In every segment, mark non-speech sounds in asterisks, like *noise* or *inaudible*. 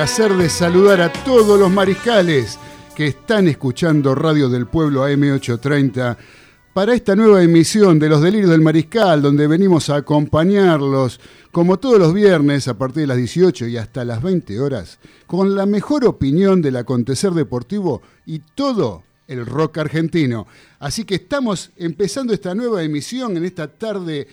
Placer de saludar a todos los mariscales que están escuchando Radio del Pueblo AM830 para esta nueva emisión de Los Delirios del Mariscal, donde venimos a acompañarlos, como todos los viernes, a partir de las 18 y hasta las 20 horas, con la mejor opinión del acontecer deportivo y todo el rock argentino. Así que estamos empezando esta nueva emisión en esta tarde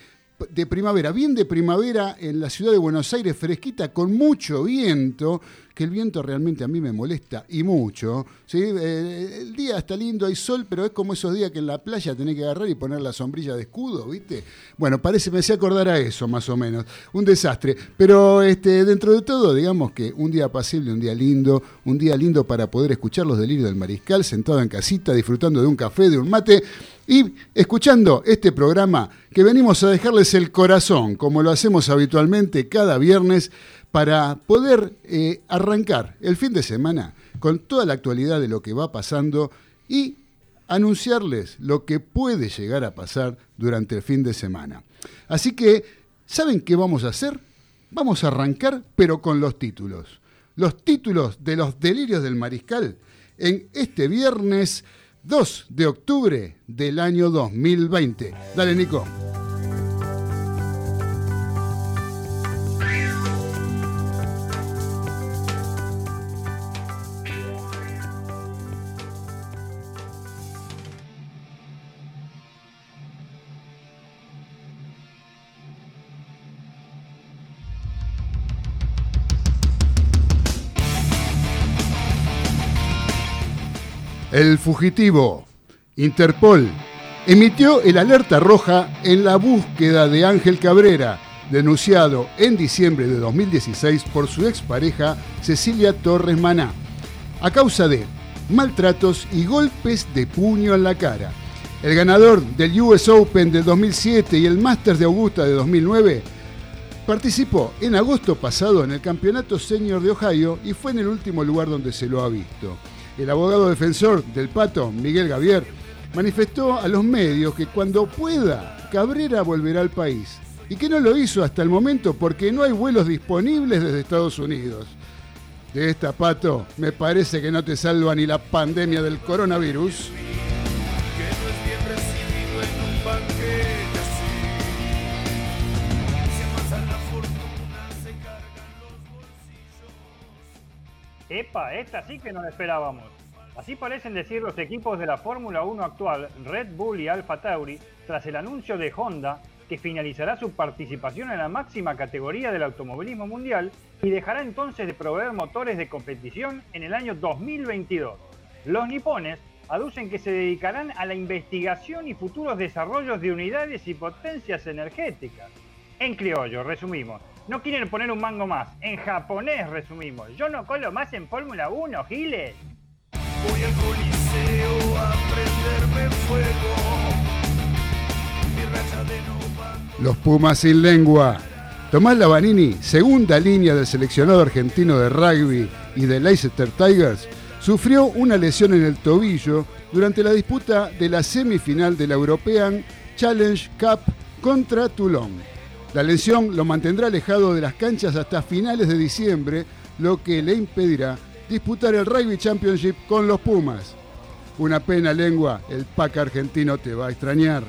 de primavera, bien de primavera en la ciudad de Buenos Aires, fresquita, con mucho viento, que el viento realmente a mí me molesta y mucho. ¿sí? Eh, el día está lindo, hay sol, pero es como esos días que en la playa tenés que agarrar y poner la sombrilla de escudo, ¿viste? Bueno, parece, me hacía acordar a eso, más o menos. Un desastre. Pero este, dentro de todo, digamos que un día pasible, un día lindo, un día lindo para poder escuchar los delirios del mariscal, sentado en casita, disfrutando de un café, de un mate y escuchando este programa que venimos a dejarles el corazón, como lo hacemos habitualmente cada viernes para poder eh, arrancar el fin de semana con toda la actualidad de lo que va pasando y anunciarles lo que puede llegar a pasar durante el fin de semana. Así que, ¿saben qué vamos a hacer? Vamos a arrancar, pero con los títulos. Los títulos de los delirios del mariscal en este viernes 2 de octubre del año 2020. Dale, Nico. El fugitivo, Interpol, emitió el alerta roja en la búsqueda de Ángel Cabrera, denunciado en diciembre de 2016 por su expareja Cecilia Torres Maná, a causa de maltratos y golpes de puño en la cara. El ganador del US Open de 2007 y el Masters de Augusta de 2009 participó en agosto pasado en el Campeonato Senior de Ohio y fue en el último lugar donde se lo ha visto. El abogado defensor del Pato, Miguel Gavier, manifestó a los medios que cuando pueda, Cabrera volverá al país y que no lo hizo hasta el momento porque no hay vuelos disponibles desde Estados Unidos. De esta, Pato, me parece que no te salva ni la pandemia del coronavirus. Epa, esta sí que no la esperábamos. Así parecen decir los equipos de la Fórmula 1 actual, Red Bull y Alfa Tauri, tras el anuncio de Honda que finalizará su participación en la máxima categoría del automovilismo mundial y dejará entonces de proveer motores de competición en el año 2022. Los nipones aducen que se dedicarán a la investigación y futuros desarrollos de unidades y potencias energéticas. En criollo, resumimos, no quieren poner un mango más. En japonés, resumimos, yo no colo más en Fórmula 1, Giles. Voy al coliseo a prenderme fuego. Los Pumas sin lengua. Tomás Lavanini, segunda línea del seleccionado argentino de rugby y de Leicester Tigers, sufrió una lesión en el tobillo durante la disputa de la semifinal de la European Challenge Cup contra Toulon. La lesión lo mantendrá alejado de las canchas hasta finales de diciembre, lo que le impedirá disputar el Rugby Championship con los Pumas. Una pena lengua, el pack argentino te va a extrañar.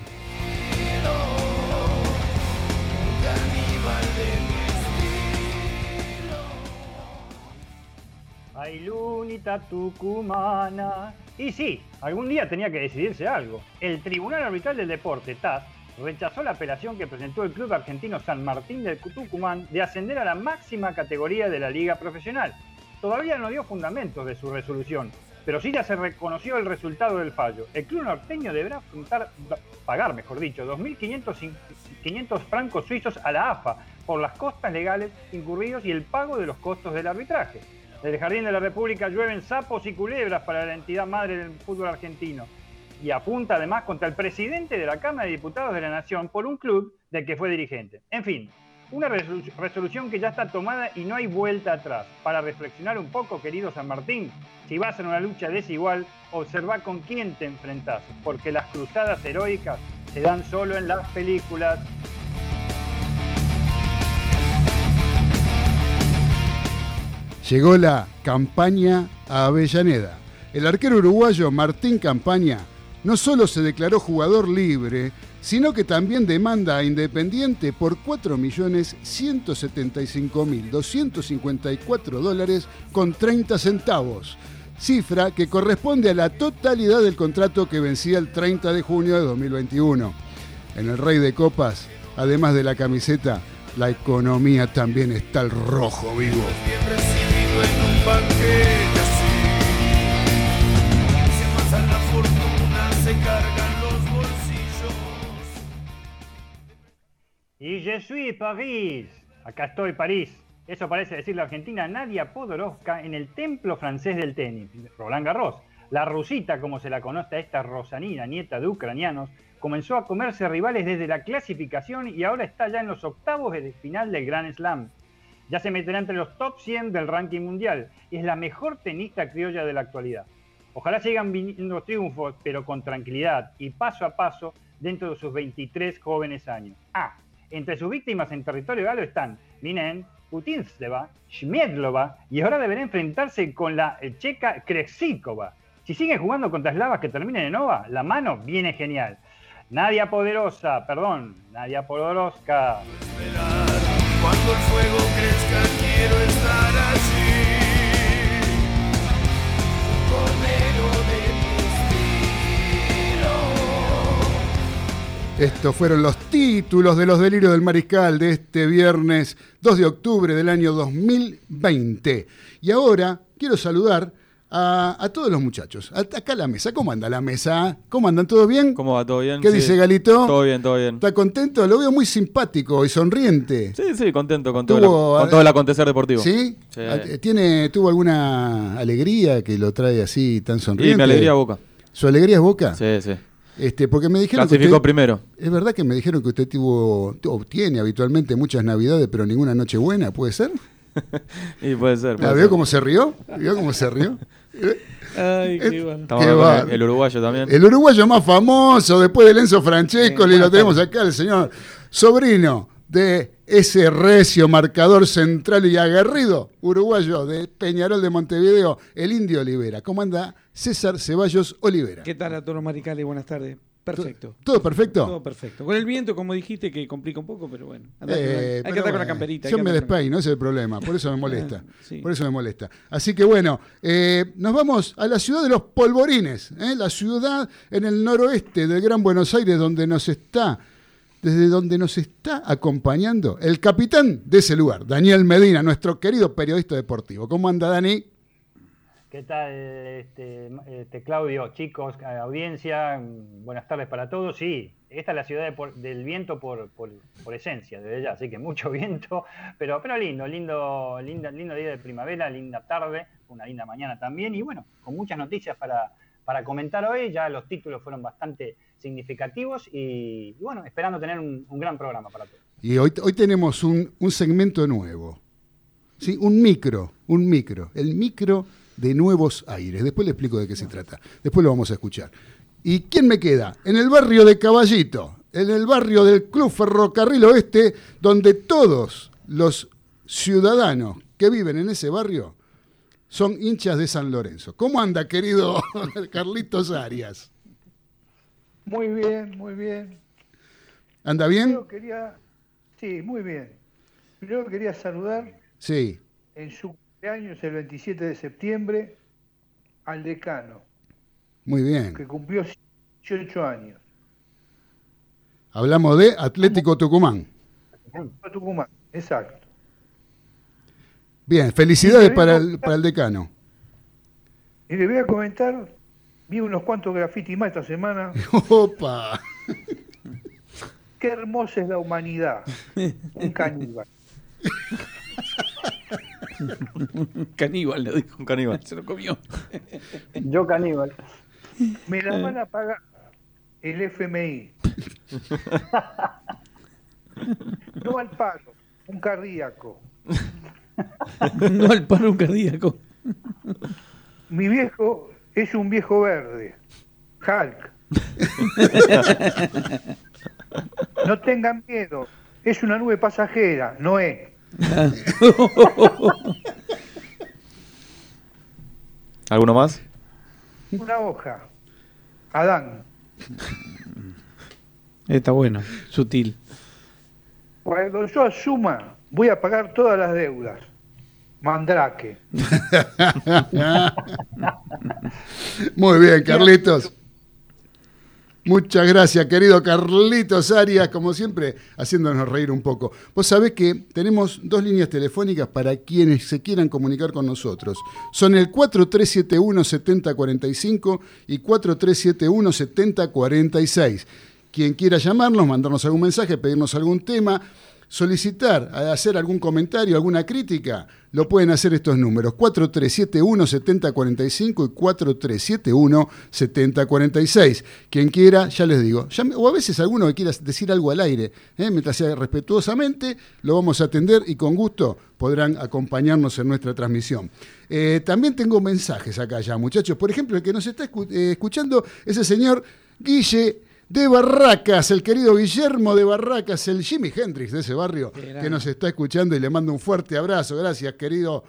Tucumana. Y sí, algún día tenía que decidirse algo. El Tribunal Arbitral del Deporte, TAS, rechazó la apelación que presentó el club argentino San Martín del Tucumán de ascender a la máxima categoría de la liga profesional. Todavía no dio fundamentos de su resolución, pero sí ya se reconoció el resultado del fallo. El club norteño deberá pagar, mejor dicho, 2.500 francos suizos a la AFA por las costas legales incurridos y el pago de los costos del arbitraje. Del Jardín de la República llueven sapos y culebras para la entidad madre del fútbol argentino. Y apunta además contra el presidente de la Cámara de Diputados de la Nación por un club del que fue dirigente. En fin, una resolución que ya está tomada y no hay vuelta atrás. Para reflexionar un poco, querido San Martín, si vas en una lucha desigual, observa con quién te enfrentas, porque las cruzadas heroicas se dan solo en las películas. Llegó la campaña a Avellaneda. El arquero uruguayo Martín Campaña no solo se declaró jugador libre, sino que también demanda a Independiente por 4.175.254 dólares con 30 centavos, cifra que corresponde a la totalidad del contrato que vencía el 30 de junio de 2021. En el Rey de Copas, además de la camiseta, la economía también está al rojo vivo Y je suis París. Acá estoy, París. Eso parece decir la argentina Nadia Podoroska en el templo francés del tenis, Roland Garros. La rusita, como se la conoce a esta Rosanina, nieta de ucranianos, comenzó a comerse rivales desde la clasificación y ahora está ya en los octavos de final del Grand Slam. Ya se meterá entre los top 100 del ranking mundial y es la mejor tenista criolla de la actualidad. Ojalá sigan viniendo triunfos, pero con tranquilidad y paso a paso dentro de sus 23 jóvenes años. Ah, entre sus víctimas en territorio galo están Minen, Putinsleva, Shmedlova y ahora deberá enfrentarse con la checa Kreksikova. Si siguen jugando contra eslavas que terminen en OVA, la mano viene genial. Nadia Poderosa, perdón, Nadia Podoroska. Cuando el fuego crezca quiero estar allí. Estos fueron los títulos de los delirios del mariscal de este viernes 2 de octubre del año 2020. Y ahora quiero saludar a, todos los muchachos. Acá la mesa, ¿cómo anda la mesa? ¿Cómo andan? ¿Todo bien? ¿Cómo va? ¿Todo bien? ¿Qué dice Galito? Todo bien, todo bien. ¿Está contento? Lo veo muy simpático y sonriente. Sí, sí, contento con, todo, con todo el acontecer deportivo. ¿Sí? Ah, ¿Tiene, ¿Tuvo alguna alegría que lo trae así tan sonriente? Sí, mi alegría Boca. ¿Su alegría es Boca? Sí, sí. Este, porque me dijeron Clasificó primero. Es verdad que me dijeron que usted tuvo, obtiene habitualmente muchas navidades, pero ninguna noche buena, ¿puede ser? *laughs* y puede ser. ¿La vio cómo se rió? ¿Vio cómo se rió? *laughs* Ay, qué bueno. el uruguayo también. El uruguayo más famoso, después de Lenzo Francesco, y lo tenemos acá, el señor sobrino de ese recio marcador central y aguerrido uruguayo de Peñarol de Montevideo, el Indio Olivera. ¿Cómo anda César Ceballos Olivera? ¿Qué tal, Arturo Maricali? Buenas tardes. Perfecto. ¿Todo perfecto? Todo perfecto. Con el viento, como dijiste, que complica un poco, pero bueno. Eh, hay que andar con la camperita. Yo me despeino, ese es el problema. Por eso me molesta. Por eso me molesta. Así que bueno, eh, nos vamos a la ciudad de los polvorines, ¿eh? la ciudad en el noroeste del Gran Buenos Aires, donde nos está desde donde nos está acompañando el capitán de ese lugar, Daniel Medina, nuestro querido periodista deportivo. ¿Cómo anda, Dani? ¿Qué tal, este, este Claudio? Chicos, audiencia, buenas tardes para todos. Sí, esta es la ciudad del viento por, esencia, desde ya, así que mucho *laughs* viento, pero, pero lindo, lindo, lindo, lindo día de primavera, linda tarde, una linda mañana también, y bueno, con muchas noticias para, para comentar hoy, ya los títulos fueron bastante significativos y, bueno, esperando tener un, gran programa para todos. Y hoy, hoy tenemos un, segmento nuevo, ¿sí? un micro, un micro, el micro de nuevos aires. Después le explico de qué se trata, después lo vamos a escuchar. ¿Y quién me queda? En el barrio de Caballito, en el barrio del Club Ferrocarril Oeste, donde todos los ciudadanos que viven en ese barrio son hinchas de San Lorenzo. ¿Cómo anda, querido *laughs* Carlitos Arias? Muy bien, muy bien. ¿Anda bien? quería, sí, muy bien. Primero quería saludar sí. en su cumpleaños, el 27 de septiembre, al decano. Muy bien. Que cumplió 18 años. Hablamos de Atlético Tucumán. Tucumán, exacto. Bien, felicidades para el, para el decano. Y le voy a comentar, vi unos cuantos grafitis más esta semana. *laughs* ¡Opa! Qué hermosa es la humanidad. Un caníbal. caníbal, le dijo. Un caníbal. Se lo comió. Yo caníbal. Me la van a pagar el FMI. no al palo, un cardíaco. no al paro, un cardíaco. Mi viejo es un viejo verde. Hulk. *laughs* no tengan miedo. Es una nube pasajera, Noé. *laughs* ¿Alguno más? Una hoja. Adán. Está bueno, sutil. Cuando yo asuma, voy a pagar todas las deudas. Mandrake. *laughs* Muy bien, Carlitos. Muchas gracias, querido Carlitos Arias, como siempre, haciéndonos reír un poco. Vos sabés que tenemos dos líneas telefónicas para quienes se quieran comunicar con nosotros. Son el 4371-7045 y 4371-7046. Quien quiera llamarnos, mandarnos algún mensaje, pedirnos algún tema, solicitar, hacer algún comentario, alguna crítica, lo pueden hacer estos números, 4371-7045 y 4371-7046. Quien quiera, ya les digo, o a veces alguno que quiera decir algo al aire, ¿eh? mientras sea respetuosamente, lo vamos a atender y con gusto podrán acompañarnos en nuestra transmisión. Eh, también tengo mensajes acá ya, muchachos. Por ejemplo, el que nos está eh, escuchando es el señor Guille de Barracas, el querido Guillermo de Barracas, el Jimi Hendrix de ese barrio, que nos está escuchando y le mando un fuerte abrazo. Gracias, querido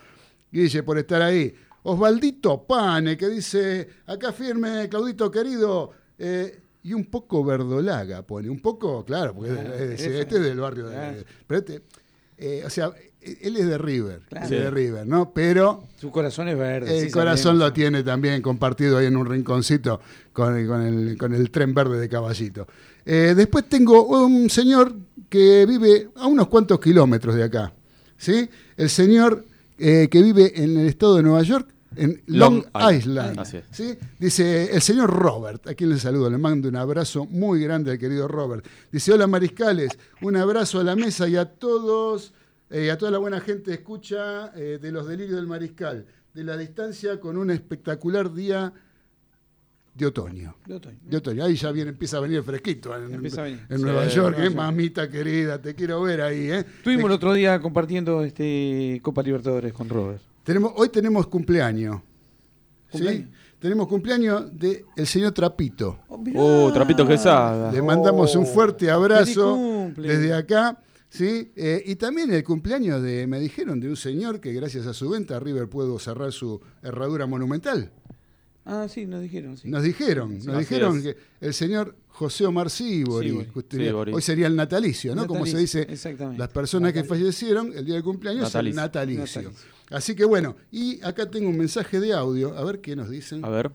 Guille, por estar ahí. Osvaldito Pane, que dice, acá firme, Claudito querido, eh, y un poco verdolaga, pone, un poco, claro, porque ah, este es del barrio de... Este, eh, o sea, él es de River, de River, ¿no? Pero su corazón es verde. El corazón lo tiene también compartido ahí en un rinconcito con el, tren verde de Caballito. Eh, después tengo un señor que vive a unos cuantos kilómetros de acá, ¿sí? El señor eh, que vive en el estado de Nueva York, en Long, Island. ¿sí? Dice el señor Robert, a quien le saludo, le mando un abrazo muy grande al querido Robert. Dice, hola mariscales, un abrazo a la mesa y a todos eh, a toda la buena gente escucha eh, de los delirios del mariscal, de la distancia con un espectacular día de otoño. De otoño. Ahí ya viene, empieza a venir fresquito en, Nueva York, ¿eh? mamita querida, te quiero ver ahí. ¿eh? Estuvimos el otro día compartiendo este Copa Libertadores con Robert. Tenemos, hoy tenemos cumpleaños. ¿sí? Tenemos cumpleaños del el señor Trapito. Oh, oh Trapito Quesada. Le mandamos un fuerte abrazo desde acá. ¿Sí? Eh, y también el cumpleaños de, me dijeron, de un señor que gracias a su venta River pudo cerrar su herradura monumental. Ah, sí, nos dijeron. Nos dijeron, nos dijeron que el señor José Omar Sibori, hoy sería el natalicio, ¿no? Como se dice, las personas que fallecieron el día del cumpleaños natalicio. el natalicio. Así que bueno, y acá tengo un mensaje de audio, a ver qué nos dicen. A ver.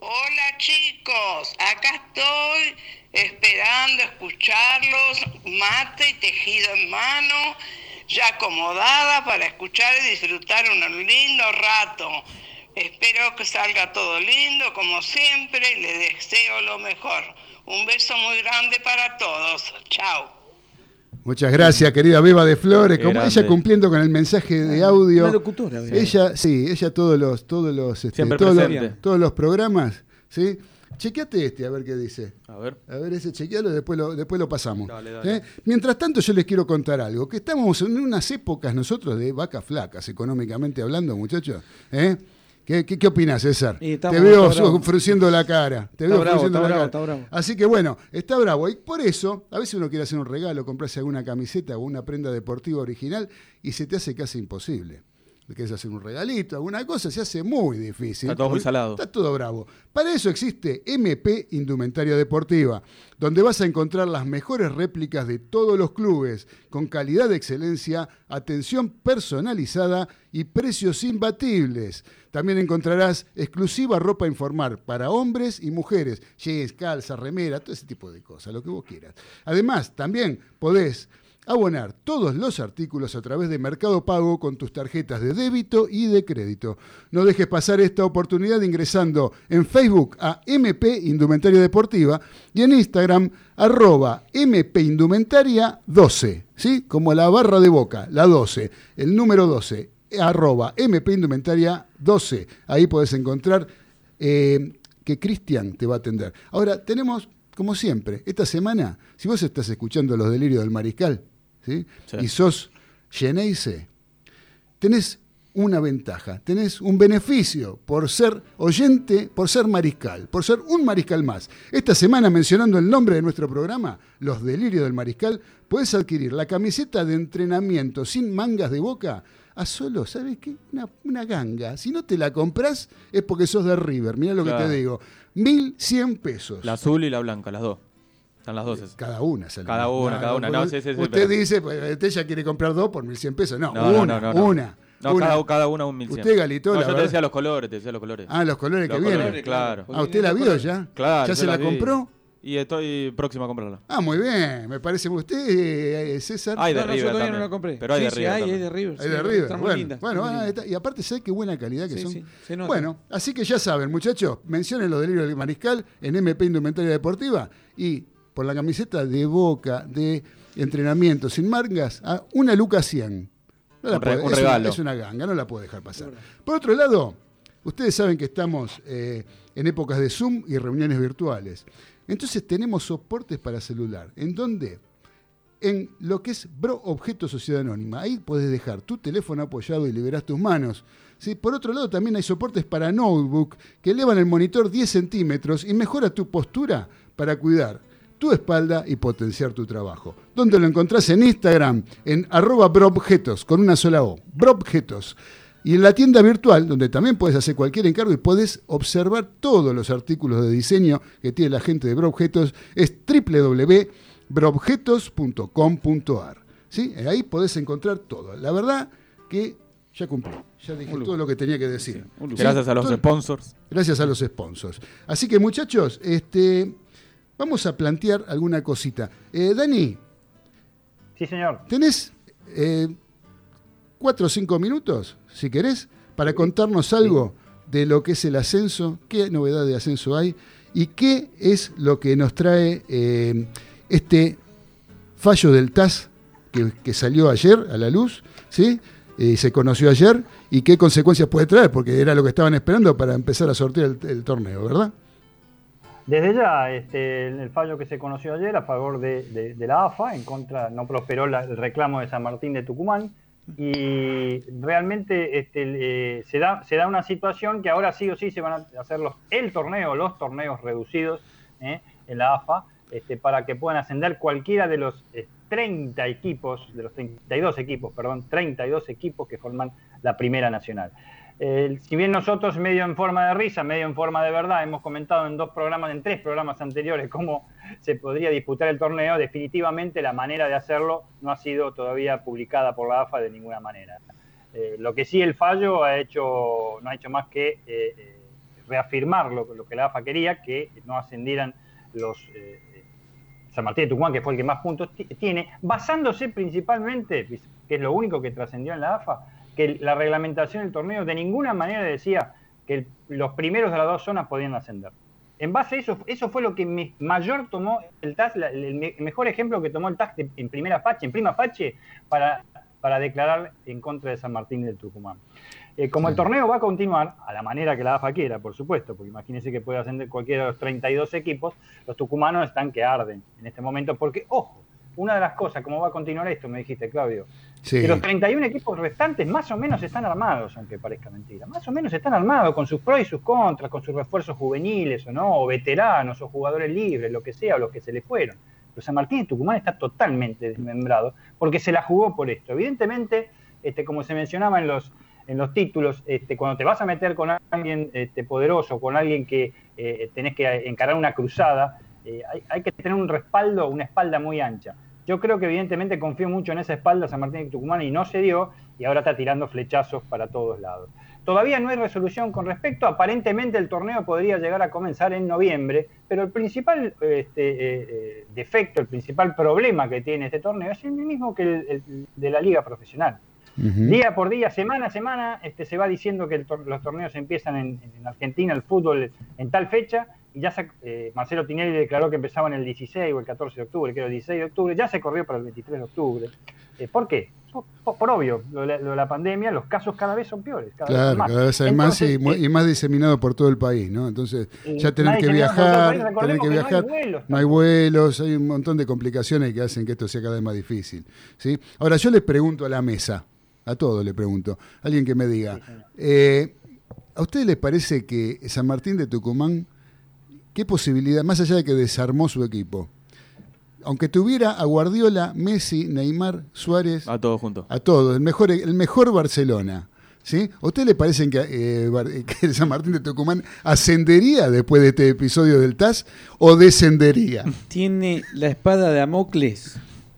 Hola chicos chicos, acá estoy esperando escucharlos, mate y tejido en mano, ya acomodada para escuchar y disfrutar un lindo rato. Espero que salga todo lindo, como siempre, y les deseo lo mejor. Un beso muy grande para todos. Chao. Muchas gracias, querida Beba de Flores. Como ella cumpliendo con el mensaje de audio. locutora, ella, sí, ella todos los, todos los, este, todos, los todos los programas, ¿sí? Chequeate este, a ver qué dice. A ver. A ver ese, chequealo y después lo, después lo pasamos. ¿Eh? Mientras tanto, yo les quiero contar algo. Que estamos en unas épocas nosotros de vacas flacas, económicamente hablando, muchachos. ¿Eh? ¿Qué, qué, opinas, César? Te veo ofreciendo la cara. Te veo bravo, la cara. Está bravo. Así que bueno, está bravo. Y por eso, a veces uno quiere hacer un regalo, comprarse alguna camiseta o una prenda deportiva original y se te hace casi imposible le querés hacer un regalito, alguna cosa, se hace muy difícil. Está todo muy salado. Está todo bravo. Para eso existe MP Indumentaria Deportiva, donde vas a encontrar las mejores réplicas de todos los clubes, con calidad de excelencia, atención personalizada y precios imbatibles. También encontrarás exclusiva ropa informar para hombres y mujeres, jeans, calza, remera, todo ese tipo de cosas, lo que vos quieras. Además, también podés abonar todos los artículos a través de Mercado Pago con tus tarjetas de débito y de crédito. No dejes pasar esta oportunidad ingresando en Facebook a MP Indumentaria Deportiva y en Instagram arroba MP Indumentaria 12, ¿sí? Como la barra de boca, la 12, el número 12, arroba MP Indumentaria 12. Ahí podés encontrar eh, que Cristian te va a atender. Ahora, tenemos como siempre, esta semana, si vos estás escuchando los delirios del mariscal, y sos Geneise, tenés una ventaja, tenés un beneficio por ser oyente, por ser mariscal, por ser un mariscal más. Esta semana, mencionando el nombre de nuestro programa, Los Delirios del Mariscal, puedes adquirir la camiseta de entrenamiento sin mangas de boca a solo, ¿sabes qué? Una, ganga. Si no te la compras es porque sos de River, mira lo que te digo. 1.100 pesos. La azul y la blanca, las dos. Están las dos. Cada una. Cada una, cada una. No, usted dice, pues, usted ya quiere comprar dos por 1.100 pesos. No, una, una. No, Cada, cada, una un 1100. Usted, Galito, no, yo te decía los colores, te decía los colores. Ah, los colores que vienen. Claro. Ah, ¿usted la vio ya? Claro. ¿Ya se la, compró? Y estoy próximo a comprarla. Ah, muy bien. Me parece que usted, eh, César. Hay de no, River. yo todavía no la compré. Pero hay de River. Sí, hay, hay de River. Hay de River. bueno, bueno ah, y aparte, ¿sabes qué buena calidad que son? Se nota. Bueno, así que ya saben, muchachos, mencionen los delirios del Mariscal en MP Indumentaria Deportiva y por la camiseta de Boca de entrenamiento sin mangas a una Luca 100. un, regalo. es una ganga, no la puedo dejar pasar. Por otro lado, ustedes saben que estamos eh, en épocas de Zoom y reuniones virtuales. Entonces tenemos soportes para celular. ¿En dónde? En lo que es Bro Objeto Sociedad Anónima. Ahí puedes dejar tu teléfono apoyado y liberas tus manos. ¿Sí? Por otro lado, también hay soportes para notebook que elevan el monitor 10 centímetros y mejora tu postura para cuidar tu espalda y potenciar tu trabajo. ¿Dónde lo encontrás? En Instagram, en arroba brobjetos, con una sola O, brobjetos. Y en la tienda virtual, donde también puedes hacer cualquier encargo y puedes observar todos los artículos de diseño que tiene la gente de Brobjetos, es www.brobjetos.com.ar. ¿Sí? Ahí podés encontrar todo. La verdad que ya cumplí. Ya dije todo lo que tenía que decir. Gracias a los sponsors. Gracias a los sponsors. Así que muchachos, este, vamos a plantear alguna cosita. Eh, Dani. Sí, señor. ¿Tenés eh, cuatro o cinco minutos, si querés, para contarnos algo de lo que es el ascenso, qué novedad de ascenso hay y qué es lo que nos trae eh, este fallo del TAS que, salió ayer a la luz, ¿sí? y se conoció ayer y qué consecuencias puede traer, porque era lo que estaban esperando para empezar a sortear el torneo, ¿verdad? Desde ya, este, el fallo que se conoció ayer a favor de, la AFA, en contra, no prosperó el reclamo de San Martín de Tucumán, y realmente este, se, da, se da una situación que ahora sí o sí se van a hacer los, el torneo, los torneos reducidos ¿eh? en la AFA, este, para que puedan ascender cualquiera de los 30 equipos, de los 32 equipos, perdón, 32 equipos que forman la Primera Nacional si bien nosotros, medio en forma de risa, medio en forma de verdad, hemos comentado en dos programas, en tres programas anteriores, cómo se podría disputar el torneo, definitivamente la manera de hacerlo no ha sido todavía publicada por la AFA de ninguna manera. Eh, lo que sí el fallo ha hecho, no ha hecho más que eh, eh, reafirmar lo, que la AFA quería, que no ascendieran los San Martín de Tucumán, que fue el que más puntos tiene, basándose principalmente, que es lo único que trascendió en la AFA, que la reglamentación del torneo de ninguna manera decía que los primeros de las dos zonas podían ascender. En base a eso, eso fue lo que mayor tomó el TAS, el, mejor ejemplo que tomó el TAS en primera fache, en prima fache, para, para declarar en contra de San Martín de Tucumán. Eh, como el torneo va a continuar, a la manera que la AFA quiera, por supuesto, porque imagínense que puede ascender cualquiera de los 32 equipos, los tucumanos están que arden en este momento, porque, ojo, una de las cosas, ¿cómo va a continuar esto? Me dijiste, Claudio, que los 31 equipos restantes más o menos están armados, aunque parezca mentira, más o menos están armados con sus pros y sus contras, con sus refuerzos juveniles o no, o veteranos, o jugadores libres, lo que sea, o los que se le fueron. Pero San Martín de Tucumán está totalmente desmembrado porque se la jugó por esto. Evidentemente, este, como se mencionaba en los, en los títulos, este, cuando te vas a meter con alguien este, poderoso, con alguien que eh, tenés que encarar una cruzada, eh, hay, que tener un respaldo, una espalda muy ancha. Yo creo que evidentemente confío mucho en esa espalda San Martín de Tucumán y no se dio y ahora está tirando flechazos para todos lados. Todavía no hay resolución con respecto, aparentemente el torneo podría llegar a comenzar en noviembre, pero el principal este, eh, defecto, el principal problema que tiene este torneo es el mismo que el de la liga profesional. Día por día, semana a semana, este, se va diciendo que los torneos empiezan en, Argentina, el fútbol, en tal fecha, ya se, eh, Marcelo Tinelli declaró que empezaban el 16 o el 14 de octubre, que era el 16 de octubre, ya se corrió para el 23 de octubre. Eh, ¿Por qué? Por, obvio, lo, de la pandemia, los casos cada vez son peores. Cada claro, vez cada vez hay más y, y, más diseminado por todo el país, ¿no? Entonces, ya tener que viajar, tener que viajar, no hay, vuelos, hay un montón de complicaciones que hacen que esto sea cada vez más difícil. ¿sí? Ahora, yo les pregunto a la mesa, a todos le pregunto, alguien que me diga, eh, ¿a ustedes les parece que San Martín de Tucumán, qué posibilidad, más allá de que desarmó su equipo, aunque tuviera a Guardiola, Messi, Neymar, Suárez, a todos juntos, a todos, el mejor, el mejor Barcelona, ¿sí? ¿A ustedes les parece que, eh, *laughs* que San Martín de Tucumán ascendería después de este episodio del TAS o descendería? Tiene la espada de Amocles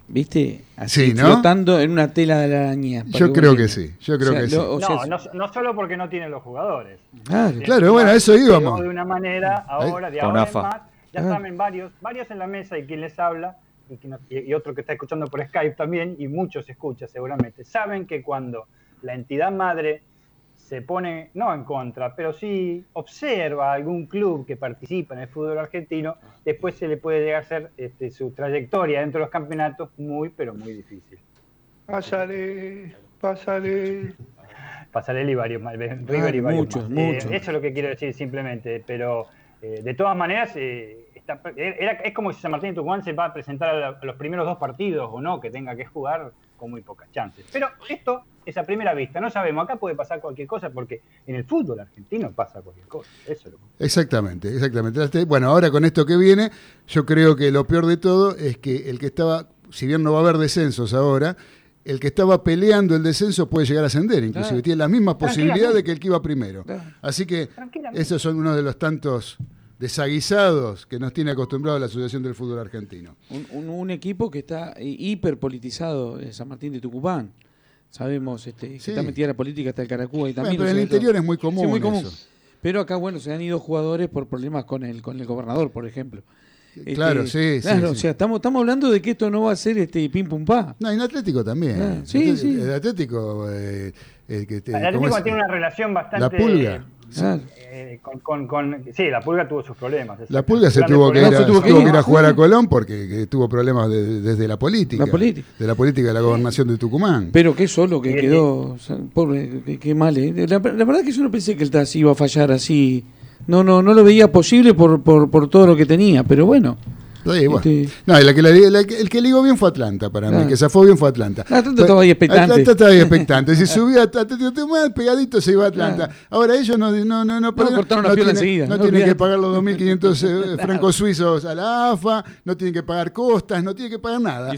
¿Viste? Así, flotando en una tela de la araña. Yo creo que sí, yo creo que sí. no, no, solo porque no tienen los jugadores. claro, bueno, eso íbamos. De una manera, ahora, de ahora en más, ya saben varios, varios en la mesa y quien les habla, y, y otro que está escuchando por Skype también, y muchos escuchan seguramente, saben que cuando la entidad madre se pone, no en contra, pero sí observa algún club que participa en el fútbol argentino, después se le puede llegar a ser este, su trayectoria dentro de los campeonatos muy, pero muy difícil. Pásale, pásale. Pásale y varios más. River y varios muchos, Muchos. Eh, eso es lo que quiero decir simplemente, pero eh, de todas maneras... Eh, es como si San Martín de Tucumán se va a presentar a, los primeros dos partidos o no, que tenga que jugar con muy pocas chances. Pero esto es a primera vista, no sabemos, acá puede pasar cualquier cosa porque en el fútbol argentino pasa cualquier cosa. Eso Exactamente, exactamente. Bueno, ahora con esto que viene, yo creo que lo peor de todo es que el que estaba, si bien no va a haber descensos ahora, el que estaba peleando el descenso puede llegar a ascender, inclusive tiene la misma posibilidad de que el que iba primero. Así que esos son uno de los tantos desaguisados que nos tiene acostumbrado la Asociación del Fútbol Argentino. Un, equipo que está hiperpolitizado, en San Martín de Tucumán. Sabemos este, que está metida la política hasta el Caracúa y también. pero en el interior es muy común. muy común. Pero acá, bueno, se han ido jugadores por problemas con el, con el gobernador, por ejemplo. Claro, este, sí, claro, o sea, estamos, estamos hablando de que esto no va a ser este pim pum pa. No, en Atlético también. Ah, sí, sí. El Atlético. Eh, el, que el Atlético tiene una relación bastante. La pulga. Eh, con, con, sí, la Pulga tuvo sus problemas. La Pulga se tuvo, que, ir, a jugar a Colón porque tuvo problemas desde la política, De la política de la gobernación de Tucumán. Pero qué solo que quedó, pobre, qué, mal. ¿eh? La, verdad que yo no pensé que el TAS iba a fallar así. No, no, no lo veía posible por, por, por todo lo que tenía, pero bueno. Este, no, el que ligó bien fue Atlanta para mí, que se fue bien fue Atlanta. Atlanta estaba ahí expectante. Atlanta estaba ahí expectante. *laughs* si subía Atlético más pegadito se iba a Atlanta. Ahora ellos no, no, no, no, cortaron no, tienen, no tienen que pagar los 2.500 eh, *laughs* francos suizos a la AFA, no tienen que pagar costas, no tienen que pagar nada.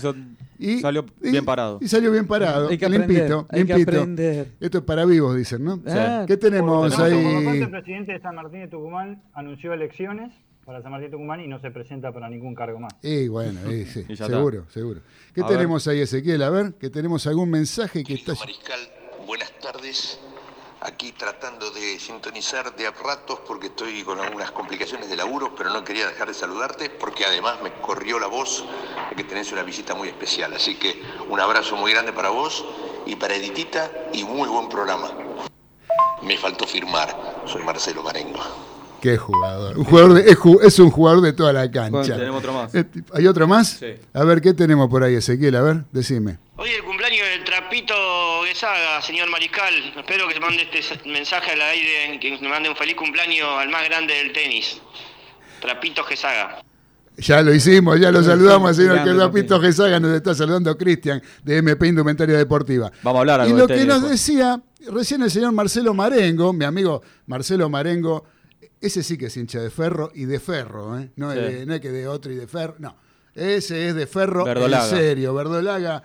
Y, salió bien parado. Y salió bien parado. Hay que limpito, hay Que aprender. Esto es para vivos, dicen, ¿no? ¿Qué tenemos ahí? el presidente de San Martín de Tucumán anunció elecciones para San Martín Tucumán y no se presenta para ningún cargo más. Y bueno, sí, *laughs* seguro, seguro. ¿Qué tenemos ahí, Ezequiel? A ver, que tenemos algún mensaje que está... Mariscal, buenas tardes. aquí tratando de sintonizar de a ratos porque estoy con algunas complicaciones de laburo, pero no quería dejar de saludarte porque además me corrió la voz de que tenés una visita muy especial. Así que un abrazo muy grande para vos y para Editita y muy buen programa. Me faltó firmar, soy Marcelo Marengo. Qué jugador. Un jugador es, un jugador de toda la cancha. tenemos otro más. ¿Hay otro más? Sí. A ver, ¿qué tenemos por ahí, Ezequiel? A ver, decime. Hoy el cumpleaños del Trapito Guesaga, señor Mariscal. Espero que se mande este mensaje al aire, que me mande un feliz cumpleaños al más grande del tenis. Trapito Gesaga. Ya lo hicimos, ya lo saludamos, señor que Trapito Gesaga nos está saludando Cristian de MP Indumentaria Deportiva. Vamos a hablar algo Y lo que nos decía recién el señor Marcelo Marengo, mi amigo Marcelo Marengo, ese sí que es hincha de ferro y de ferro, ¿eh? no, es que de otro y de ferro, no. Ese es de ferro en serio, verdolaga.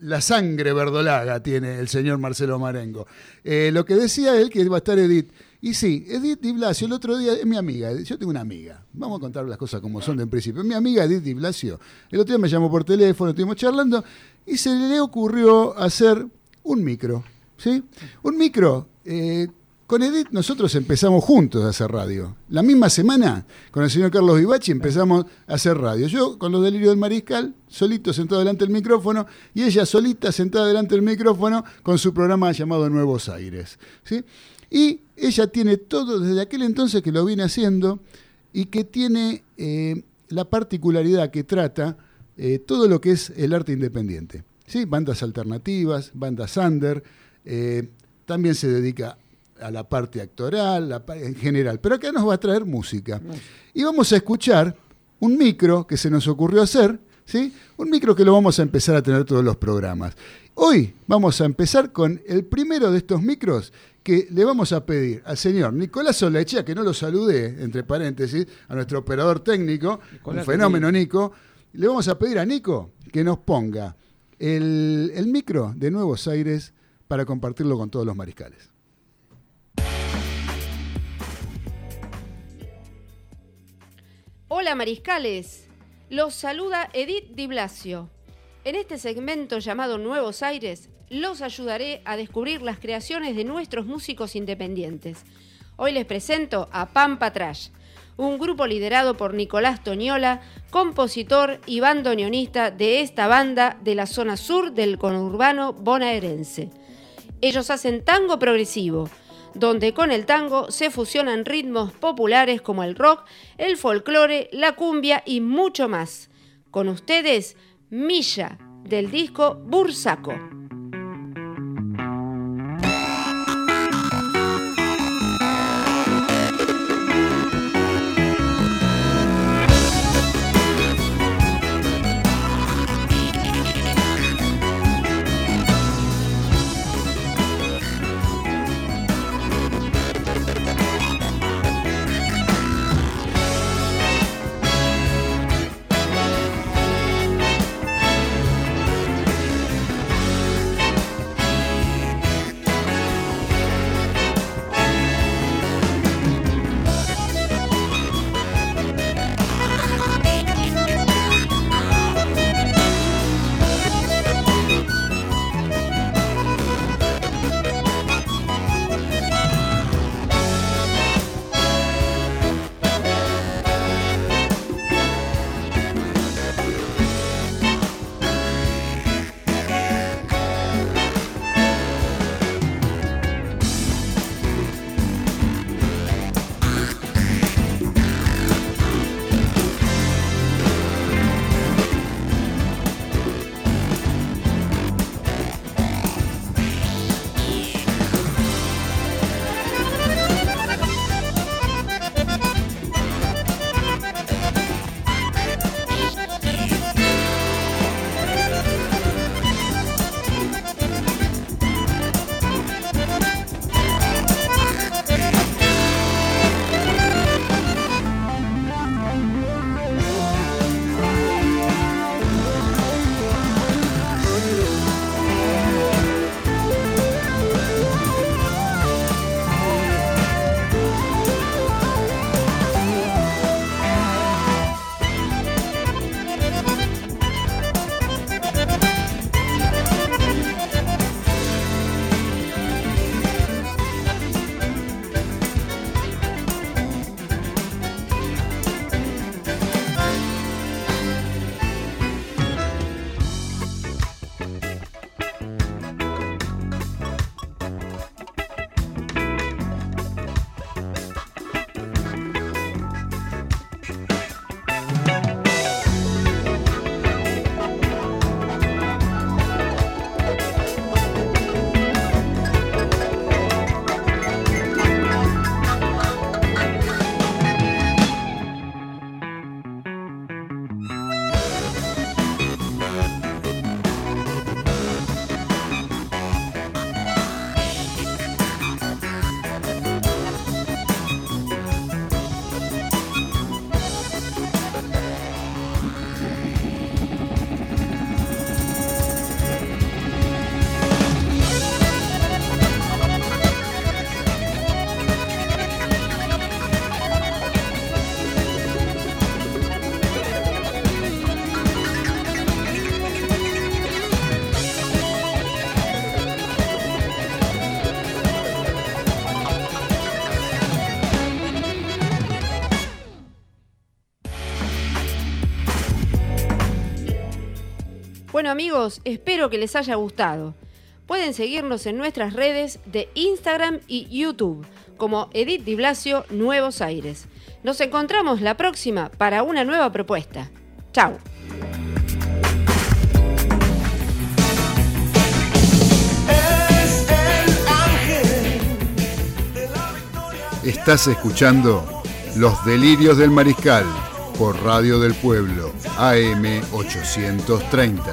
La sangre verdolaga tiene el señor Marcelo Marengo. Eh, lo que decía él, que iba a estar Edith. Y sí, Edith Di Blasio, el otro día, es mi amiga, yo tengo una amiga, vamos a contar las cosas como son de en principio. Mi amiga Edith Di Blasio, el otro día me llamó por teléfono, estuvimos charlando, y se le ocurrió hacer un micro, ¿sí? Un micro eh, con Edith nosotros empezamos juntos a hacer radio. La misma semana, con el señor Carlos Vivachi empezamos a hacer radio. Yo con los delirios del mariscal, solito sentado delante del micrófono, y ella solita sentada delante del micrófono con su programa llamado Nuevos Aires. ¿sí? Y ella tiene todo desde aquel entonces que lo viene haciendo y que tiene eh, la particularidad que trata eh, todo lo que es el arte independiente. ¿sí? Bandas alternativas, bandas under, eh, también se dedica a la parte actoral, en general. Pero acá nos va a traer música. Y vamos a escuchar un micro que se nos ocurrió hacer, ¿sí? Un micro que lo vamos a empezar a tener todos los programas. Hoy vamos a empezar con el primero de estos micros que le vamos a pedir al señor Nicolás Solechea, que no lo salude, entre paréntesis, a nuestro operador técnico, un fenómeno Nico. Le vamos a pedir a Nico que nos ponga el, el micro de Nuevos Aires para compartirlo con todos los mariscales. Hola mariscales, los saluda Edith Di Blasio. En este segmento llamado Nuevos Aires, los ayudaré a descubrir las creaciones de nuestros músicos independientes. Hoy les presento a Pampa Trash, un grupo liderado por Nicolás Toñola, compositor y bandoneonista de esta banda de la zona sur del conurbano bonaerense. Ellos hacen tango progresivo, donde con el tango se fusionan ritmos populares como el rock, el folclore, la cumbia y mucho más. Con ustedes, Milla, del disco Bursaco. Bueno amigos, espero que les haya gustado. Pueden seguirnos en nuestras redes de Instagram y YouTube como Edith Di Blasio Nuevos Aires. Nos encontramos la próxima para una nueva propuesta. Chao. Estás escuchando Los Delirios del Mariscal por Radio del Pueblo, AM 830.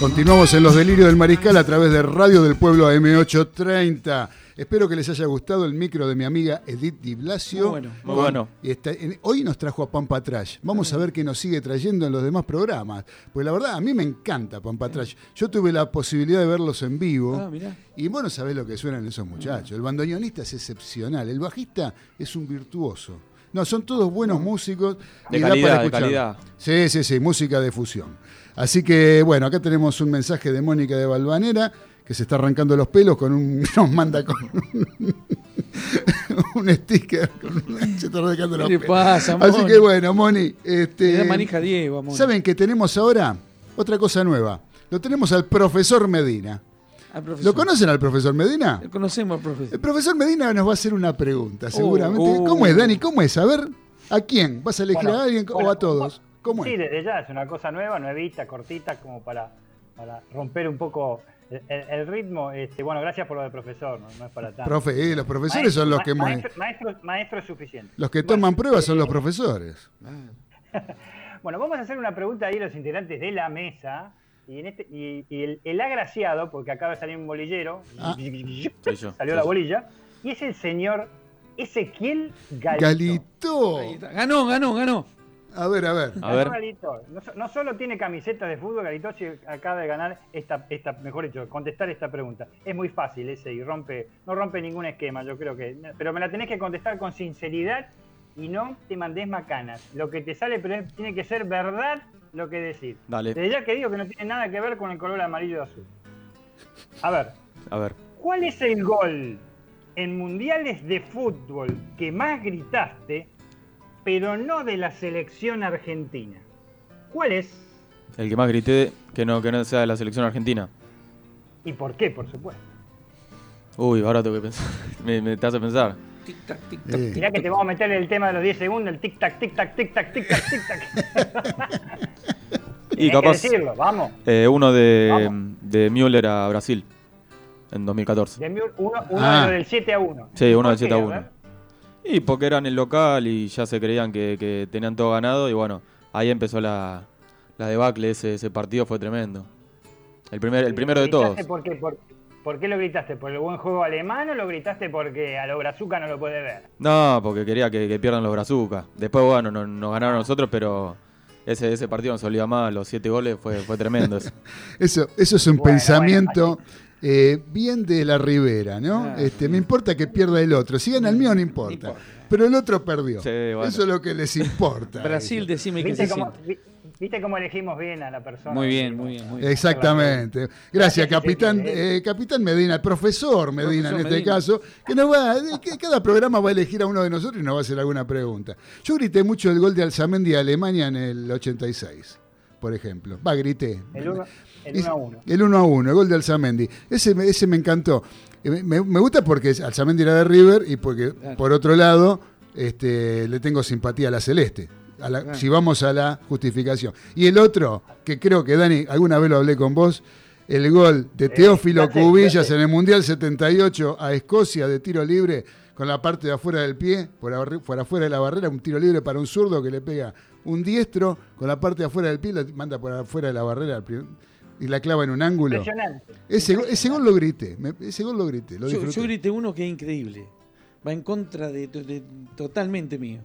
Continuamos en los delirios del mariscal a través de Radio del Pueblo AM830. Espero que les haya gustado el micro de mi amiga Edith Di Blasio. Muy bueno. Muy bueno. hoy nos trajo a Pampa Trash. Vamos a ver qué nos sigue trayendo en los demás programas. Pues la verdad, a mí me encanta Pampa Trash. Yo tuve la posibilidad de verlos en vivo. Ah, y bueno, sabés lo que suenan esos muchachos. El bandoneonista es excepcional. El bajista es un virtuoso. No, son todos buenos músicos. De calidad, de calidad. Sí, sí, sí, música de fusión. Así que, bueno, acá tenemos un mensaje de Mónica de Balvanera que se está arrancando los pelos con un. *laughs* nos manda con un, *laughs* sticker. se está arrancando los pelos. Pasa, Así que bueno, Moni. Este, manija Diego, Moni. ¿Saben qué tenemos ahora? Otra cosa nueva. Lo tenemos al profesor Medina. ¿Lo conocen al profesor Medina? Lo conocemos al profesor. El profesor Medina nos va a hacer una pregunta, seguramente. Oh, ¿Cómo es, Dani? ¿Cómo es? A ver, ¿a quién? ¿Vas a elegir a alguien o a todos? ¿Cómo sí, desde ya es una cosa nueva, nuevita, cortita, como para, para romper un poco el, ritmo, este, bueno, gracias por lo del profesor, no, es para tanto. Profe, eh, los profesores son los que... Maestro, es suficiente. Los que toman pruebas son los profesores. *laughs* bueno, vamos a hacer una pregunta ahí a los integrantes de la mesa. Y, en este, y, el, agraciado, porque acaba de salir un bolillero, ah. salió la bolilla, y es el señor Ezequiel Galito. Galito. Ganó, ganó, ganó. A ver, a ver. A ver. No, solo tiene camiseta de fútbol, Galito, si acaba de ganar esta, esta, mejor dicho, contestar esta pregunta. Es muy fácil ese y rompe, no rompe ningún esquema, yo creo que. Pero me la tenés que contestar con sinceridad y no te mandes macanas. Lo que te sale pero tiene que ser verdad lo que decir. Dale. Desde ya que digo que no tiene nada que ver con el color amarillo y azul. A ver. A ver. ¿Cuál es el gol en mundiales de fútbol que más gritaste pero no de la selección argentina. ¿Cuál es? El que más grité que no, que no sea de la selección argentina. ¿Y por qué, por supuesto? Uy, ahora tengo que pensar. *laughs* me, me te hace pensar. Tic-tac, tic-tac. Mirá que te vamos a meter el tema de los 10 segundos, el tic-tac, tic-tac, tic-tac, tic-tac, tic-tac. *laughs* y capaz. Que decirlo, vamos. Eh, uno de, de Müller a Brasil en 2014. De Müller, uno, uno ah. del 7 a 1. Sí, uno del 7 a 1. Y porque eran el local y ya se creían que, tenían todo ganado y bueno, ahí empezó la, la debacle, ese, ese partido fue tremendo. El, primer, el primero de todos. Por qué, por, qué lo gritaste? ¿Por el buen juego alemán o lo gritaste porque a los Brazuca no lo puede ver? No, porque quería que, pierdan los Brazuca. Después, bueno, nos, ganaron nosotros, pero ese, ese partido nos olía más, los siete goles fue, fue tremendo. eso. *laughs* eso, eso es un pensamiento eh, bien de la Ribera, ¿no? este, me importa que pierda el otro. Si gana el mío, no importa. Pero el otro perdió. Eso es lo que les importa. *laughs* Brasil, decime que se cómo, ¿Viste cómo elegimos bien a la persona? Muy bien, muy bien. Muy bien. Exactamente. Gracias, capitán, eh, capitán Medina, el profesor Medina en este caso, que nos va, que cada programa va a elegir a uno de nosotros y nos va a hacer alguna pregunta. Yo grité mucho el gol de Alzamendi a Alemania en el 86, por ejemplo. Va, grité. El el 1 a 1. El 1 a 1, el gol de Alzamendi. Ese, ese me encantó. Eh, me, gusta porque Alzamendi era de River y porque, por otro lado, este, le tengo simpatía a la Celeste. Si vamos a la justificación. Y el otro, que creo que Dani, alguna vez lo hablé con vos, el gol de Teófilo Cubillas en el Mundial 78 a Escocia de tiro libre con la parte de afuera del pie, por, por afuera de la barrera, un tiro libre para un zurdo que le pega un diestro con la parte de afuera del pie, lo manda por afuera de la barrera y la clava en un ángulo. Ese, ese gol lo grité, ese gol lo grité. Lo yo, grité uno que es increíble, va en contra de, totalmente mío.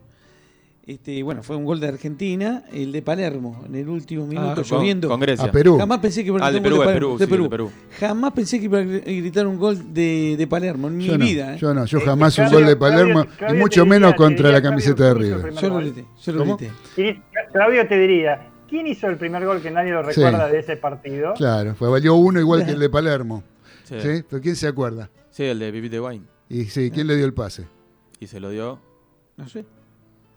Este, bueno, fue un gol de Argentina, el de Palermo, en el último minuto, ah, lloviendo. A Perú. Jamás pensé que iba a ah, de Perú, de, Perú, Perú, Jamás pensé que iba a gritar un gol de, Palermo en mi vida. ¿eh? Yo no, yo jamás un gol de Palermo, y mucho menos contra la camiseta de River. Yo lo grité, yo lo grité. Claudio te diría, ¿Quién hizo el primer gol que nadie lo recuerda Sí. de ese partido? Claro, fue valió uno igual que el de *laughs* Palermo. Sí. ¿Sí? ¿Pero quién se acuerda? Sí, el de Pipite Wine. Y sí, ¿quién le dio el pase? Y se lo dio. No sé.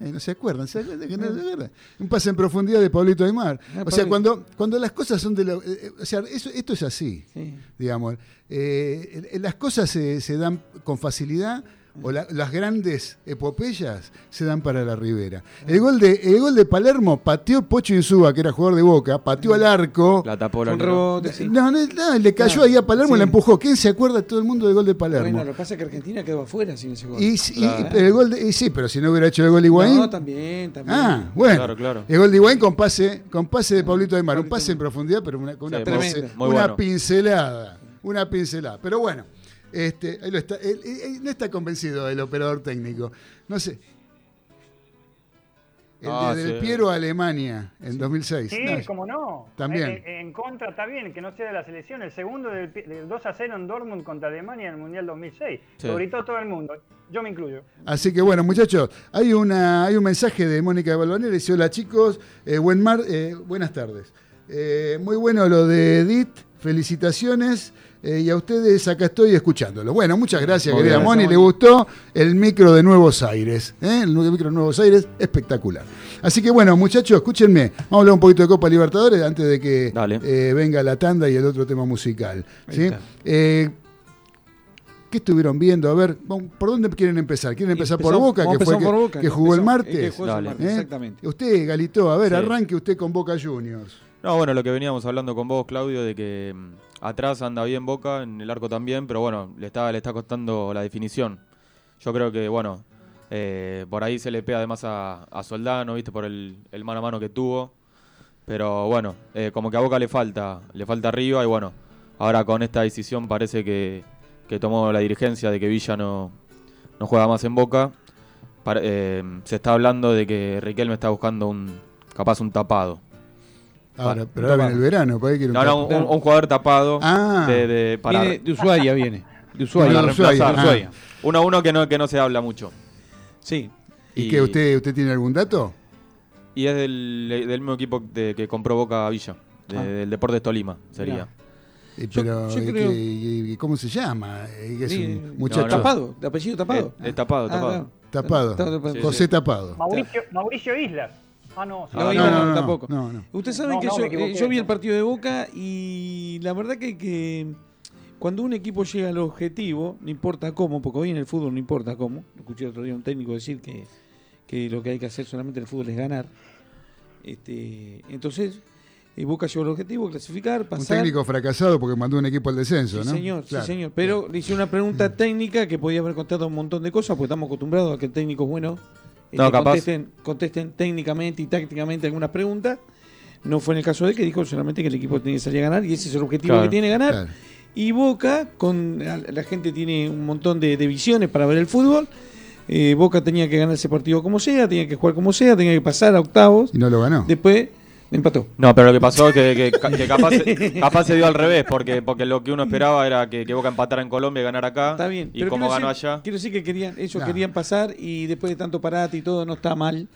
Eh, no se acuerdan, ¿se acuerdan que no se acuerdan? Un pase en profundidad de Pablito Aymar. Ah, O sea, cuando, cuando las cosas son de la. eh, eh, o sea, eso- esto es así, Sí. digamos. Eh, las cosas se, se dan con facilidad. O la- las grandes epopeyas se dan para la Ribera. El gol de, el gol de Palermo pateó Pocho Insúa, que era jugador de Boca, pateó al arco. La tapó la rebote, sí. No, no, no, le cayó Claro, ahí a Palermo y sí. la empujó. ¿Quién se acuerda todo el mundo del gol de Palermo? Bueno, lo que pasa es que Argentina quedó afuera sin ese gol. y, y- Claro. el gol de- y sí, pero si no hubiera hecho el gol de Higuaín. No, también, también. Ah, bueno. Claro, claro. El gol de Higuaín con pase, con pase de Pablito Aymar. Un pase en profundidad, pero una, con una, Sí, pince- tremendo. Muy una bueno. pincelada. Una pincelada. Pero bueno, este, ahí lo está, él- él- él no está convencido el operador técnico. No sé. El Ah, de Del sí. Piero a Alemania en 2006. Sí, No, cómo no. También. Eh, eh, en contra está bien, que no sea de la selección. El segundo del, pi- del 2 a 0 en Dortmund contra Alemania en el Mundial 2006. Sí. Lo gritó todo el mundo. Yo me incluyo. Así que bueno, muchachos, hay una hay un mensaje de Mónica de Balvanera. Dice, hola chicos, eh, buen mar, eh, buenas tardes. Eh, muy bueno lo de Edith, felicitaciones. Eh, y a ustedes acá estoy escuchándolo. Bueno, muchas gracias, Muy querida. Moni. Le gustó el micro de Nuevos Aires. ¿eh? El micro de Nuevos Aires, espectacular. Así que bueno, muchachos, escúchenme. Vamos a hablar un poquito de Copa Libertadores antes de que eh, venga la tanda y el otro tema musical. ¿Qué estuvieron viendo? A ver, ¿por dónde quieren empezar? ¿Quieren empezar por Boca, que, jugó el martes? que jugó el Dale. martes, ¿Eh? Exactamente. Usted, Galito, a ver, Sí. arranque usted con Boca Juniors. No, bueno, lo que veníamos hablando con vos, Claudio, de que mm, atrás anda bien Boca, en el arco también, pero bueno, le está, le está costando la definición. Yo creo que, bueno, eh, por ahí se le pega además a, a Soldano, ¿viste? Por el, el mano a mano que tuvo. Pero bueno, eh, como que a Boca le falta, le falta arriba y bueno, ahora con esta decisión parece que, que tomó la dirigencia de que Villa no, no juega más en Boca. Eh, se está hablando de que Riquelme está buscando un capaz un tapado. Ahora, Ah, pero ahora viene el verano, quiere un No, no, un, un jugador tapado Ah. de, de- para, Viene de Ushuaia, viene. De Ushuaia. de para Ushuaia, ah. Ushuaia. Uno a uno que no, que no se habla mucho. Sí. ¿Y qué, usted, usted tiene algún dato? Y es del, del mismo equipo de, que compró Boca Villa, de- Ah. del Deportes Tolima, sería. Mirá. Eh, pero, yo ¿y creo- qué- y- y ¿cómo se llama? Eh, que es Sí, un muchacho no, no. Tapado, de apellido tapado. Eh, eh, tapado, Ah, tapado. tapado. Tapado. Sí, José Tapado. Mauricio, Mauricio Islas. Ah, no. sí. No, Ah, no, no, no, tampoco. no, no. Ustedes saben No, que no, yo, me equivoqué, eh, yo vi el partido de Boca y la verdad que, que cuando un equipo llega al objetivo, no importa cómo, porque hoy en el fútbol no importa cómo, escuché otro día un técnico decir que, que lo que hay que hacer solamente en el fútbol es ganar. Este, entonces, eh, Boca llegó al objetivo, clasificar, Un pasar. técnico fracasado porque mandó un equipo al descenso, Sí, ¿no? señor, Claro. sí, señor. Pero le hice una pregunta técnica que podía haber contado un montón de cosas, porque estamos acostumbrados a que el técnico es bueno. No, le capaz- contesten, contesten técnicamente y tácticamente algunas preguntas. No fue en el caso de él, que dijo solamente que el equipo tenía que salir a ganar y ese es el objetivo Claro, que tiene ganar. Claro. Y Boca, con la, la gente tiene un montón de, de visiones para ver el fútbol. Eh, Boca tenía que ganar ese partido como sea, tenía que jugar como sea, tenía que pasar a octavos. Y no lo ganó. Después empató. No, pero lo que pasó es que, que- que capaz, *laughs* capaz se dio al revés, porque, porque lo que uno esperaba era que, que Boca empatara en Colombia y ganara acá. Está bien. Y pero como quiero ganó decir- allá. Quiero decir que querían, ellos querían pasar y después de tanto parate y todo no está mal.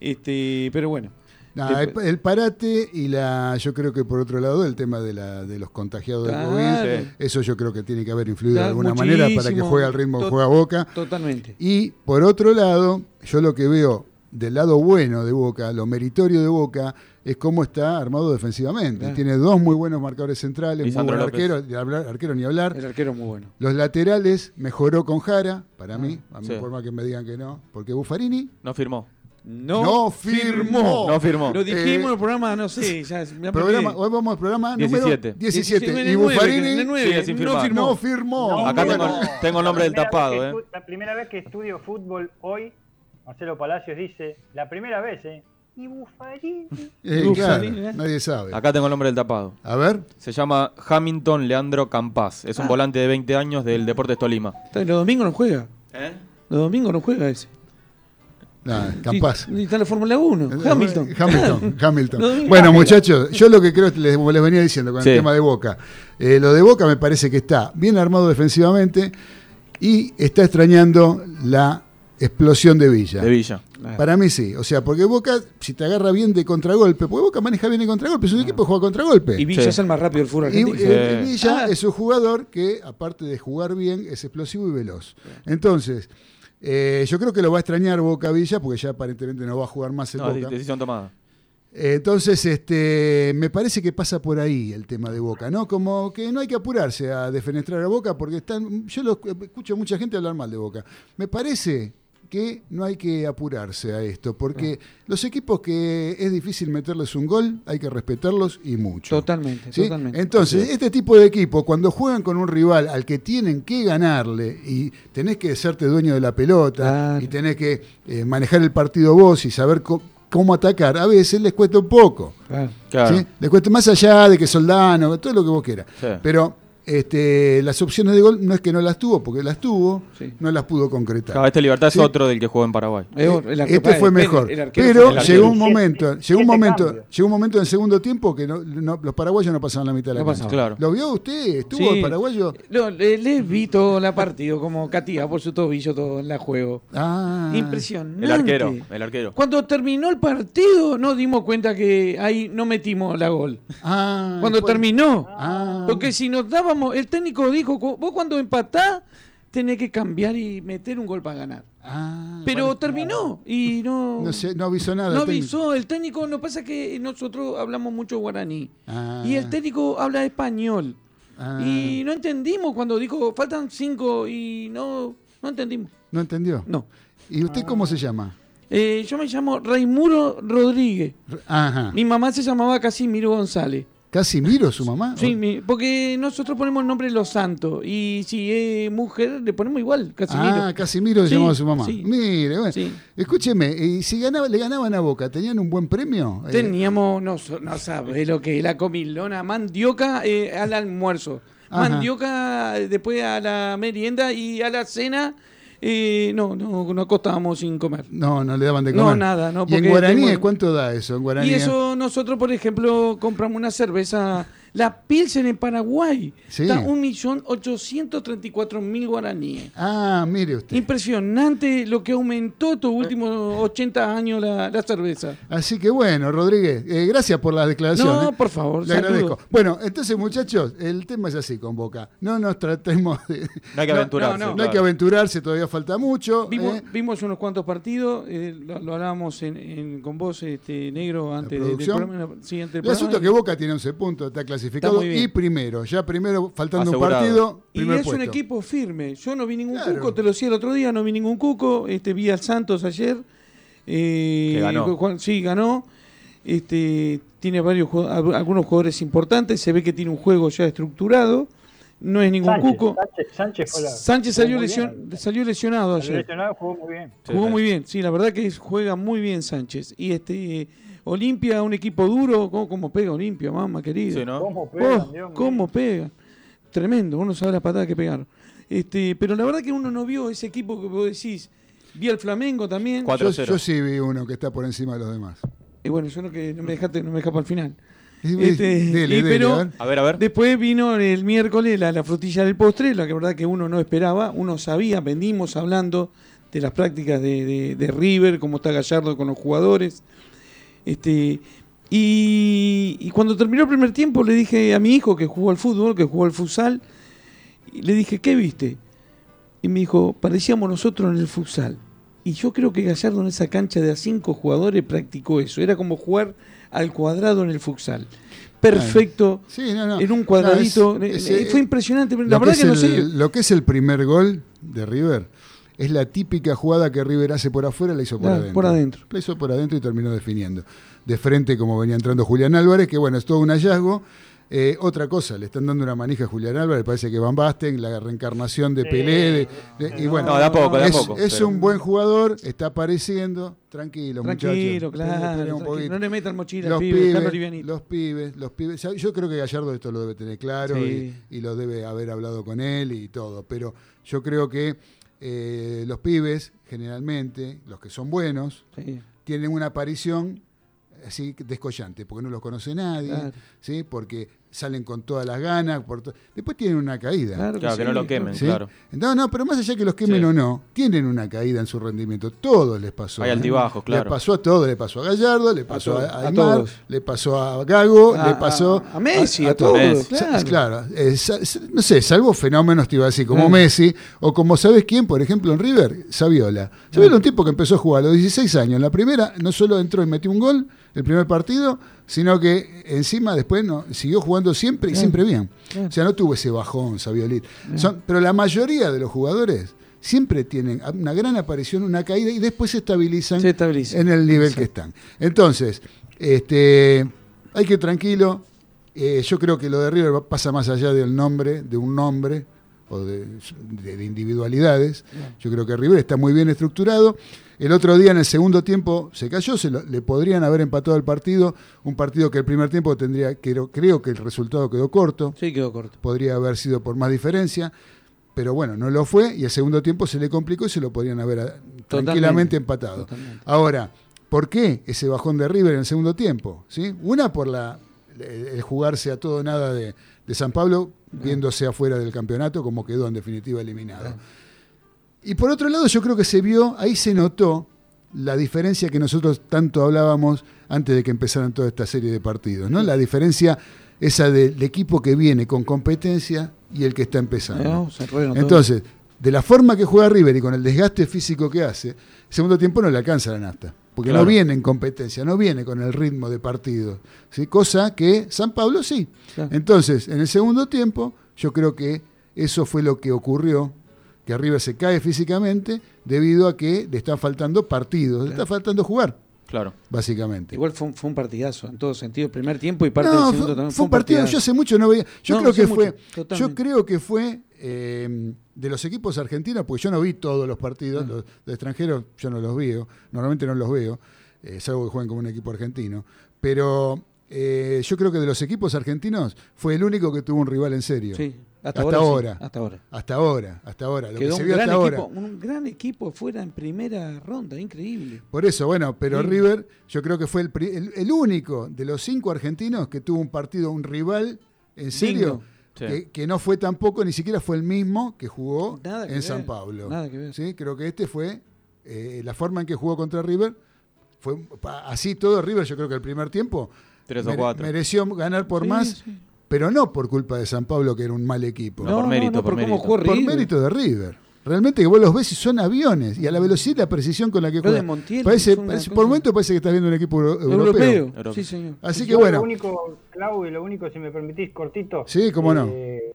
Este, pero bueno. El, el parate y la, yo creo que por otro lado el tema de, la, de los contagiados de Claro. COVID, eso yo creo que tiene que haber influido de alguna manera para que juegue al ritmo que juega Boca. Totalmente. Y por otro lado, yo lo que veo del lado bueno de Boca, lo meritorio de Boca, es cómo está armado defensivamente. Claro. Tiene dos muy buenos marcadores centrales, muy buen arquero, ni hablar- arquero ni hablar. El arquero es muy bueno. Los laterales mejoró con Jara, para mí, a mí Sí. por más que me digan que no, porque Buffarini No firmó. No, no, firmó. No firmó. Lo dijimos Eh, en el programa, no sé, ya Programa, hoy vamos al programa 17. número 17. en Y Buffarini no firmó. no firmó. No, Acá tengo, tengo el nombre del tapado, ¿eh? La primera vez que estudio fútbol hoy, Marcelo Palacios dice, la primera vez, ¿eh? Y Buffarini. Eh, claro, ¿eh? nadie sabe. Acá tengo el nombre del tapado. A ver, Se llama Hamilton Leandro Campas. Ah. Es un volante de 20 años del Deportes Tolima. Los domingos no juega. Los domingos no juega ese. nada, capaz. Y, y está en la Fórmula 1. Hamilton. Hamilton, Hamilton. Digo. Bueno, muchachos, yo lo que creo, les, como les venía diciendo con Sí. el tema de Boca, eh, lo de Boca me parece que está bien armado defensivamente y está extrañando la explosión de Villa. De Villa. Para mí sí. O sea, porque Boca, si te agarra bien de contragolpe, porque Boca maneja bien de contragolpe, es un equipo que juega contragolpe. Y Villa Sí. es el más rápido del fútbol Y, argentino. eh, Sí. Villa Ah. es un jugador que, aparte de jugar bien, es explosivo y veloz. Entonces, eh, yo creo que lo va a extrañar Boca Villa, porque ya aparentemente no va a jugar más en No, Boca. decisión tomada. Eh, Entonces, este, me parece que pasa por ahí el tema de Boca, ¿no? Como que no hay que apurarse a defenestrar a Boca, porque están, yo lo, escucho a mucha gente hablar mal de Boca. Me parece que no hay que apurarse a esto, porque los equipos que es difícil meterles un gol, hay que respetarlos y mucho. Totalmente, ¿Sí? totalmente. Entonces, este tipo de equipos, cuando juegan con un rival al que tienen que ganarle y tenés que serte dueño de la pelota Claro. y tenés que eh, manejar el partido vos y saber cómo atacar, a veces les cuesta un poco. Claro. Claro. ¿sí? Les cuesta más allá de que Soldano, todo lo que vos quieras. Sí. Pero este, las opciones de gol no es que no las tuvo, porque las tuvo, Sí. no las pudo concretar. Claro, este Libertad Sí. es otro del que jugó en Paraguay. El Este fue mejor. el pero llegó un momento, llegó un momento, llegó un momento en el segundo tiempo que no- no- los paraguayos no pasaban la mitad de la No cancha. pasaban. Claro. ¿Lo vio usted? ¿Estuvo Sí. el paraguayo? Lo- le, le vi todo la partido, como Katia por su tobillo, todo en la juego. Ah. Impresionante. El arquero, el arquero. Cuando terminó el partido, nos dimos cuenta que ahí no metimos la gol. Ah, Cuando terminó. Ah. Porque si nos dábamos, el técnico dijo, "Cu- vos cuando empatás, tenés que cambiar y meter un gol para ganar. Ah, Pero bueno, terminó y no... no, sé, no avisó nada. No el avisó, el técnico, no pasa que nosotros hablamos mucho guaraní. Ah. Y el técnico habla español. Ah. Y no entendimos cuando dijo, faltan cinco y no, no entendimos. ¿No entendió? No. ¿Y usted cómo se llama? Eh, yo me llamo Raimuro Rodríguez. Ajá. Mi mamá se llamaba Casimiro González. Casimiro, su mamá. Sí, porque nosotros ponemos el nombre de los santos. Y si es mujer, le ponemos igual, Casimiro. Ah, Casimiro se Sí, llamaba su mamá. sí. Mire, bueno. Sí. Escúcheme, y si ganaba, le ganaban a Boca, ¿tenían un buen premio? Eh, Teníamos, no, no sabe lo que es la comilona, mandioca eh, al almuerzo. Ajá. Mandioca después a la merienda y a la cena, eh, no, no, no acostábamos sin comer. no, no le daban de No, comer. nada, no, ¿Y en guaraníes tengo- cuánto da eso? En guaraní. Y eso nosotros, por ejemplo, compramos una cerveza, la Pilsen en Paraguay. Sí. Está 1.834.000 guaraníes. Ah, mire usted. Impresionante lo que aumentó estos últimos 80 años la, la cerveza. Así que bueno, Rodríguez, eh, gracias por las declaraciones. No, por favor, Le saludo. agradezco. Bueno, entonces, muchachos, el tema es así con Boca. No nos tratemos de. No hay que aventurarse. no, no. No hay que aventurarse, todavía falta mucho. Vimos, ¿eh? vimos unos cuantos partidos, eh, lo, lo hablábamos en, en- con vos, este, Negro, antes de- del producción? programa. Sí, antes del El asunto es que Boca tiene 11 puntos, está clasificado Bien. y primero. Ya primero, faltando Asegurado. un partido, Y es un equipo firme. Yo no vi ningún Claro. cuco, te lo decía el otro día, no vi ningún cuco. Este, vi al Santos ayer. eh, Que ganó. Juan- sí, ganó. Este, tiene varios algunos jugadores importantes. Se ve que tiene un juego ya estructurado. No es ningún Sánchez, cuco. Sánchez, Sánchez fue la- Sánchez salió, lesion- bien. salió lesionado Salió ayer. lesionado, jugó muy bien. Jugó sí. muy bien, sí, la verdad que juega muy bien Sánchez. Y este Olimpia, un equipo duro, ¿cómo, cómo pega Olimpia, mamá querida? Sí, ¿no? ¿Cómo Oh, Dios mío? ¿Cómo pega? Tremendo, uno sabe la patada que pegaron. Este, pero la verdad que uno no vio ese equipo que vos decís. Vi al Flamengo también. Cuatro. Yo, 4-0. yo sí vi uno que está por encima de los demás. Y bueno, yo no que no me dejaste, no me deja para el final. Y- Este, dele, y dele, pero- a ver. A ver, a ver. Después vino el miércoles la, la frutilla del postre, la que verdad que uno no esperaba, uno sabía, venimos hablando de las prácticas de, de- de River, cómo está Gallardo con los jugadores. Este, y, y cuando terminó el primer tiempo le dije a mi hijo que jugó al fútbol, que jugó al futsal, y le dije, ¿qué viste? Y me dijo, parecíamos nosotros en el futsal. Y yo creo que Gallardo en esa cancha de a cinco jugadores practicó eso. Era como jugar al cuadrado en el futsal. Perfecto. Sí, no, no. En un cuadradito. No, es- Eh, es- fue impresionante. La verdad que que, no es sé. Lo que es el primer gol de River es la típica jugada que River hace por afuera, la hizo por Ah, adentro. por adentro. La hizo por adentro y terminó definiendo. De frente, como venía entrando Julián Álvarez, que bueno, es todo un hallazgo. Eh, otra cosa, le están dando una manija a Julián Álvarez, parece que Van Basten, la reencarnación de Pelé. de- de- y bueno, No, de a poco, de a es, poco, es pero- un buen jugador, está apareciendo. Tranquilo, Tranquilo, muchachos. claro. tranquilo. poquito. No le metan mochila al los pibe, pibes, los pibes, los pibes. Yo creo que Gallardo esto lo debe tener claro Sí. y, y lo debe haber hablado con él y todo. Pero yo creo que eh, los pibes, generalmente, los que son buenos, Sí, tienen una aparición así descollante, porque no los conoce nadie, Claro. ¿sí? porque salen con todas las ganas, por to- después tienen una caída. Claro Claro, que no lo quemen, ¿sí? claro. No, no, pero más allá que los quemen Sí. o no, tienen una caída en su rendimiento. Todo les pasó. Hay ¿eh? altibajos, claro. Le pasó a todo, le pasó a Gallardo, le pasó a, todos, a a Aymar, todos. le pasó a Gago, A- le pasó a- a Messi, a todos, Messi. claro. Claro, eh, no sé, salvo fenómenos, te iba a decir, como. Messi, o como sabes quién, por ejemplo, en River, Saviola. Saviola un tipo que empezó a jugar a los 16 años. En la primera, no solo entró y metió un gol, el primer partido, sino que encima después no, siguió jugando siempre y siempre bien. O sea, no tuvo ese bajón, Saviolit. Son- pero la mayoría de los jugadores siempre tienen una gran aparición, una caída y después se estabilizan, Se estabilizan. en el nivel que están. Entonces, este, hay que ir tranquilo. Eh, yo creo que lo de River pasa más allá del nombre, de un nombre o de, de- de individualidades. Yo creo que River está muy bien estructurado. El otro día en el segundo tiempo se cayó, se lo- le podrían haber empatado el partido, un partido que el primer tiempo tendría, creo, creo que el resultado quedó corto, Sí, quedó corto. podría haber sido por más diferencia, pero bueno, no lo fue y el segundo tiempo se le complicó y se lo podrían haber ah, tranquilamente empatado. Totalmente. Ahora, ¿por qué ese bajón de River en el segundo tiempo? ¿Sí? Una por la el jugarse a todo o nada de, de San Pablo, viéndose afuera del campeonato, como quedó en definitiva eliminado. Y por otro lado, yo creo que se vio, ahí se notó la diferencia que nosotros tanto hablábamos antes de que empezaran toda esta serie de partidos, ¿no? La diferencia esa del equipo que viene con competencia y el que está empezando. Renotó. Entonces, de la forma que juega River y con el desgaste físico que hace, el segundo tiempo no le alcanza la nafta. Porque Claro. no viene en competencia, no viene con el ritmo de partido. ¿sí? Cosa que San Pablo sí. Claro. Entonces, en el segundo tiempo, yo creo que eso fue lo que ocurrió, que River se cae físicamente debido a que le están faltando partidos, le está faltando jugar, Claro. básicamente. Igual fue un, fue un partidazo en todo sentido. El primer tiempo y parte No, del fue, segundo también. fue un partido, yo hace mucho no veía. Yo No, creo que fue, yo creo que fue eh, de los equipos argentinos, porque yo no vi todos los partidos, los de extranjeros yo no los veo, normalmente no los veo, eh, salvo que jueguen como un equipo argentino. Pero eh, yo creo que de los equipos argentinos fue el único que tuvo un rival en serio. Sí, Hasta, hasta, ahora. sí, hasta ahora. Hasta ahora, hasta ahora. Lo Quedó que se un vio gran, hasta equipo, ahora. un gran equipo fuera en primera ronda, increíble. Por eso, bueno, pero Sí. River, yo creo que fue el, el- el único de los cinco argentinos que tuvo un partido, un rival, en serio. Sí. que, que no fue tampoco, ni siquiera fue el mismo que jugó Nada que en ver, San Pablo. nada que ver. ¿Sí? Creo que este fue, eh, la forma en que jugó contra River, fue así todo River, yo creo que el primer tiempo Tres o mere- cuatro. mereció ganar por más. Pero no por culpa de San Pablo, que era un mal equipo. No, por mérito, por cómo mérito. por mérito de River. Realmente que vos los ves y son aviones. Y a la velocidad y la precisión con la que juegan. Montiel Parece, parece- por momentos parece que estás viendo un equipo euro- europeo. Europeo. Europeo. Sí, señor. Así que bueno. Lo único, Clau, y lo único, si me permitís, cortito. Sí, cómo no. eh,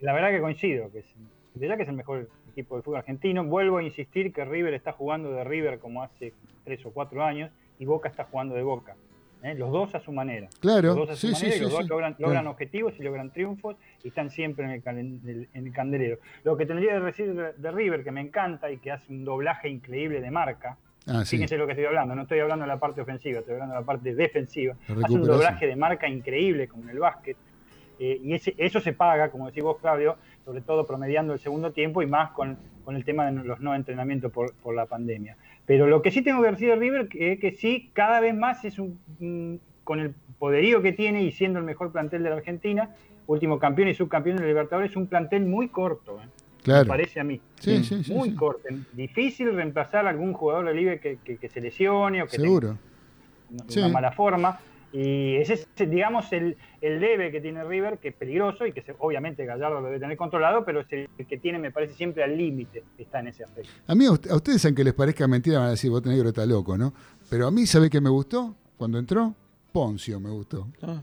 la verdad que coincido, que es, de que es el mejor equipo de fútbol argentino. Vuelvo a insistir que River está jugando de River como hace tres o cuatro años y Boca está jugando de Boca. ¿Eh? Los dos a su manera. Claro, Los dos a su sí, manera sí, y los sí, dos sí. logran, Claro. logran objetivos y logran triunfos y están siempre en el, calen- en el- en el candelero. Lo que tendría que decir de, de River, que me encanta y que hace un doblaje increíble de marca, Ah, sí. Fíjense lo que estoy hablando, no estoy hablando de la parte ofensiva, estoy hablando de la parte defensiva. Hace un doblaje de marca increíble como en el básquet. eh, y ese- eso se paga, como decís vos, Claudio, sobre todo promediando el segundo tiempo y más con, con el tema de los no entrenamientos por, por la pandemia. Pero lo que sí tengo que decir de River es que sí, cada vez más es un, con el poderío que tiene y siendo el mejor plantel de la Argentina, último campeón y subcampeón de la Libertadores, es un plantel muy corto. ¿eh? Claro. Me parece a mí. Sí, sí, sí, muy corto. Difícil reemplazar a algún jugador de Libre que, que- que se lesione o que Seguro. tenga una mala forma. Y ese es, digamos, el, el debe que tiene River, que es peligroso y que se- obviamente Gallardo lo debe tener controlado, pero es el, que tiene, me parece, siempre al límite, está en ese aspecto. A mí, a ust- a ustedes, aunque les parezca mentira, van a decir, vos tenés que está loco, ¿no? Pero a mí, ¿sabe qué me gustó? Cuando entró, Poncio me gustó. Ah,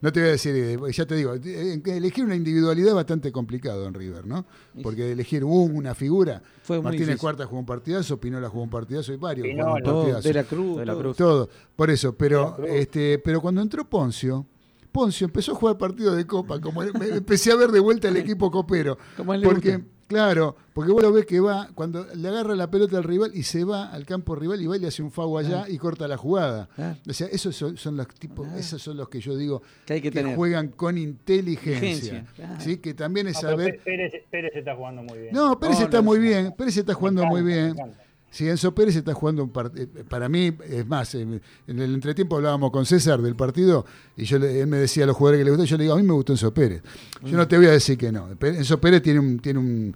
No te voy a decir, eh, ya te digo, eh, elegir una individualidad es bastante complicado en River, ¿no? Porque elegir un- una figura. Fue Martínez difícil. Cuarta jugó un partidazo, Pinola jugó un partidazo y varios Pinola. un todo, partidazo. de la Cruz. De la todo. Cruz. Todo, por eso, pero este, pero cuando entró Poncio, Poncio empezó a jugar partidos de copa, como me- empecé a ver de vuelta el *laughs* equipo copero. Como Porque, gusta. Claro, porque vos lo ves que va, cuando le agarra la pelota al rival y se va al campo rival y va y le hace un FAU allá y corta la jugada. Claro. O sea, esos son, son los tipos, Claro. esos son los que yo digo Que hay que tener. juegan con inteligencia. Inteligencia, claro. ¿sí? Que también es saber. Pérez, Pérez está jugando muy bien. No, Pérez No, está no, muy no. bien, Pérez está jugando encanta, muy bien. Si Enzo Pérez está jugando un partido, para mí, es más, en, el entretiempo hablábamos con César del partido y yo le- él me decía a los jugadores que le gustó, yo le digo, a mí me gustó Enzo Pérez. Yo no te voy a decir que no. Enzo Pérez tiene un, tiene un,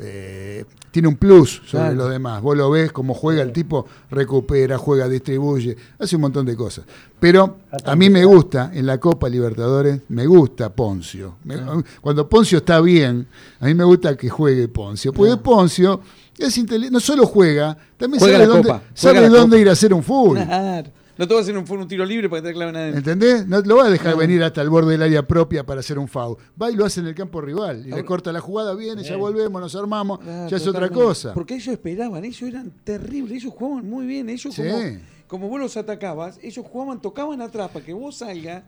eh, tiene un plus sobre Claro. los demás. Vos lo ves como juega el tipo, recupera, juega, distribuye, hace un montón de cosas. Pero a mí me gusta en la Copa Libertadores, me gusta Poncio. Me- Cuando Poncio está bien, a mí me gusta que juegue Poncio. Porque Poncio es inteli- no solo juega, también Juega sabe dónde, Copa, sabe dónde ir a hacer un fútbol. Claro. No te vas a hacer un, un tiro libre para que te claven adentro. ¿Entendés? No lo va a dejar venir hasta el borde del área propia para hacer un foul. Va y lo hace en el campo rival. Y le Ahora- corta la jugada, viene, ya volvemos, nos armamos, Ah, ya es otra cosa. Porque ellos esperaban, ellos eran terribles, ellos jugaban muy bien, ellos Sí. como, como vos los atacabas, ellos jugaban, tocaban atrás para que vos salgas.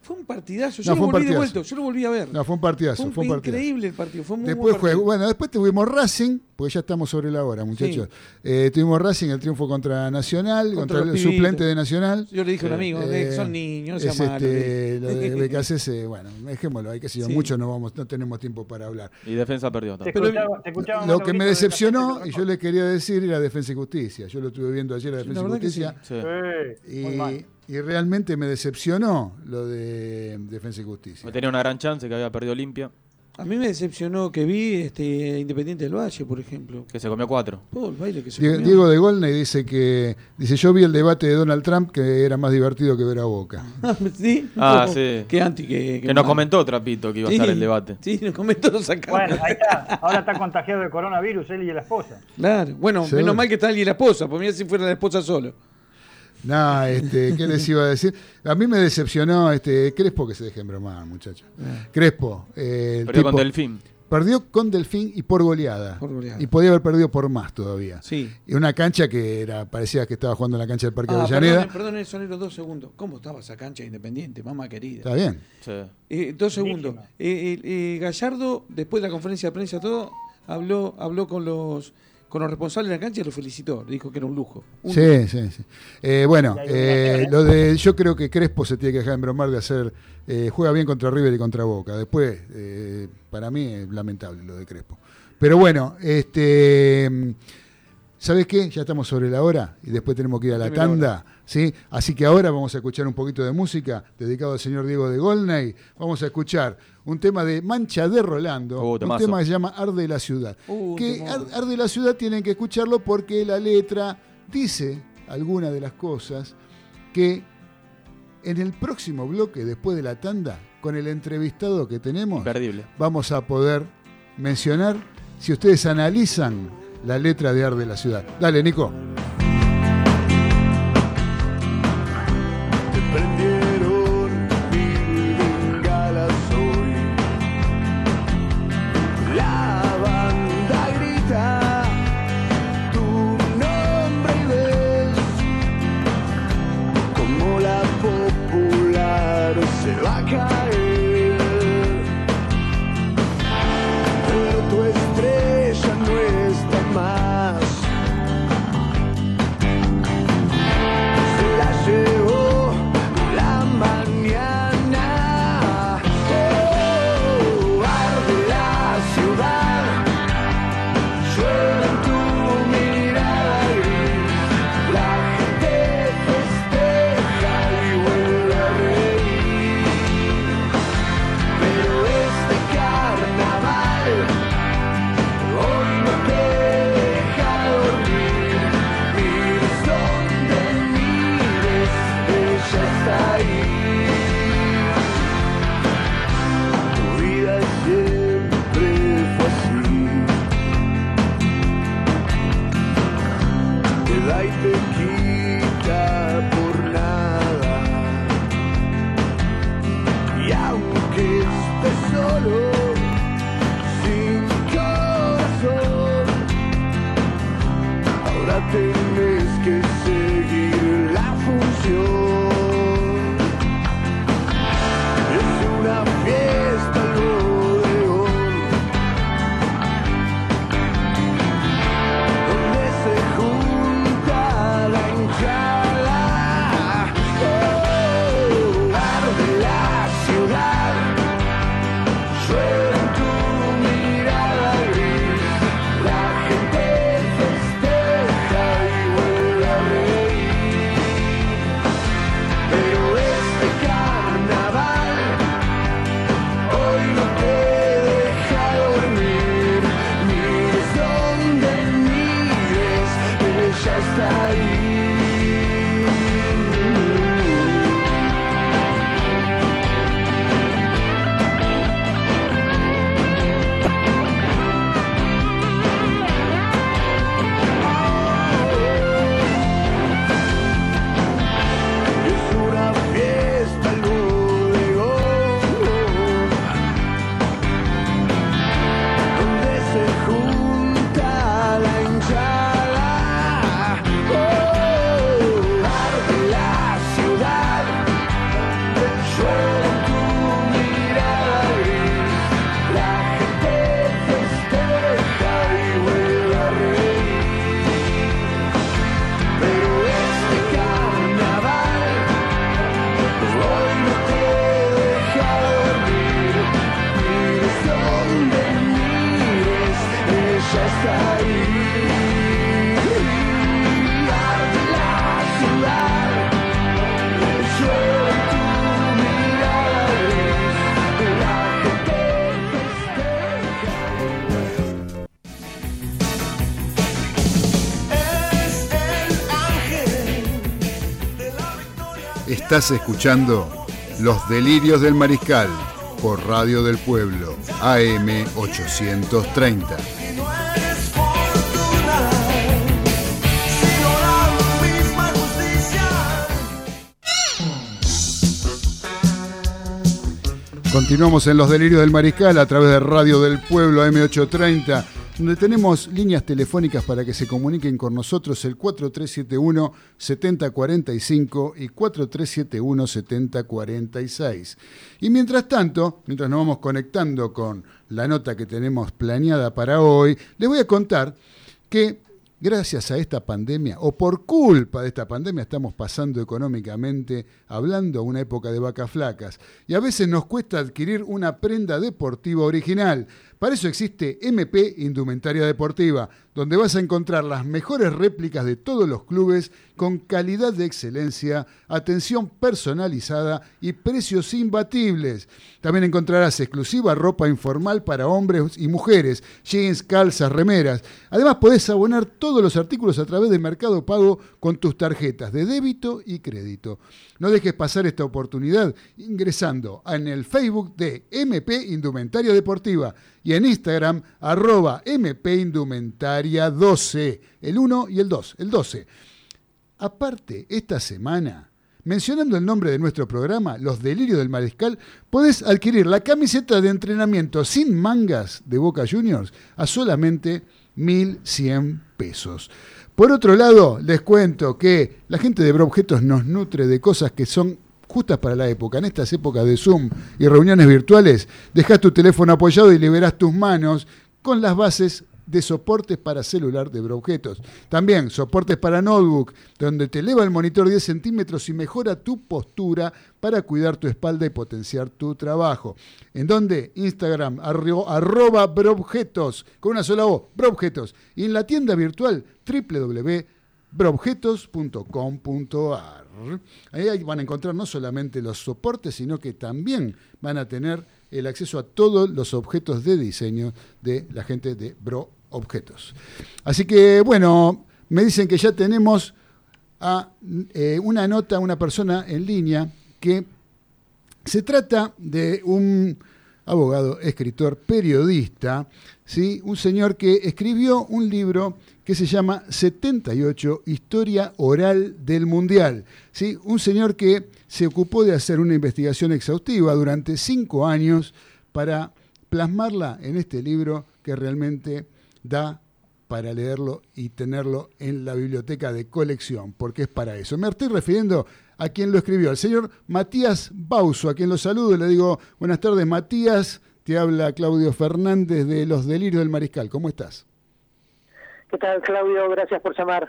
Fue un partidazo, yo No, lo fue un volví de partidazo. vuelta, yo lo volví a ver. No, fue un partidazo, fue, fue un partidazo. increíble el partido, fue muy Después buen partido. bueno, después tuvimos Racing, porque ya estamos sobre la hora, muchachos. Eh, tuvimos Racing, el triunfo contra Nacional, contra, el pibitos. suplente de Nacional. Yo le dije a un amigo, Eh, son niños, es este, *laughs* lo de le- BKC, bueno, dejémoslo, hay que yo, Sí. mucho no vamos, no tenemos tiempo para hablar. Y defensa perdió también. escuchaba- te escuchaba Lo que me de decepcionó, y yo le quería decir, era Defensa y Justicia. Yo lo estuve viendo ayer a Defensa la y Justicia. Sí. Sí, muy mal. Y, y realmente me decepcionó lo de Defensa y Justicia. Tenía una gran chance que había perdido limpia, A mí me decepcionó que vi este Independiente del Valle, por ejemplo. que se comió cuatro. Todo el baile que se Die- comió. Diego de Golney dice que dice yo vi el debate de Donald Trump que era más divertido que ver a Boca. *laughs* ¿Sí? Ah, No, sí. Qué anti, que, Que nos comentó Trapito que iba a estar el debate. Sí, nos comentó, lo sacamos. Bueno, ahí está. Ahora está contagiado de coronavirus él y la esposa. Claro, bueno, Seguro. menos mal que está alguien la esposa, porque mira si fuera la esposa solo. No, este, ¿qué les iba a decir? A mí me decepcionó este Crespo que se dejen bromar, muchachos. Crespo, eh, el Perdió con Delfín. Perdió con Delfín y por goleada. Por goleada. Y podía haber perdido por más todavía. Sí. Y una cancha que era parecía que estaba jugando en la cancha del Parque Ah, Avellaneda. perdón, perdón, Sonero, dos segundos. ¿Cómo estaba esa cancha de independiente, mamá querida? Está bien. Sí. Eh, dos segundos. Eh, eh, eh, Gallardo, después de la conferencia de prensa, todo, habló, habló con los con los responsables de la cancha y los felicitó. Le dijo que era un lujo. Un lujo. Sí, sí, sí. Eh, bueno, eh, lo de, yo creo que Crespo se tiene que dejar en bromar de hacer, eh, juega bien contra River y contra Boca. Después, eh, para mí es lamentable lo de Crespo. Pero bueno, este, ¿sabes qué? Ya estamos sobre la hora y después tenemos que ir a la tanda. ¿sí? Así que ahora vamos a escuchar un poquito de música dedicado al señor Diego de Golney. Vamos a escuchar un tema de Mancha de Rolando, Uh, un tema que se llama Arde la Ciudad. Uh, que. Ar- Arde la Ciudad tienen que escucharlo porque la letra dice algunas de las cosas que en el próximo bloque, después de la tanda, con el entrevistado que tenemos, Imperdible. vamos a poder mencionar si ustedes analizan la letra de Arde la Ciudad. Dale, Nico. Estás escuchando Los Delirios del Mariscal por Radio del Pueblo, AM 830. Y no eres fortuna, sino la misma justicia. Continuamos en Los Delirios del Mariscal a través de Radio del Pueblo AM830, donde tenemos líneas telefónicas para que se comuniquen con nosotros el 4371-7045 y 4371-7046. Y mientras tanto, mientras nos vamos conectando con la nota que tenemos planeada para hoy, les voy a contar que gracias a esta pandemia, o por culpa de esta pandemia, estamos pasando económicamente, hablando a una época de vacas flacas. Y a veces nos cuesta adquirir una prenda deportiva original. Para eso existe MP Indumentaria Deportiva, donde vas a encontrar las mejores réplicas de todos los clubes con calidad de excelencia, atención personalizada y precios imbatibles. También encontrarás exclusiva ropa informal para hombres y mujeres, jeans, calzas, remeras. Además podés abonar todos los artículos a través de Mercado Pago con tus tarjetas de débito y crédito. No dejes pasar esta oportunidad ingresando en el Facebook de MP Indumentaria Deportiva y en Instagram arroba MP Indumentaria 12, el 1 y el 2, el 12. Aparte, esta semana, mencionando el nombre de nuestro programa, Los Delirios del Mariscal, podés adquirir la camiseta de entrenamiento sin mangas de Boca Juniors a solamente 1.100 pesos. Por otro lado, les cuento que la gente de Broobjetos nos nutre de cosas que son justas para la época. En estas épocas de Zoom y reuniones virtuales, dejás tu teléfono apoyado y liberás tus manos con las bases de soportes para celular de Broobjetos. También soportes para notebook, donde te eleva el monitor 10 centímetros y mejora tu postura para cuidar tu espalda y potenciar tu trabajo. En donde Instagram, arro- arroba Broobjetos, con una sola O, Broobjetos. Y en la tienda virtual www.broobjetos.com.ar. Ahí ahí van a encontrar no solamente los soportes, sino que también van a tener el acceso a todos los objetos de diseño de la gente de Bro Objetos. Así que, bueno, me dicen que ya tenemos a eh, una nota, una persona en línea que se trata de un abogado, escritor, periodista, ¿sí? un señor que escribió un libro que se llama 78, Historia Oral del Mundial. ¿sí? Un señor que se ocupó de hacer una investigación exhaustiva durante cinco años para plasmarla en este libro que realmente da para leerlo y tenerlo en la biblioteca de colección, porque es para eso. Me estoy refiriendo a quien lo escribió, al señor Matías Bauso, a quien lo saludo y le digo, buenas tardes Matías, te habla Claudio Fernández de Los Delirios del Mariscal, ¿cómo estás? ¿Qué tal, Claudio? Gracias por llamar.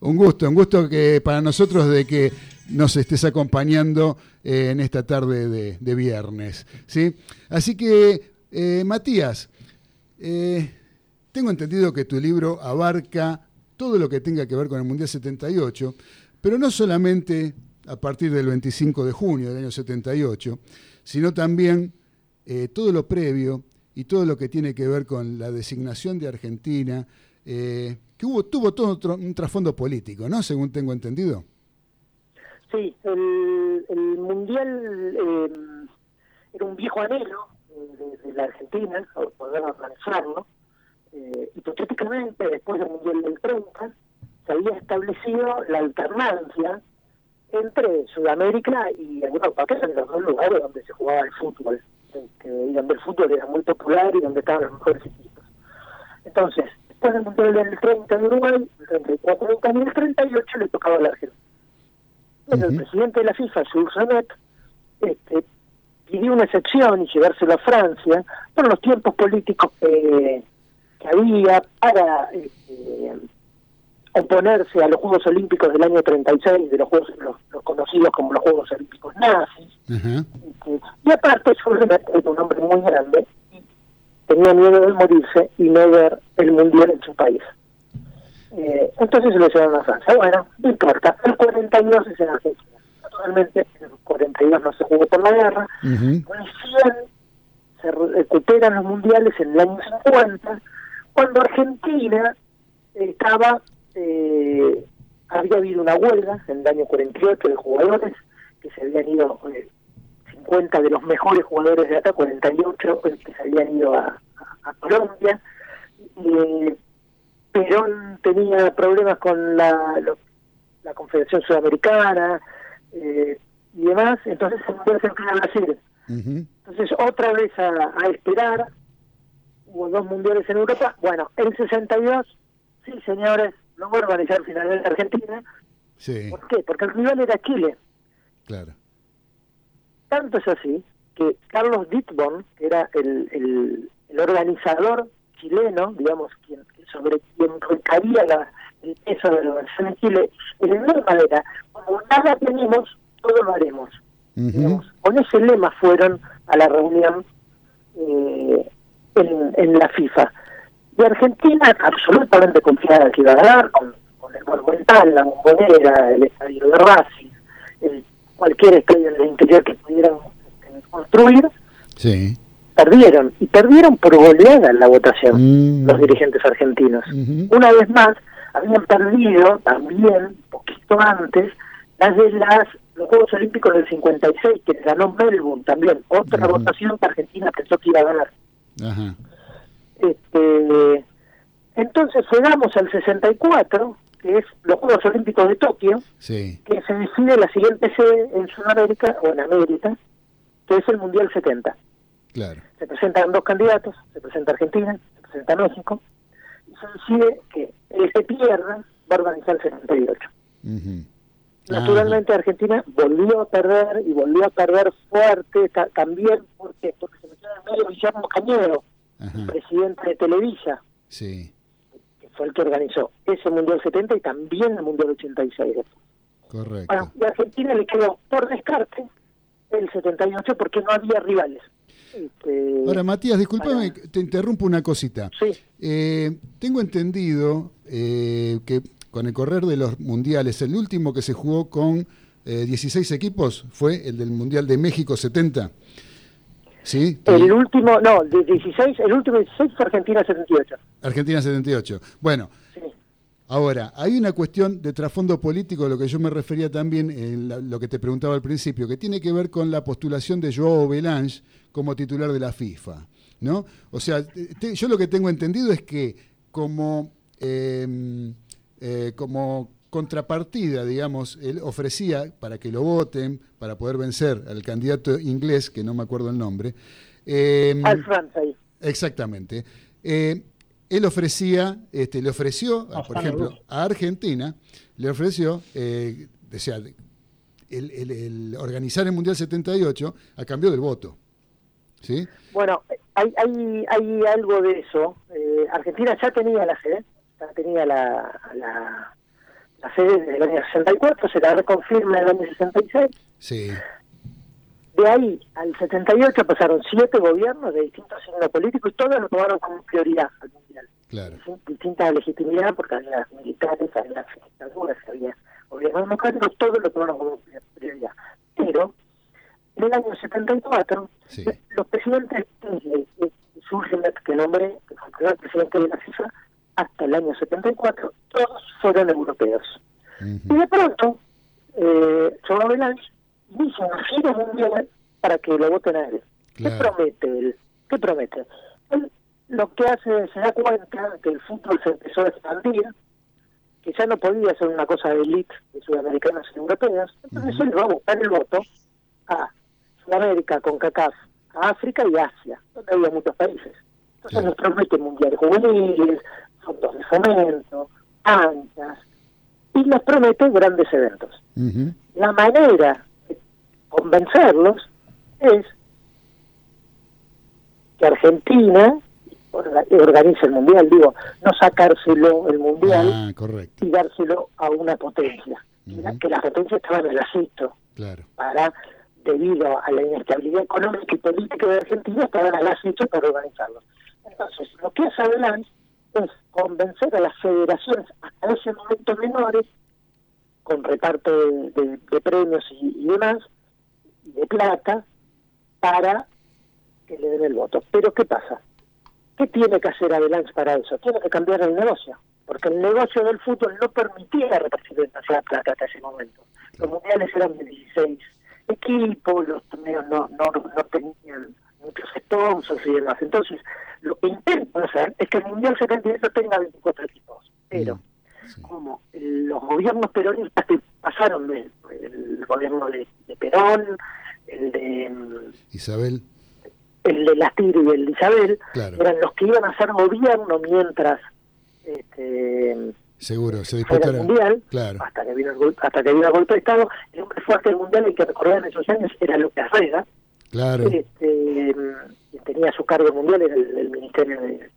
Un gusto, un gusto que para nosotros de que nos estés acompañando eh, en esta tarde de, de viernes. ¿sí? Así que, eh, Matías, eh, tengo entendido que tu libro abarca todo lo que tenga que ver con el Mundial 78, pero no solamente a partir del 25 de junio del año 78, sino también eh, todo lo previo y todo lo que tiene que ver con la designación de Argentina, eh, que hubo, tuvo todo un trasfondo político, ¿no? Según tengo entendido. Sí, el, el Mundial eh, era un viejo anhelo eh, de, de la Argentina, por poder organizarlo. Eh, hipotéticamente, después del Mundial del 30, se había establecido la alternancia entre Sudamérica y Europa, que eran los dos lugares donde se jugaba el fútbol, y donde el fútbol era muy popular y donde estaban los mejores equipos. Entonces, después del Mundial del 30 en Uruguay, el 34 en Italia, el 38 le tocaba a la Argentina. Bueno, el presidente de la FIFA, Jules este, pidió una excepción y llevárselo a Francia por los tiempos políticos que, que había para este, oponerse a los Juegos Olímpicos del año 36, de los Juegos los, los conocidos como los Juegos Olímpicos nazis. Este, y aparte, Sanet era un hombre muy grande y tenía miedo de morirse y no ver el mundial en su país. Eh, entonces se lo llevaron a Francia. Bueno, no importa. El 42 es en Argentina. Naturalmente, en el 42 no se jugó por la guerra. Recién se recuperan los mundiales en el año 50, cuando Argentina estaba, eh, había habido una huelga en el año 48 de jugadores que se habían ido, eh, 50 de los mejores jugadores de acá, 48 eh, que se habían ido a, a- a Colombia. Eh, Perón tenía problemas con la, lo- la Confederación Sudamericana eh, y demás, entonces se empieza a Brasil. Entonces, otra vez a, a esperar. Hubo dos mundiales en Europa. Bueno, el 62, sí, señores, lo va a organizar finalmente Argentina. Sí, ¿Por qué? Porque el rival era Chile. claro. Tanto es así que Carlos Dittborn, que era el, el, el organizador chileno, digamos, quien, sobre quien recaía la, el peso de la organización en Chile, el lema era, como nada tenemos, todo lo haremos. digamos. Con ese lema fueron a la reunión eh, en, en la FIFA. Y Argentina, absolutamente confiada que iba a ganar, con, con el Monumental, la Bombonera, el estadio de Racing, el- cualquier estadio del interior que pudieran eh, construir, Sí. perdieron. Y perdieron por goleada en la votación los dirigentes argentinos. Una vez más, habían perdido también, poquito antes, las de las los Juegos Olímpicos del 56, que ganó Melbourne también. Otra votación que Argentina pensó que iba a ganar. Ajá. Este, entonces llegamos al 64, que es los Juegos Olímpicos de Tokio, Sí. que se decide la siguiente sede en Sudamérica o en América, que es el Mundial 70. Claro. Se presentan dos candidatos, se presenta Argentina, se presenta México, y se decide que el que pierda va a organizar el 78. Ujú. Naturalmente Argentina volvió a perder y volvió a perder fuerte ta- también porque porque se metió en el medio Guillermo Cañero, Ajá. presidente de Televisa, Sí, que fue el que organizó ese Mundial 70 y también el Mundial 86. correcto. Bueno, y a Argentina le quedó por descarte el 78 porque no había rivales. Este, Ahora, Matías, discúlpame, te interrumpo una cosita. Eh, tengo entendido eh, que con el correr de los mundiales, el último que se jugó con eh, 16 equipos fue el del Mundial de México 70. ¿Sí? el último, no, de 16, el último 16 fue Argentina 78. Argentina 78. Bueno, ahora, hay una cuestión de trasfondo político, lo que yo me refería también en lo que te preguntaba al principio, que tiene que ver con la postulación de Joao Belange como titular de la FIFA. ¿no? O sea, te- yo lo que tengo entendido es que como, eh, eh, como contrapartida, digamos, él ofrecía para que lo voten, para poder vencer al candidato inglés, que no me acuerdo el nombre. eh, Al Francia. Exactamente. Eh, él ofrecía, este, le ofreció, a, por ejemplo, a Argentina, le ofreció, eh, o sea, el, el- el organizar el Mundial 78 a cambio del voto. ¿Sí? Bueno, hay, hay, hay algo de eso. Eh, Argentina ya tenía la sede, ya tenía la, la, la sede desde el año 64, se la reconfirma en el año 66. Sí. De ahí al 78 pasaron siete gobiernos de distintos signos políticos y todos lo tomaron como prioridad al mundial. Claro. Distinta legitimidad porque había militares, había dictaduras, había gobiernos democráticos, todos lo tomaron como prioridad. Pero en el año 74 los presidentes Kirchner y Schulzenberg, que nombré, que fue el primer presidente de la FIFA, hasta el año 74, todos fueron europeos. Y de pronto, eh, Joao Belange dice una gira mundial para que lo voten a él. ¿Qué promete él? ¿Qué promete? Él lo que hace, se da cuenta que el fútbol se empezó a expandir, que ya no podía ser una cosa de elite de sudamericanos y europeos, entonces él va a buscar el voto a Sudamérica, con CACAF, a África y Asia, donde había muchos países. Entonces nos promete mundiales juveniles, fondos de fomento, canchas, y nos promete grandes eventos. La manera de convencerlos es que Argentina orga- organice el mundial, digo, no sacárselo el mundial Ah, correcto. y dárselo a una potencia, que la- que la potencia estaba en el asisto Claro. para, debido a la inestabilidad económica y política de Argentina, estaban al acecho para organizarlo. Entonces, lo que hace Avalanche es convencer a las federaciones, hasta ese momento menores, con reparto de, premios y, y demás, de plata, para que le den el voto. Pero ¿qué pasa? ¿Qué tiene que hacer Avalanche para eso? Tiene que cambiar el negocio, porque el negocio del fútbol no permitía repartir demasiada plata hasta ese momento. Los mundiales eran de 16 equipos, los torneos no, no, no tenían muchos sponsors y demás. Entonces, lo que intentan hacer es que el Mundial 78 tenga 24 equipos. Pero, como el- los gobiernos peronistas que pasaron del el gobierno de, de Perón, el de mm, Isabel, el de Lastir y el de Isabel, Claro. eran los que iban a hacer gobierno mientras este, seguro, se fuera el disputara. Mundial, Claro, hasta que vino el hasta que vino el golpe de Estado, el hombre fuerte del Mundial, el que recordar en esos años era Lucas Rega, claro. este, tenía su cargo mundial era el, el Ministerio de,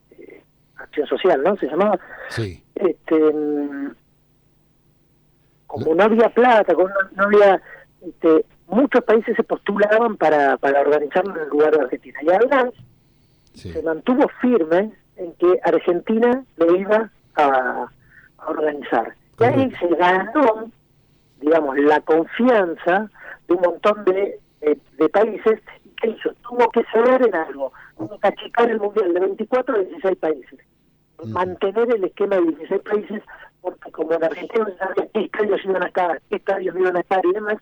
Acción Social, ¿no? Se llamaba. Sí. Este, mm, como no había plata, como no, no había. Este, muchos países se postulaban para, para organizarlo en el lugar de Argentina. Y además se mantuvo firme en que Argentina lo iba a, a organizar. Y ahí se ganó, digamos, la confianza de un montón de, de- de países. ¿Y qué hizo? Tuvo que ceder en algo. Tuvo que achicar el Mundial de 24 a 16 países. Mantener el esquema de 16 países, porque como en Argentina no sabía qué estadios iban a estar, qué estadios iban a estar y demás,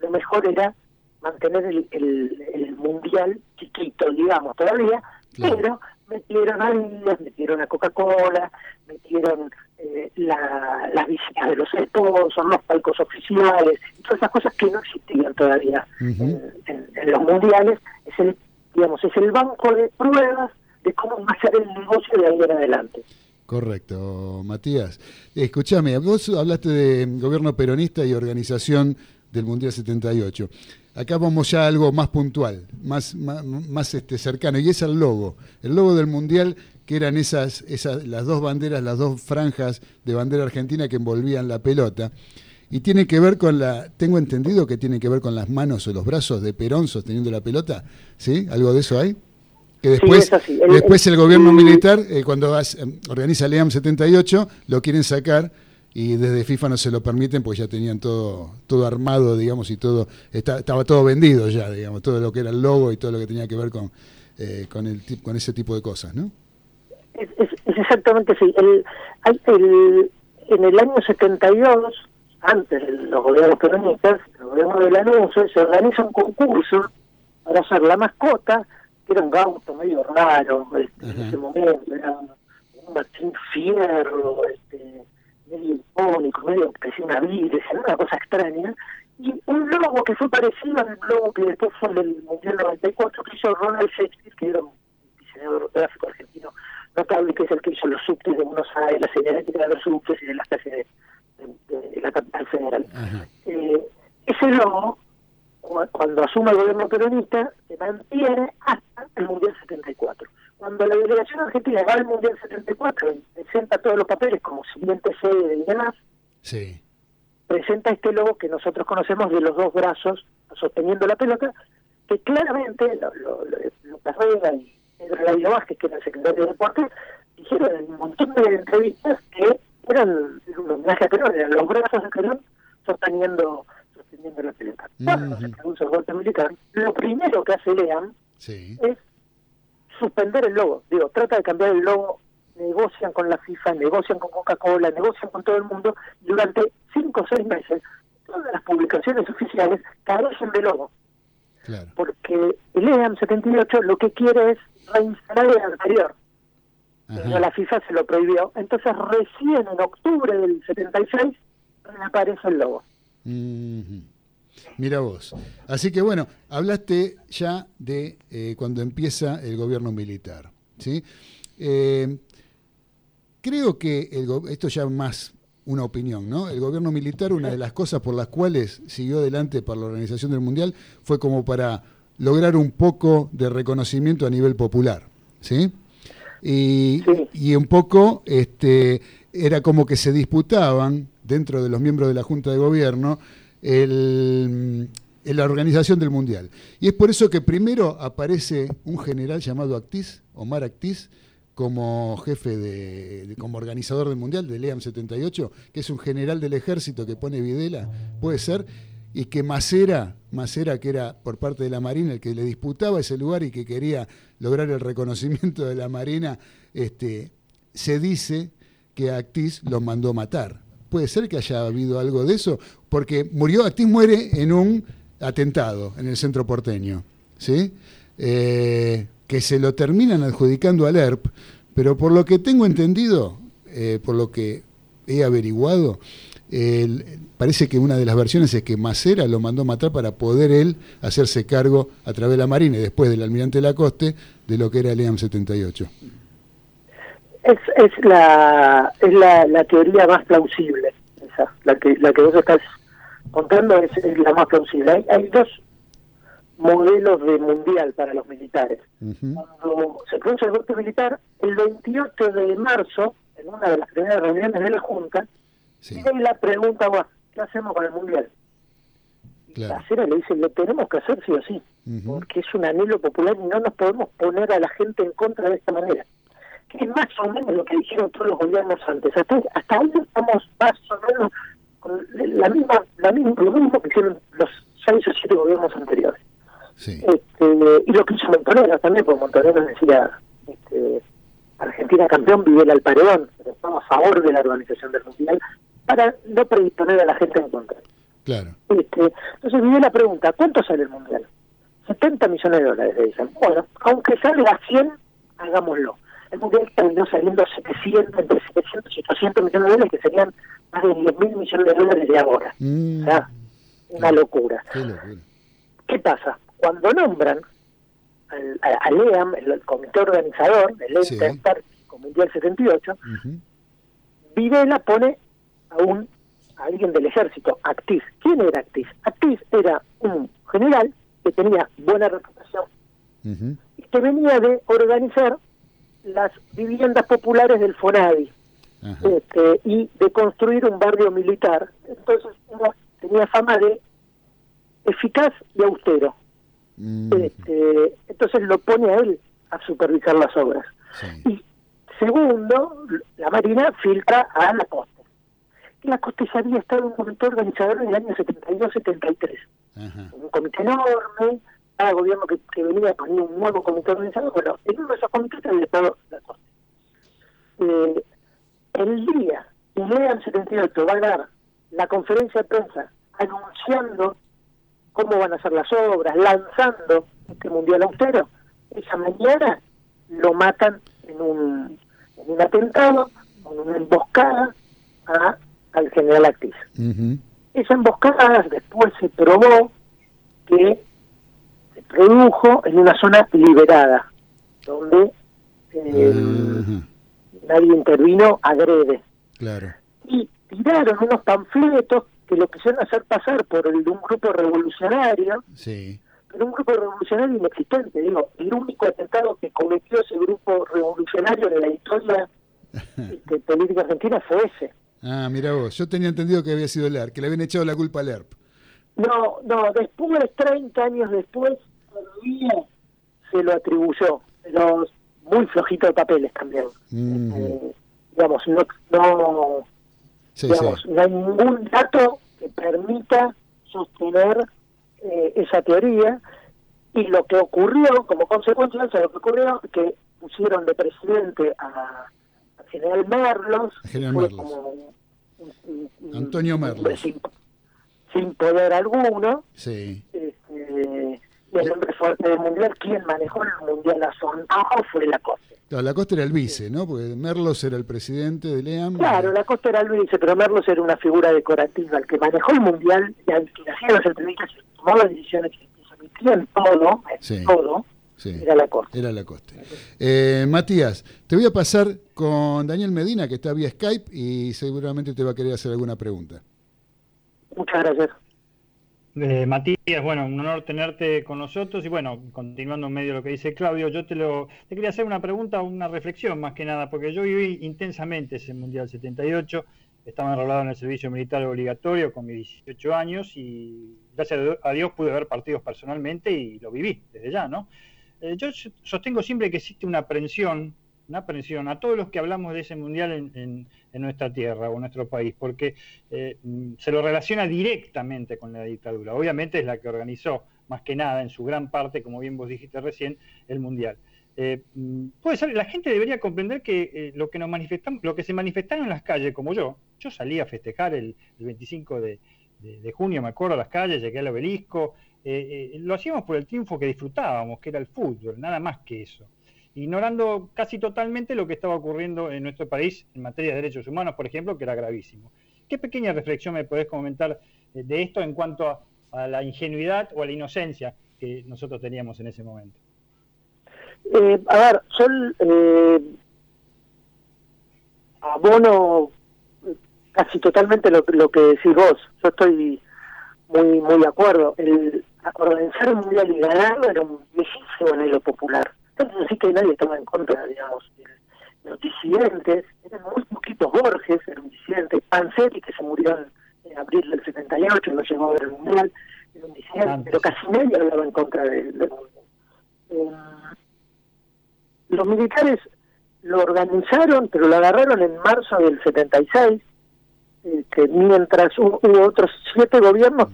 lo mejor era mantener el, el, el Mundial chiquito, digamos, todavía, pero metieron a Adidas, metieron a Coca-Cola, metieron eh, la, las visitas de los sponsors, los palcos oficiales, todas esas cosas que no existían todavía en, en los mundiales, es el, digamos, es el banco de pruebas de cómo va a ser el negocio de ahí en adelante. Correcto, Matías. Escúchame, vos hablaste de gobierno peronista y organización del Mundial 78. Acá vamos ya a algo más puntual, más, más, más, este, cercano, y es el logo. El logo del Mundial, que eran esas, esas, las dos banderas, las dos franjas de bandera argentina que envolvían la pelota. Y tiene que ver con la, tengo entendido que tiene que ver con las manos o los brazos de Perón sosteniendo la pelota, ¿sí? ¿Algo de eso hay? Que después. El- después el- gobierno el- militar, eh, cuando eh, organiza el EAM 78, lo quieren sacar y desde FIFA no se lo permiten porque ya tenían todo todo armado, digamos, y todo está- estaba todo vendido ya, digamos, todo lo que era el logo y todo lo que tenía que ver con, eh, con, el, con ese tipo de cosas, ¿no? Es, es- es exactamente así. El, el- en el año 72, antes de los gobiernos peronistas, el gobierno de Lanús, se organiza un concurso para hacer la mascota, que era un gauto medio raro este, en ese momento, era un, un Martín Fierro, este, medio icónico, medio que parecía una virgen, una cosa extraña, y un logo que fue parecido al logo que después fue del Mundial 94 que hizo Ronald Shakespeare, que era un diseñador gráfico argentino notable, que es el que hizo los subtes de Buenos Aires, la señalética de los subtes y de las calles de, de- de la capital federal. Eh, ese logo, cu- cuando asume el gobierno peronista, se mantiene hasta el Mundial 74. Cuando la delegación argentina va al Mundial 74 y presenta todos los papeles como siguiente sede y demás, Sí. presenta este logo que nosotros conocemos de los dos brazos sosteniendo la pelota, que claramente lo, lo, lo, Lucas Rega y Pedro Vázquez, que era el secretario de Deportes, dijeron en un montón de entrevistas que eran un homenaje a Perón, eran los brazos de Perón sosteniendo, sosteniendo la pelota. Cuando se produce el golpe militar, lo primero que hace Leam Sí. es suspender el logo. Digo, trata de cambiar el logo, negocian con la FIFA, negocian con Coca-Cola, negocian con todo el mundo. Durante cinco o seis meses, todas las publicaciones oficiales carecen de logo. Claro. Porque el EAM 78 lo que quiere es reinstalar el anterior. Pero la FIFA se lo prohibió. Entonces, recién en octubre del 76 reaparece el logo. Mira vos. Así que bueno, hablaste ya de eh, cuando empieza el gobierno militar. ¿sí? Eh, creo que el esto ya más una opinión, ¿no? El gobierno militar, una de las cosas por las cuales siguió adelante para la organización del Mundial fue como para lograr un poco de reconocimiento a nivel popular, ¿sí? Y, y un poco este, era como que se disputaban dentro de los miembros de la Junta de Gobierno el, en la organización del Mundial. Y es por eso que primero aparece un general llamado Actis, Omar Actis, como jefe de, de- como organizador del mundial del EAM 78, que es un general del ejército que pone Videla, puede ser, y que Macera, Macera que era por parte de la Marina el que le disputaba ese lugar y que quería lograr el reconocimiento de la Marina, este, se dice que Actis lo mandó matar. Puede ser que haya habido algo de eso, porque murió, Actis muere en un atentado en el centro porteño, ¿sí? Eh, que se lo terminan adjudicando al ERP, pero por lo que tengo entendido, eh, por lo que he averiguado, parece que una de las versiones es que Macera lo mandó matar para poder él hacerse cargo a través de la Marina y después del almirante Lacoste de lo que era el EAM 78. Es, es, la, es la, la teoría más plausible, esa, la que, la que vos estás contando es, es la más plausible. Hay, hay dos modelos de mundial para los militares. Cuando se produce el golpe militar, el 28 de marzo, en una de las primeras reuniones de la Junta, viene la pregunta, "Bueno, ¿qué hacemos con el mundial? Y la acera le dice, lo tenemos que hacer sí o sí, porque es un anhelo popular y no nos podemos poner a la gente en contra de esta manera. Que es más o menos lo que dijeron todos los gobiernos antes. Hasta, hasta ahí estamos más o menos con la misma, la misma, lo mismo que hicieron los seis o siete gobiernos anteriores. Este, y lo que hizo Montoneros también, porque Montoneros decía, este, Argentina campeón, Videla al paredón, pero estamos a favor de la organización del Mundial para no predisponer a la gente en contra. Claro. Este, entonces Videla pregunta, ¿cuánto sale el Mundial? 70 millones de dólares, le dicen. Bueno, aunque salga 100, hagámoslo. El Mundial terminó saliendo 700, entre 700 y 800 millones de dólares, que serían más de 10 mil millones de dólares de ahora. O sea, una locura. Qué locura. ¿Qué pasa? Cuando nombran al, EAM, el, el comité organizador, el Sí. Mundial 78, Videla pone a un a alguien del ejército, Actis. ¿Quién era Actis? Actis era un general que tenía buena reputación y que venía de organizar las viviendas populares del FONADI este, y de construir un barrio militar. Entonces era- tenía fama de eficaz y austero. Este, entonces lo pone a él a supervisar las obras. Y segundo, la Marina filtra a la costa. Y la costa ya había estado en un comité organizador en el año 72-73. Un comité enorme, cada gobierno que, que venía ponía un nuevo comité organizador, bueno, en uno de esos comités había estado la costa. Eh, el día que Lean 78 va a dar la conferencia de prensa anunciando cómo van a ser las obras, lanzando este mundial austero, esa mañana lo matan en un, en un atentado, con una emboscada a, al general Actis. Esa emboscada después se probó que se produjo en una zona liberada, donde eh, nadie intervino, agrede. Claro. Y tiraron unos panfletos que lo quisieron hacer pasar por el de un grupo revolucionario, Sí. pero un grupo revolucionario inexistente. Digo, el único atentado que cometió ese grupo revolucionario en la historia *laughs* este, política argentina fue ese. Ah, mira vos, yo tenía entendido que había sido el ERP, que le habían echado la culpa al ERP. No, no, después, 30 años después, se lo atribuyó, pero muy flojito de papeles también. Eh, digamos, no, no, Sí, digamos, sí. no hay ningún dato que permita sostener eh, esa teoría y lo que ocurrió como consecuencia de eso, lo que ocurrió es que pusieron de presidente a, al general Merlos, Al general Merlos. como Antonio Merlos. sin, sin poder alguno, Sí. y el hombre fuerte del mundial, quien manejó el mundial a fue la Costa. Claro, la costa era el vice, ¿no? Porque Merlos era el presidente del EAM. Claro, la Costa era el vice, pero Merlos era una figura decorativa, el que manejó el mundial, y al que hacía las entrevistas, y tomaba las decisiones, y se metía en todo, en Sí. todo, Sí. era la Costa. Era la costa. Eh, Matías, te voy a pasar con Daniel Medina, que está vía Skype y seguramente te va a querer hacer alguna pregunta. Muchas gracias. Eh, Matías, bueno, un honor tenerte con nosotros y bueno, continuando en medio de lo que dice Claudio, yo te lo te quería hacer una pregunta, una reflexión más que nada, porque yo viví intensamente ese Mundial 78, estaba enrolado en el servicio militar obligatorio con mis 18 años y gracias a Dios pude ver partidos personalmente y lo viví desde ya, ¿no? Eh, yo sostengo siempre que existe una aprensión una aprensión a todos los que hablamos de ese mundial en, nuestra tierra o en nuestro país, porque eh, mm, se lo relaciona directamente con la dictadura. Obviamente es la que organizó, más que nada, en su gran parte, como bien vos dijiste recién, el mundial. Eh, mm, puede ser, la gente debería comprender que eh, lo que nos manifestamos, lo que se manifestaron en las calles, como yo, yo salí a festejar el, el 25 de, de- junio, me acuerdo, a las calles, llegué al obelisco, lo hacíamos por el triunfo que disfrutábamos, que era el fútbol, nada más que eso ignorando casi totalmente lo que estaba ocurriendo en nuestro país en materia de derechos humanos, por ejemplo, que era gravísimo. ¿Qué pequeña reflexión me podés comentar eh, de esto en cuanto a, la ingenuidad o a la inocencia que nosotros teníamos en ese momento? Eh, a ver, yo eh, abono casi totalmente lo, lo que decís vos. Yo estoy muy muy de acuerdo. El organizar un mundial y ganarlo era un viejísimo anhelo popular. Así que nadie estaba en contra, digamos. de Los disidentes, eran muy poquitos Borges, era un disidente, Panzetti, que se murió en, en abril del 78, no llegó a ver el mundial, era un disidente, pero casi nadie hablaba en contra del, mundial. Eh, los militares lo organizaron, pero lo agarraron en marzo del 76, eh, que mientras hu- hubo otros siete gobiernos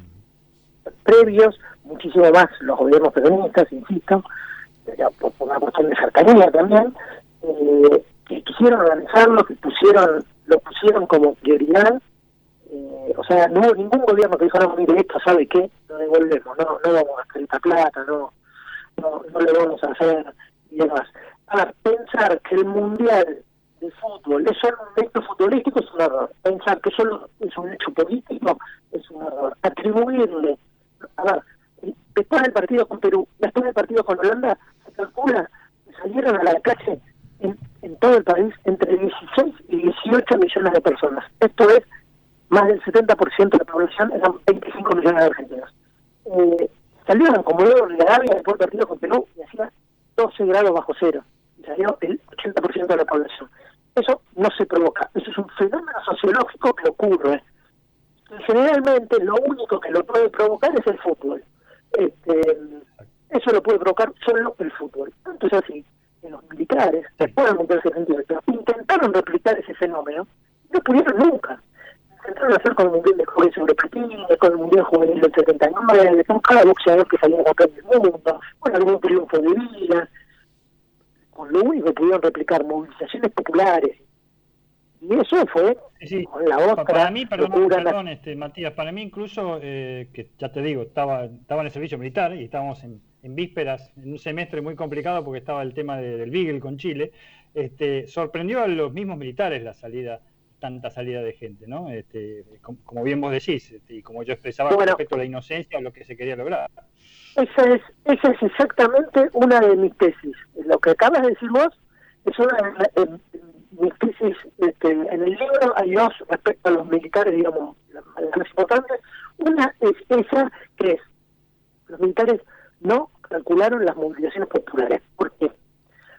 previos, muchísimo más los gobiernos peronistas, insisto, ya por, por una cuestión de cercanía también, eh, que quisieron organizarlo, que pusieron lo pusieron como prioridad. eh, o sea, no hubo ningún gobierno que dijo, no, mire, esto sabe qué, lo devolvemos, no, no vamos a gastar esta plata, no, no, no le vamos a hacer y demás. Pensar que el Mundial de fútbol es solo un hecho futbolístico es un error. Pensar que solo es un hecho político es un error. Atribuirle, a ver, después del partido con Perú, después del partido con Holanda, se calcula que salieron a la calle en, en todo el país entre 16 y 18 millones de personas. Esto es más del 70% de la población, eran 25 millones de argentinos. Eh, salieron como luego de Arabia después del partido con Perú y hacía 12 grados bajo cero. Y salió el 80% de la población. Eso no se provoca, eso es un fenómeno sociológico que ocurre. Y generalmente lo único que lo puede provocar es el fútbol. Este, eso lo puede provocar solo el fútbol. Tanto es así que los militares, después del Mundial 78, intentaron replicar ese fenómeno, no pudieron nunca. Intentaron hacer con el Mundial de Jóvenes sobre patines, con el Mundial Juvenil del 79, con cada boxeador que salía campeón del mundo, con algún triunfo de vida, con lo único que pudieron replicar, movilizaciones populares. Y eso fue la Pa- otra Para mí, perdón, perdón, este, Matías, para mí incluso, eh, que ya te digo, estaba, estaba en el servicio militar y estábamos en, en vísperas, en un semestre muy complicado porque estaba el tema de- del Beagle con Chile, este, sorprendió a los mismos militares la salida, tanta salida de gente, ¿no? Este, como, bien vos decís, este, y como yo expresaba con respecto a la inocencia, lo que se quería lograr. Esa es, esa es exactamente una de mis tesis. Lo que acabas de decir vos es una de mis tesis. Este, en el libro hay dos respecto a los militares, digamos, las las más importantes. Una es esa que es, los militares no calcularon las movilizaciones populares. ¿Por qué?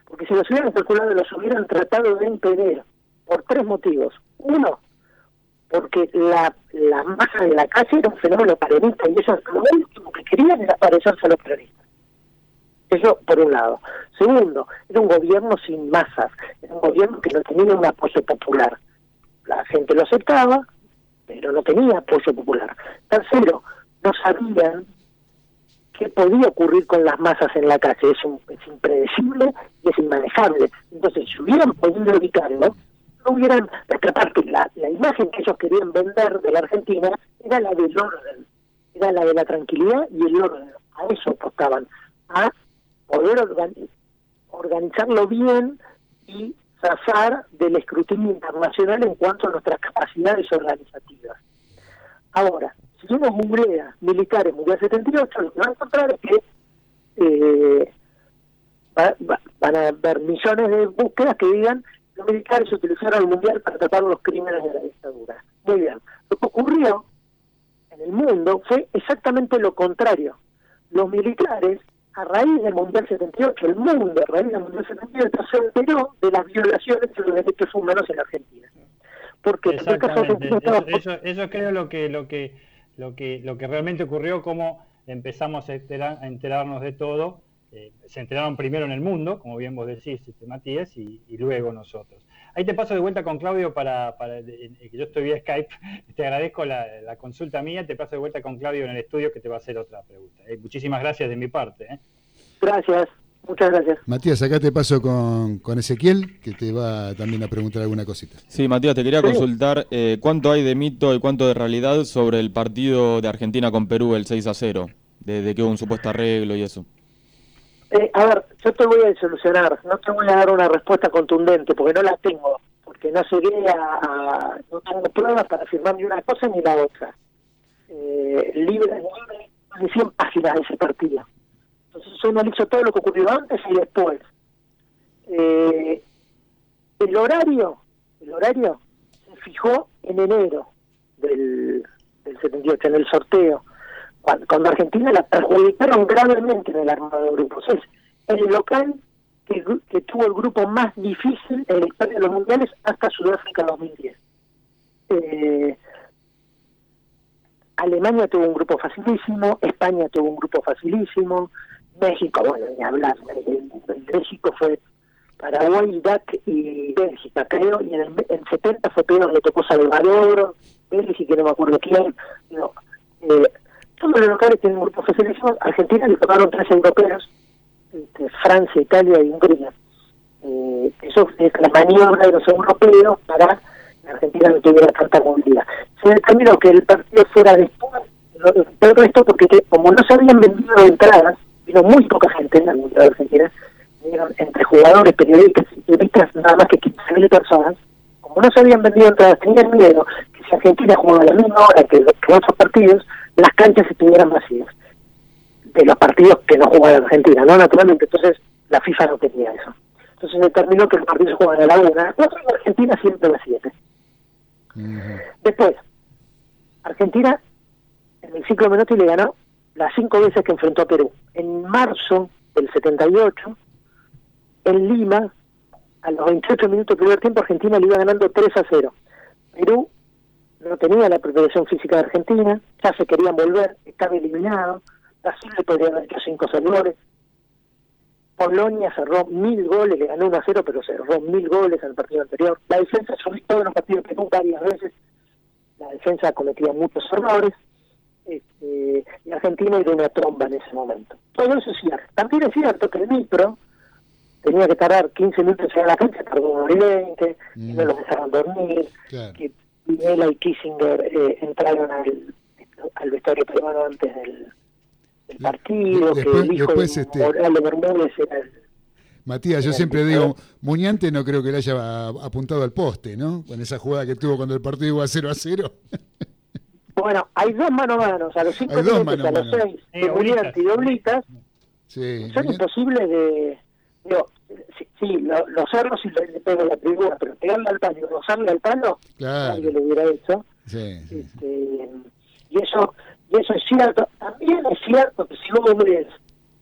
Porque si los hubieran calculado, los hubieran tratado de impedir por tres motivos. Uno, porque la, la masa de la calle era un fenómeno peronista y ellos lo último que querían era parecerse a los peronistas. Eso por un lado. Segundo, era un gobierno sin masas, era un gobierno que no tenía un apoyo popular. La gente lo aceptaba, pero no tenía apoyo popular. Tercero, no sabían qué podía ocurrir con las masas en la calle. Es, un- es impredecible y es inmanejable. Entonces, si hubieran podido evitarlo, no hubieran, aparte la, la imagen que ellos querían vender de la Argentina era la del orden, era la de la tranquilidad y el orden. A eso apostaban, a poder organi- organizarlo bien y zafar del escrutinio internacional en cuanto a nuestras capacidades organizativas. Ahora, si uno googlea militares Mundial 78, lo que va a encontrar es que eh, va- va- van a haber millones de búsquedas que digan los militares utilizaron el Mundial para tratar los crímenes de la dictadura. Muy bien. Lo que ocurrió en el mundo fue exactamente lo contrario. Los militares, a raíz del Mundial 78, el mundo, a raíz del Mundial 78, se enteró de las violaciones de los derechos humanos en Argentina. Porque en caso Exactamente. Eso, eso, eso creo lo que, lo que, lo que, lo que realmente ocurrió, cómo empezamos a, entera- a enterarnos de todo eh, se enteraron primero en el mundo, como bien vos decís, este, Matías, y, y luego nosotros. Ahí te paso de vuelta con Claudio para, para que yo estoy vía Skype, *laughs* te agradezco la, la consulta mía, te paso de vuelta con Claudio en el estudio que te va a hacer otra pregunta. Eh, muchísimas gracias de mi parte. ¿eh? Gracias, muchas gracias. Matías, acá te paso con, con Ezequiel, que te va también a preguntar alguna cosita. Sí, Matías, te quería consultar eh, cuánto hay de mito y cuánto de realidad sobre el partido de Argentina con Perú, el 6 a 0, de, de que hubo un supuesto arreglo y eso. Eh, a ver, yo te voy a solucionar, no te voy a dar una respuesta contundente, porque no la tengo, porque no llegué a, no tengo pruebas para afirmar ni una cosa ni la otra. Eh, libre, libre, de 100 páginas de ese partido. Entonces yo analizo todo lo que ocurrió antes y después. Eh, el horario, el horario se fijó en enero del, del 78, en el sorteo cuando, Argentina la perjudicaron gravemente en el armado de grupos. Es el local que, que tuvo el grupo más difícil en la historia de los mundiales hasta Sudáfrica 2010. Eh, Alemania tuvo un grupo facilísimo, España tuvo un grupo facilísimo, México, bueno, ni hablar, el, el México fue Paraguay, Irak y Bélgica, creo, y en el, en 70 fue peor, le tocó Salvador, Bélgica, no me acuerdo quién, no, eh, todos los locales tienen un grupo facilísimo, Argentina le tocaron tres europeos, este, Francia, Italia y Hungría. Eh, eso es la maniobra de los europeos para que Argentina no tuviera tanta movilidad. Se determinó que el partido fuera después, todo esto porque que, como no se habían vendido entradas, vino muy poca gente en la Mundial Argentina, vinieron entre jugadores, periodistas y turistas nada más que 15.000 personas, como no se habían vendido entradas, tenían miedo que si Argentina jugaba a la misma hora que, que otros partidos, las canchas estuvieran vacías de los partidos que no jugaba Argentina, ¿no? Naturalmente, entonces la FIFA no tenía eso. Entonces determinó que los partidos se jugaban a la una, a las cuatro y Argentina siempre a las siete. Después, Argentina en el ciclo Menotti le ganó las cinco veces que enfrentó a Perú. En marzo del 78, en Lima, a los 28 minutos del primer tiempo, Argentina le iba ganando 3 a 0. Perú no tenía la preparación física de Argentina, ya se querían volver, estaba eliminado. Brasil le podría haber hecho cinco servidores. Polonia cerró mil goles, le ganó 1 a 0, pero cerró mil goles en el partido anterior. La defensa, yo vi todos los partidos Perú varias veces, la defensa cometía muchos errores, este, y Argentina era una tromba en ese momento. Todo eso es cierto. También es cierto que el Nitro tenía que tardar 15 minutos en llegar a la cancha, tardó una hora y 20, que no los dejaron dormir, que Pinela y Kissinger eh, entraron al, al vestuario peruano antes del, del partido, después- que el hijo después, de este- Bermúdez era el Matías, yo siempre digo, Muñante no creo que le haya a- apuntado al poste, ¿no? Con esa jugada que tuvo cuando el partido iba 0 a 0. *laughs* Bueno, hay dos mano a manos, a los cinco Hay dos minutos, mano a a los mano. seis, Sí, de Muñante y Oblitas, Sí, son imposibles de... Digo, sí, sí, lo- los cerros y le, le pego la tribuna, pero pegarle al palo y rozarle al palo, Claro. nadie lo hubiera hecho. sí, sí. Este, y eso y eso es cierto. También es cierto que si vos ves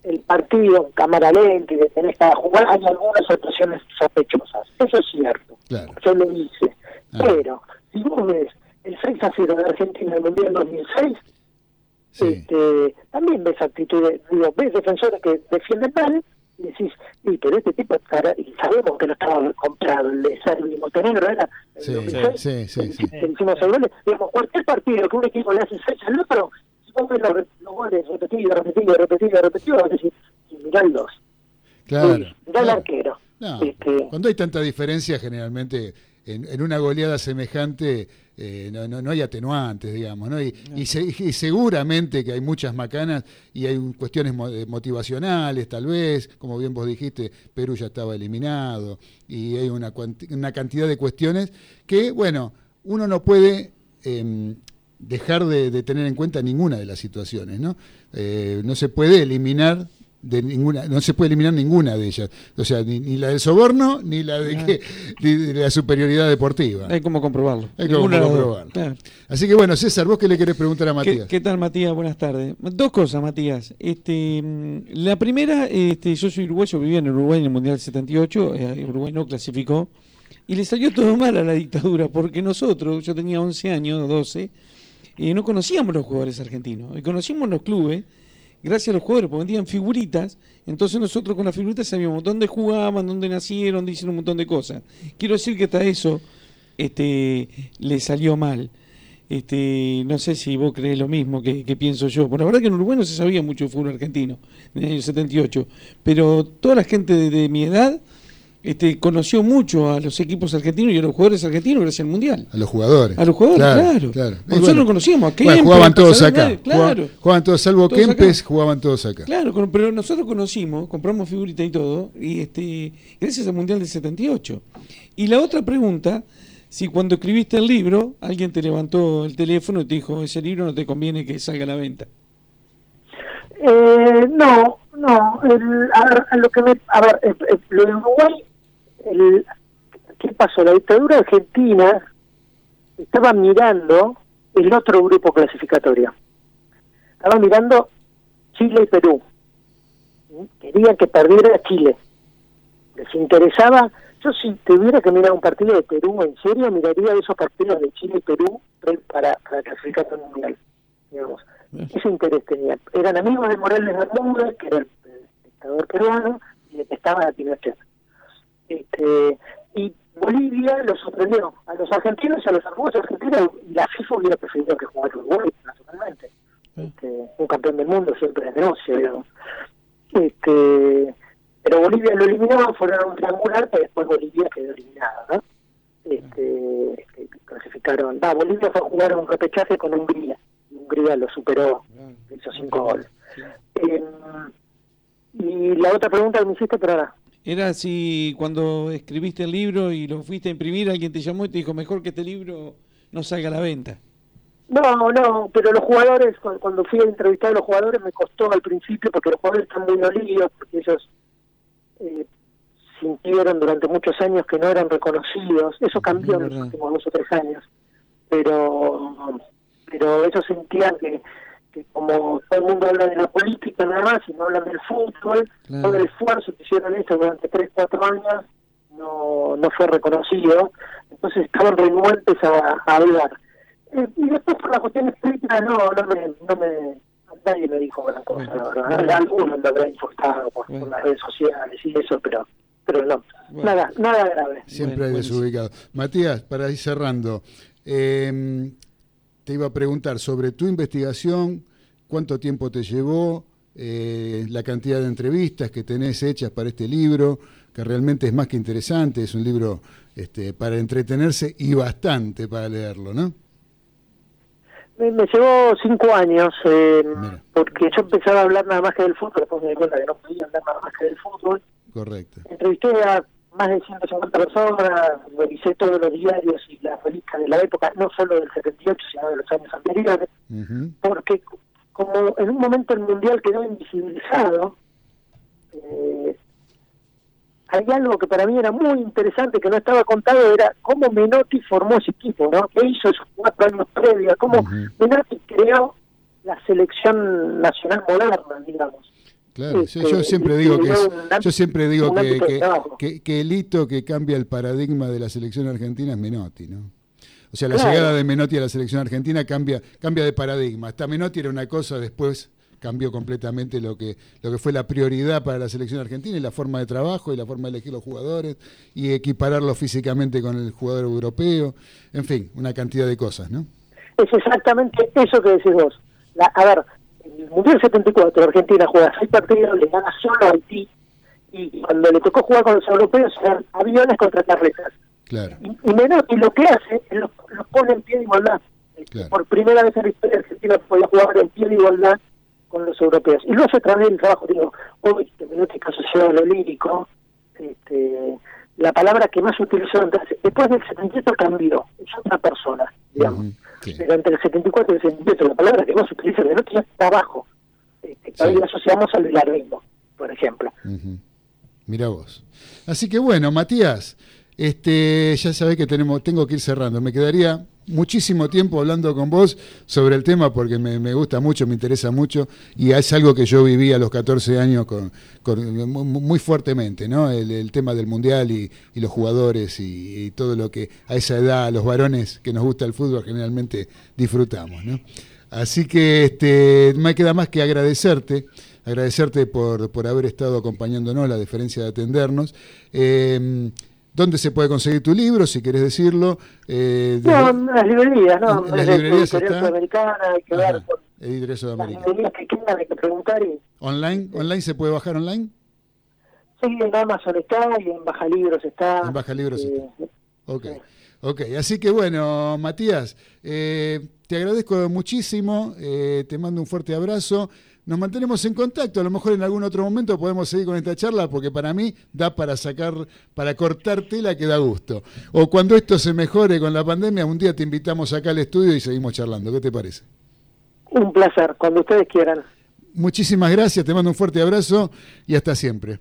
el partido en cámara lenta y de tenés cada jugar, hay algunas actuaciones sospechosas. Eso es cierto. Claro. Yo lo hice. Ah. Pero si vos ves el 6 a 0 de Argentina en el Mundial 2006, este, también ves actitudes, digo, ves defensores que defienden mal y decís, y pero este tipo, y sabemos que no estaba comprado, el de Serbia y Montenegro era el Sí, 2006, sí, sí, sí. hicimos seis goles, digamos, cualquier partido que un equipo le hace seis al otro, si vos ves los, los goles repetidos, repetidos, repetidos, repetidos, vas a decir, y mirá el dos, Claro. mirá el arquero. No, Este, Cuando hay tanta diferencia, generalmente en, en una goleada semejante eh, no, no, no hay atenuantes, digamos, ¿no? Y, y se- y seguramente que hay muchas macanas y hay cuestiones eh, motivacionales, tal vez, como bien vos dijiste, Perú ya estaba eliminado y hay una, una cantidad de cuestiones que, bueno, uno no puede em, dejar de, de tener en cuenta ninguna de las situaciones, ¿no? Eh, no se puede eliminar de ninguna, no se puede eliminar ninguna de ellas, o sea, ni, ni la del soborno ni la de, que, ni de la superioridad deportiva. Hay como comprobarlo. Hay como comprobarlo. Claro. Así que bueno, César, vos qué le querés preguntar a ¿Qué, Matías. qué tal, Matías? Buenas tardes. Dos cosas, Matías. Este, la primera, este, yo soy uruguayo, vivía en Uruguay en el Mundial 78, eh, Uruguay no clasificó, y le salió todo mal a la dictadura, porque nosotros, yo tenía 11 años, 12, y no conocíamos los jugadores argentinos, y conocimos los clubes gracias a los jugadores, porque vendían figuritas, entonces nosotros con las figuritas sabíamos dónde jugaban, dónde nacieron, dónde hicieron un montón de cosas. Quiero decir que hasta eso este, le salió mal. Este, no sé si vos crees lo mismo que, pienso yo. Bueno, la verdad que en Uruguay no se sabía mucho de fútbol argentino en el año 78, pero toda la gente de, de mi edad este, conoció mucho a los equipos argentinos y a los jugadores argentinos gracias al Mundial. A los jugadores. A los jugadores, claro. Nosotros no conocíamos a bueno, Kempes, jugaban todos acá. claro. Jugaban, jugaban todos, salvo Todos acá. Kempes, jugaban todos acá. Claro, pero nosotros conocimos, compramos figuritas y todo, y este, gracias al Mundial del 78. Y la otra pregunta, si cuando escribiste el libro, alguien te levantó el teléfono y te dijo, ese libro no te conviene que salga a la venta. Eh, no, no. El, a, lo que me, a ver, lo de Uruguay, el, ¿qué pasó? La dictadura argentina estaba mirando el otro grupo clasificatorio. Estaba mirando Chile y Perú. Querían que perdiera Chile. Les interesaba. Yo si tuviera que mirar un partido de Perú en serio, miraría esos partidos de Chile y Perú para, para clasificar al mundial. Digamos. Ese interés tenían. Eran amigos de Morales Bermúdez, que era el, dictador peruano, y detestaban a Pinochet. Este, y Bolivia los sorprendió. A los argentinos y a los uruguayos argentinos, la FIFA hubiera preferido que jugara Uruguay, naturalmente. Este, un campeón del mundo siempre es negocio, digamos. Este, pero Bolivia lo eliminó, fueron a un triangular, pero después Bolivia quedó eliminada, ¿no? Este, este, clasificaron. Va, Bolivia fue a jugar un repechaje con Hungría. y Hungría lo superó, hizo cinco goles. Em, y la otra pregunta que me hiciste, pero ahora. Era si cuando escribiste el libro y lo fuiste a imprimir, alguien te llamó y te dijo, mejor que este libro no salga a la venta. No, no, pero los jugadores, cu- cuando fui a entrevistar a los jugadores me costó al principio porque los jugadores están muy dolidos, porque ellos eh, sintieron durante muchos años que no eran reconocidos. Eso cambió en los últimos dos o tres años, pero pero ellos sentían que, que como todo el mundo habla de la política nada más y no hablan del fútbol, Claro. todo el esfuerzo que hicieron ellos durante tres, cuatro años no, no fue reconocido, entonces estaban renuentes a, a hablar. Eh, y después por las cuestiones políticas no, no me, no me, nadie me dijo gran cosa, la verdad. Algunos me habrán importado por, por las redes sociales y eso, pero pero no, nada, nada grave. Siempre hay desubicado. Matías, para ir cerrando, eh, te iba a preguntar sobre tu investigación, cuánto tiempo te llevó, eh, la cantidad de entrevistas que tenés hechas para este libro, que realmente es más que interesante, es un libro este, para entretenerse y bastante para leerlo, ¿no? Me, me llevó cinco años, eh, porque yo empezaba a hablar nada más que del fútbol, después me di cuenta que no podía hablar nada más que del fútbol. Correcto. Entrevisté a más de 150 personas, revisé todos los diarios y las revistas de la época, no solo del 78, sino de los años anteriores, porque como en un momento el Mundial quedó invisibilizado, eh, hay algo que para mí era muy interesante que no estaba contado, era cómo Menotti formó ese equipo, ¿no? ¿Qué hizo esos cuatro años previos? ¿Cómo Menotti creó la selección nacional moderna, digamos? Claro, Este, yo siempre digo que es- yo siempre digo que, que, trabajo. que- que el hito que cambia el paradigma de la selección argentina es Menotti, ¿no? O sea, la Claro. llegada de Menotti a la selección argentina cambia, cambia de paradigma. Hasta Menotti era una cosa, después cambió completamente lo que, lo que fue la prioridad para la selección argentina y la forma de trabajo y la forma de elegir los jugadores y equipararlos físicamente con el jugador europeo. En fin, una cantidad de cosas, ¿no? Es exactamente eso que decís vos. La- a ver, en el Mundial 74 Argentina juega seis partidos, le gana solo a Haití, y cuando le tocó jugar con los europeos eran aviones contra carretas. Claro. Y, y Menotti lo que hace es los, los pone en pie de igualdad. Claro. Por primera vez en la historia Argentina podía jugar en pie de igualdad con los europeos. Y lo hace a través del trabajo. Digo, hoy, que Menotti está asociado a lo lírico, este, la palabra que más utilizó entonces, después del 78 cambió, es otra persona, digamos. Pero entre el 74 y el 78 la palabra que más utiliza de Menotti es trabajo. Este, que hoy la asociamos al bilardismo, por ejemplo. Mira vos. Así que bueno, Matías, este, ya sabés que tenemos, tengo que ir cerrando. Me quedaría muchísimo tiempo hablando con vos sobre el tema porque me, gusta mucho, me interesa mucho y es algo que yo viví a los 14 años con, muy, fuertemente, ¿no? El, tema del mundial y, los jugadores y, todo lo que a esa edad los varones que nos gusta el fútbol generalmente disfrutamos, ¿no? Así que este, me queda más que agradecerte, agradecerte por, por haber estado acompañándonos, la diferencia de atendernos. Eh, ¿Dónde se puede conseguir tu libro, si querés decirlo? Eh, No, en las librerías, ¿no? En las librerías está. Sudamericana, hay que ver Ajá, por Editorial las Sudamericana. librerías que quedan, hay que preguntar y ¿Online? ¿Online se puede bajar online? sí, en Amazon está y en Baja Libros está. En Baja Libros eh, Ok, ok. Así que bueno, Matías, eh, te agradezco muchísimo, eh, te mando un fuerte abrazo. Nos mantenemos en contacto, a lo mejor en algún otro momento podemos seguir con esta charla porque para mí da para sacar, para cortar tela que da gusto. O cuando esto se mejore con la pandemia, un día te invitamos acá al estudio y seguimos charlando. ¿Qué te parece? Un placer, cuando ustedes quieran. Muchísimas gracias, te mando un fuerte abrazo y hasta siempre.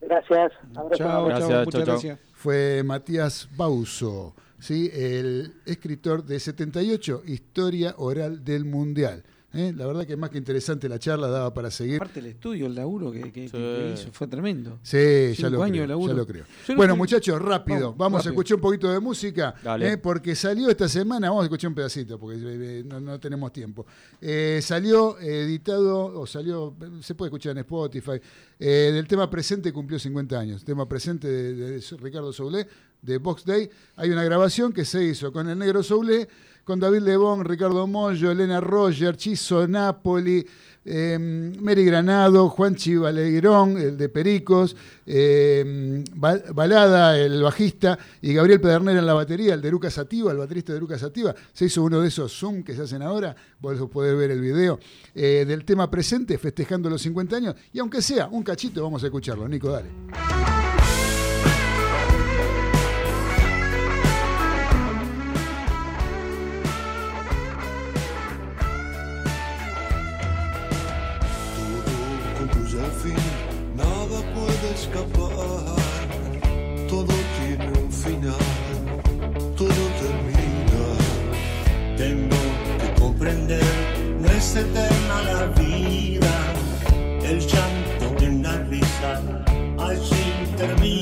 Gracias. Abrazo. Chao, Gracias, chao, chau, muchas gracias. fue Matías Bauso, ¿sí? el escritor de 78, Historia Oral del Mundial. ¿Eh? La verdad que es más que interesante la charla, daba para seguir. Aparte el estudio, el laburo que, que- que hizo fue tremendo. Sí, ya lo, creo, ya lo creo. Yo Bueno, muchachos, rápido. Vamos, Vamos, a escuchar un poquito de música, Dale. ¿eh? porque salió esta semana, vamos a escuchar un pedacito, porque eh, no, no tenemos tiempo. Eh, salió editado, o salió, se puede escuchar en Spotify, eh, del tema presente cumplió 50 años. Tema presente de, de Ricardo Soulé, de Box Day. Hay una grabación que se hizo con el negro Soulé, con David Lebón, Ricardo Mollo, Elena Roger, Chizo Napoli, eh, Mary Granado, Juan Chivalegrón, el de Pericos, Ba- Balada, el bajista, y Gabriel Pedernera en la batería, el de Lucas Sativa, el baterista de Lucas Sativa. Se hizo uno de esos Zoom que se hacen ahora, vos podés ver el video, eh, del tema presente, festejando los 50 años, y aunque sea un cachito, vamos a escucharlo. Nico, dale. Todo tiene un final, todo termina. Tengo que comprender, no es eterna la vida, el llanto de una risa, allí termina.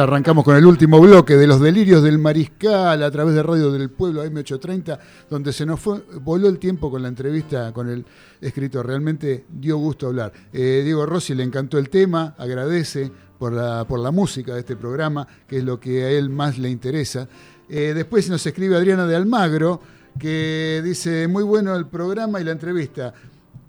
Arrancamos con el último bloque de los delirios del mariscal a través de Radio del Pueblo M830, donde se nos fue, voló el tiempo con la entrevista con el escritor. Realmente dio gusto hablar. Eh, Diego Rossi le encantó el tema, agradece por la, por la música de este programa, que es lo que a él más le interesa. Eh, después nos escribe Adriana de Almagro, que dice, muy bueno el programa y la entrevista.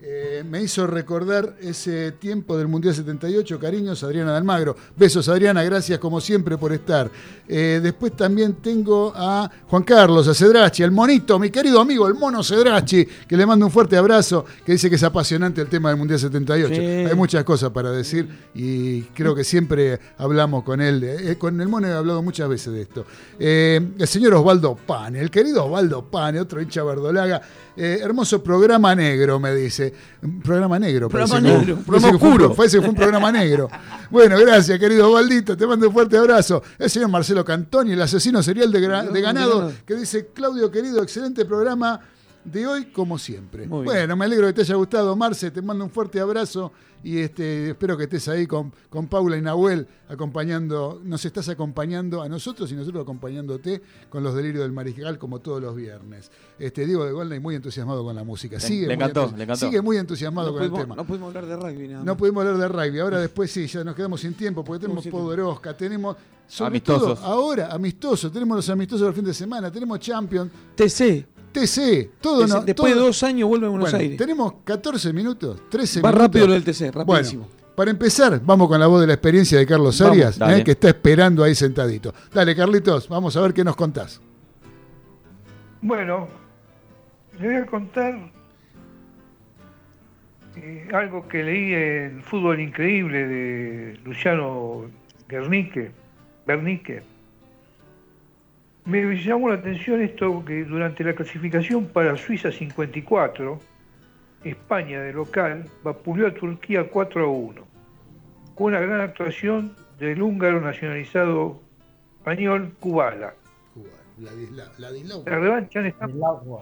Eh, me hizo recordar ese tiempo del Mundial 78. Cariños, Adriana de Almagro. Besos, Adriana, gracias como siempre por estar. Eh, después también tengo a Juan Carlos, a Cedrachi, el monito, mi querido amigo, el mono Cedrachi, que le mando un fuerte abrazo, que dice que es apasionante el tema del Mundial 78. Sí. Hay muchas cosas para decir y creo que siempre hablamos con él. Eh, con el mono he hablado muchas veces de esto. El señor Osvaldo Pane, el querido Osvaldo Pane, otro hincha verdolaga. Hermoso programa negro, me dice. Un programa negro. Programa parece negro, programa que fue un- oscuro. Parece que fue un programa negro. Bueno, gracias, querido Osvaldito. Te mando un fuerte abrazo. El señor Marcelo Cantoni, el asesino serial de, de ganado, que dice, Claudio, querido, excelente programa de hoy, como siempre. Muy bien. Bueno, me alegro que te haya gustado, Marce. Te mando un fuerte abrazo y este, espero que estés ahí con, con Paula y Nahuel acompañando, nos estás acompañando a nosotros y nosotros acompañándote con los delirios del mariscal como todos los viernes. Este, Diego de Golnay muy entusiasmado con la música. Le- Sigue le encantó, le encantó. Sigue muy entusiasmado No con el tema. no pudimos hablar de rugby nada No pudimos hablar de rugby. Ahora después sí, ya nos quedamos sin tiempo porque tenemos. Podorosca, tenemos sobre Amistosos. todo ahora amistosos, tenemos los amistosos del fin de semana, tenemos Champions, TC. TC, todo TC, no, después todo- de dos años vuelve a Buenos Bueno, Aires. Tenemos 14 minutos, 13 Va minutos. rápido lo del TC, rapidísimo. Bueno, para empezar, vamos con la voz de la experiencia de Carlos Vamos, Arias, eh, que está esperando ahí sentadito. Dale, Carlitos, vamos a ver qué nos contás. Bueno, le voy a contar eh, algo que leí en Fútbol Increíble de Luciano Guernique, Bernique. Me llamó la atención esto que durante la clasificación para Suiza 54, España de local vapuleó a Turquía 4 a 1, con una gran actuación del húngaro nacionalizado español Kubala. La revancha en Estambul,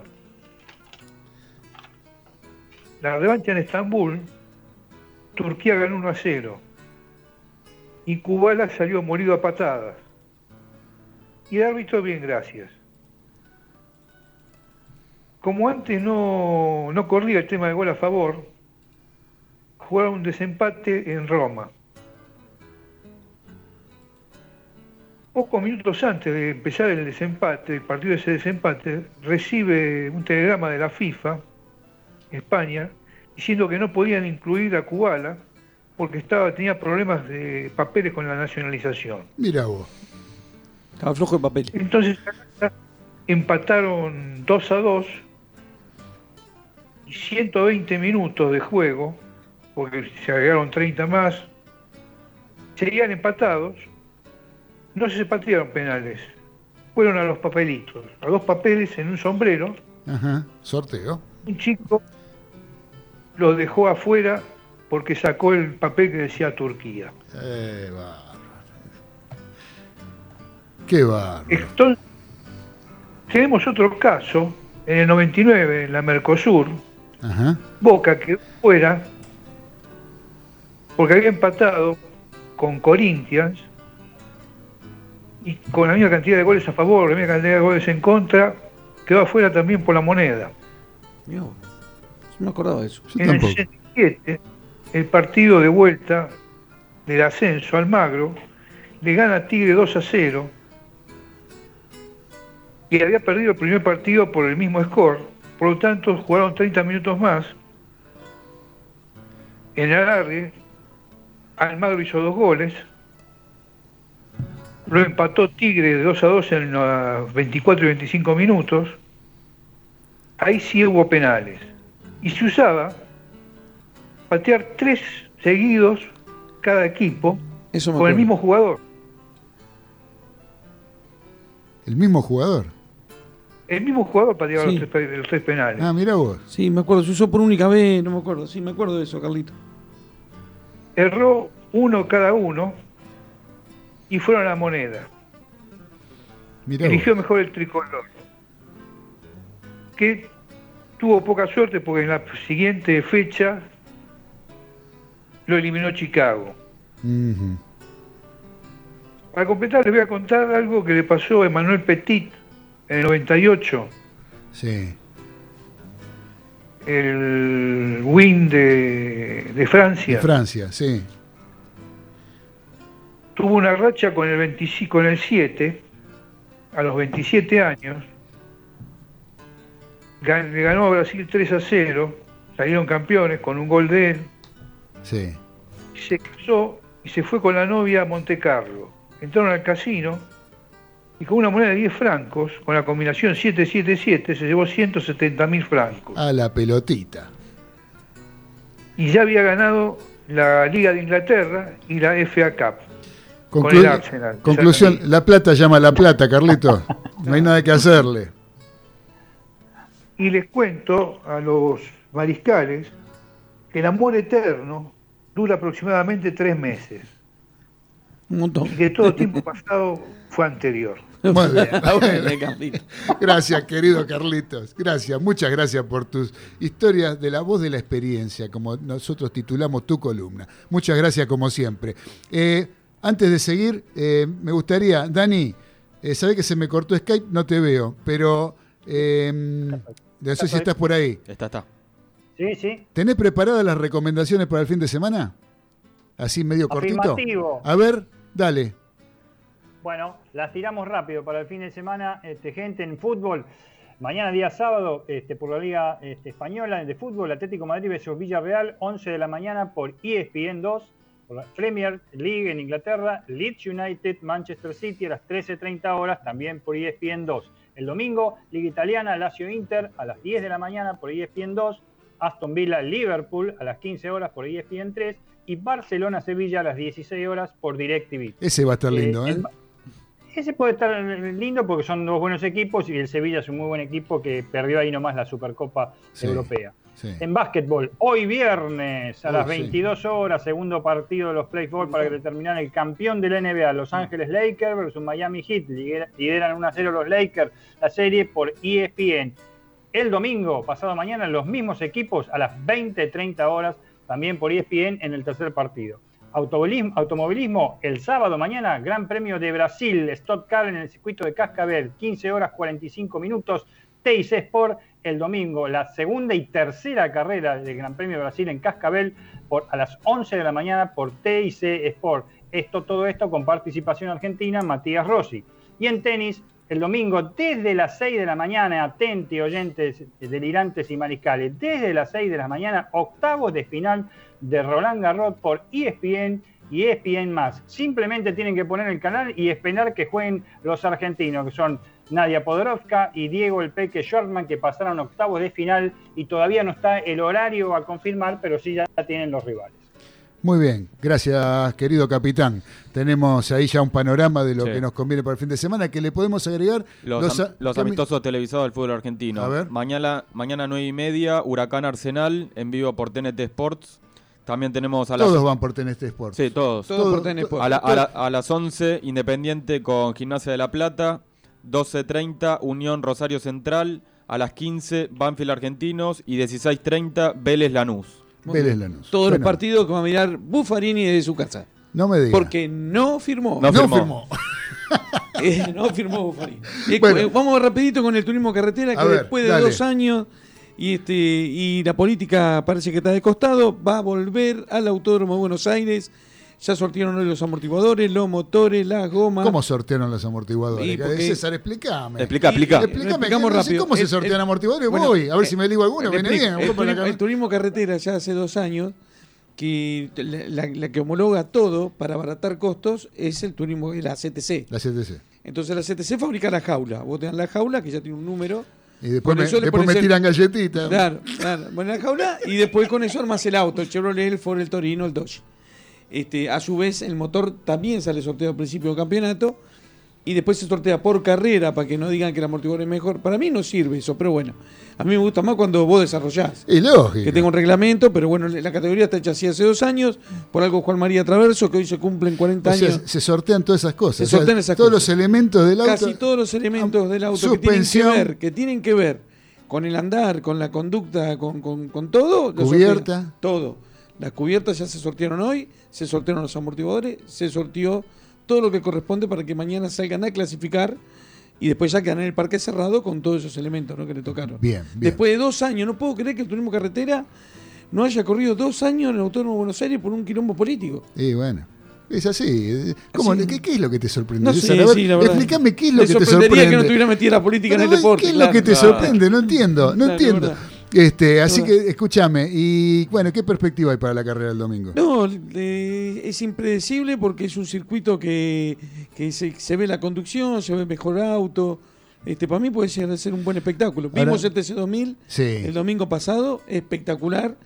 la revancha en Estambul, Turquía ganó 1 a 0 y Kubala salió morido a patadas. Y el árbitro bien, gracias. Como antes no, no corría el tema de gol a favor, jugaron un desempate en Roma. Pocos minutos antes de empezar el desempate, el partido de ese desempate, recibe un telegrama de la FIFA, España, diciendo que no podían incluir a Kubala porque estaba, tenía problemas de papeles con la nacionalización. Mira vos. Estaba flojo de papel. Entonces empataron 2 a 2 y 120 minutos de juego, porque se agregaron 30 más, seguían empatados, no se patearon penales, fueron a los papelitos, a dos papeles en un sombrero, Ajá, sorteo. un chico lo dejó afuera porque sacó el papel que decía Turquía. Eh. Qué. Entonces, tenemos otro caso, en el 99, en la Mercosur, Ajá. Boca que fuera, porque había empatado con Corinthians y con la misma cantidad de goles a favor, la misma cantidad de goles en contra, quedó afuera también por la moneda. Vos. No me acordaba de eso. en el 67, el partido de vuelta del ascenso Almagro le gana a Tigre 2 a 0 y había perdido el primer partido por el mismo score, por lo tanto jugaron 30 minutos más. En alargue, Almagro hizo dos goles, lo empató Tigre de 2 a 2 en los 24 y 25 minutos, ahí sí hubo penales. Y se usaba patear tres seguidos cada equipo Eso con el mismo jugador. El mismo jugador. El mismo jugador pateaba Sí. los, tres, los tres penales. Ah, mira vos. Sí, me acuerdo. Se usó por única vez, no me acuerdo. Sí, me acuerdo de eso, Carlito. Erró uno cada uno y fueron a la moneda. Mirá Eligió mejor el tricolor. Que tuvo poca suerte porque en la siguiente fecha lo eliminó Chicago. Para completar les voy a contar algo que le pasó a Emmanuel Petit en el 98. Sí. el win de, de Francia. De Francia, sí. Tuvo una racha con el 25, con el 7, a los 27 años. Gan- Le ganó a Brasil 3 a 0, salieron campeones con un gol de él, Sí. se casó y se fue con la novia a Monte Carlo. Entraron al casino y con una moneda de 10 francos, con la combinación 777, se llevó 170 mil francos. A la pelotita. Y ya había ganado la Liga de Inglaterra y la FA Cup. con el Arsenal. conclusión, la plata llama a la plata, Carlito. No hay nada que hacerle. Y les cuento a los mariscales que el amor eterno dura aproximadamente tres meses. Un montón. Y que todo *laughs* tiempo pasado fue anterior. *laughs* Muy bien. Gracias, querido Carlitos. Gracias, muchas gracias por tus historias de la voz de la experiencia, como nosotros titulamos tu columna. Muchas gracias, como siempre. Eh, antes de seguir, eh, me gustaría, Dani, eh, sabés que se me cortó Skype, no te veo, pero eh, no sé si estás por ahí. Está, está. Sí, sí. ¿Tenés preparadas las recomendaciones para el fin de semana? Así medio cortito. Afirmativo. A ver, dale. Bueno, las tiramos rápido para el fin de semana, este, gente en fútbol. Mañana día sábado, este, por la Liga este, Española de Fútbol, Atlético Madrid versus Villarreal, 11 de la mañana por ESPN 2, por la Premier League en Inglaterra, Leeds United, Manchester City a las 13.30 horas, también por ESPN 2. El domingo, Liga Italiana, Lazio Inter a las 10 de la mañana por ESPN 2, Aston Villa Liverpool a las 15 horas por E ESPN 3 y Barcelona Sevilla a las 16 horas por DirecTV. Ese va a estar Eh, lindo, ¿eh? Ese puede estar lindo porque son dos buenos equipos y el Sevilla es un muy buen equipo que perdió ahí nomás la Supercopa Sí, Europea. sí. En básquetbol, hoy viernes a las sí. 22 horas, segundo partido de los playoffs para determinar el campeón de la NBA, Los Ángeles Lakers versus Miami Heat. Lidera- Lideran 1 a 0 los Lakers la serie por ESPN. El domingo, pasado mañana, los mismos equipos a las 20-30 horas, también por ESPN en el tercer partido. Automovilismo, el sábado mañana, Gran Premio de Brasil, Stock Car en el circuito de Cascabel, 15 horas 45 minutos, TIC Sport, el domingo, la segunda y tercera carrera del Gran Premio de Brasil en Cascabel por, a las 11 de la mañana por TIC Sport. Esto, todo esto con participación argentina, Matías Rossi. Y en tenis, el domingo, desde las 6 de la mañana, atenti oyentes delirantes y mariscales, desde las 6 de la mañana, octavos de final de Roland Garros por ESPN y ESPN más. Simplemente tienen que poner el canal y esperar que jueguen los argentinos, que son Nadia Podoroska y Diego El Peque Shortman, que pasaron octavos de final y todavía no está el horario a confirmar, pero sí ya tienen los rivales. Muy bien, gracias querido capitán. Tenemos ahí ya un panorama de lo Sí. que nos conviene para el fin de semana, que le podemos agregar Los, am- los amistosos televisados del fútbol argentino. A ver. Mañana, mañana 9 y media, Huracán Arsenal, en vivo por TNT Sports. También tenemos a las... Todos van por TNT Sports. Sí, todos. Todos por TNT Sports. A, la- a la- a las 11, Independiente con Gimnasia de la Plata. 12.30, Unión Rosario Central. A las 15, Banfield Argentinos. Y 16.30, Vélez Lanús. Vélez Lanús. Todos los partidos que va a mirar Buffarini desde su casa. No me digas. Porque no firmó. No No firmó. firmó. *laughs* Eh, no firmó Buffarini. *laughs* Eh, Bueno. eh, vamos rapidito con el turismo carretera, que ver, después de dale. dos años y este y la política parece que está de costado, va a volver al Autódromo de Buenos Aires. Ya sortearon hoy los amortiguadores, los motores, las gomas. ¿Cómo sortearon los amortiguadores? Porque- César, explícame. Explica, explica. Explícame, no sé rápido. ¿cómo se sortean el- amortiguadores? bueno, Voy, a ver si eh, me digo alguno. Viene bien. el, turismo, el cara. turismo carretera ya hace dos años que la que homologa todo para abaratar costos es el turismo, la CTC. La CTC. Entonces la CTC fabrica la jaula. Vos te dan la jaula que ya tiene un número. Y después me, después me el- tiran galletitas. Claro, claro. Bueno, la jaula y después con eso armas el auto, el Chevrolet, el Ford, el Torino, el Dodge. Este, a su vez, el motor también sale sorteado al principio del campeonato y después se sortea por carrera para que no digan que el amortiguador es mejor. Para mí no sirve eso, pero bueno. A mí me gusta más cuando vos desarrollás. Y lógico. Que tenga un reglamento, pero bueno, la categoría está hecha así hace dos años, por algo Juan María Traverso, que hoy se cumplen 40 O sea, años. se sortean todas esas cosas. Se O sea, sortean esas todos cosas. los elementos del auto. Casi todos los elementos del auto que tienen que Suspensión. ver, que tienen que ver con el andar, con la conducta, con, con- con todo. Cubierta. Todo. Las cubiertas ya se sortearon hoy, se sortearon los amortiguadores, se sorteó todo lo que corresponde para que mañana salgan a clasificar y después ya quedan en el parque cerrado con todos esos elementos ¿no? que le tocaron. Bien, bien. Después de dos años, no puedo creer que el turismo carretera no haya corrido dos años en el Autónomo de Buenos Aires por un quilombo político. Y bueno. Es así. ¿Cómo, Así. ¿qué, qué es lo que te sorprende? No sé, sí, la explícame qué es lo Me que te sorprendería sorprende. que no estuviera metida la política en el deporte. ¿Qué es claro. lo que te Claro. sorprende? No entiendo, no Claro, entiendo. Este, así que escúchame, y bueno, ¿qué perspectiva hay para la carrera del domingo? No, eh, es impredecible porque es un circuito que, que se, se ve la conducción, se ve mejor auto. Este, para mí puede a ser un buen espectáculo. Ahora- Vimos el TC2000 Sí. el domingo pasado, espectacular,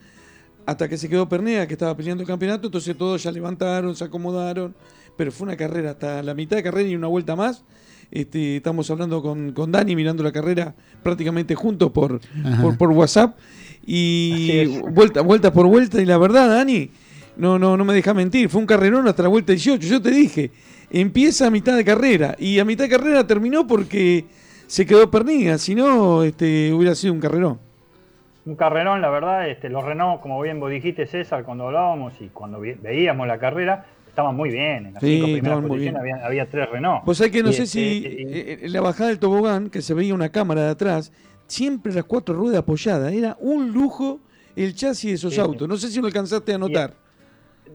hasta que se quedó Pernea, que estaba peleando el campeonato, entonces todos ya levantaron, se acomodaron, pero fue una carrera hasta la mitad de carrera y una vuelta más. Este, estamos hablando con, con Dani, mirando la carrera prácticamente juntos por, por, por WhatsApp. Y vuelta, vuelta por vuelta, y la verdad, Dani, no, no, no me deja mentir, fue un carrerón hasta la vuelta 18. Yo te dije, empieza a mitad de carrera, y a mitad de carrera terminó porque se quedó Pernilla, si no, este, hubiera sido un carrerón. Un carrerón, la verdad, este, los Renault, como bien vos dijiste, César, cuando hablábamos y cuando veíamos la carrera, estaban muy bien. En las Sí, cinco primeras estaban muy posiciones bien. había, había tres Renault. Pues hay que no Y, sé este, si eh, en la bajada del tobogán, que se veía una cámara de atrás, siempre las cuatro ruedas apoyadas. Era un lujo el chasis de esos Sí, autos. No sé si lo alcanzaste a notar.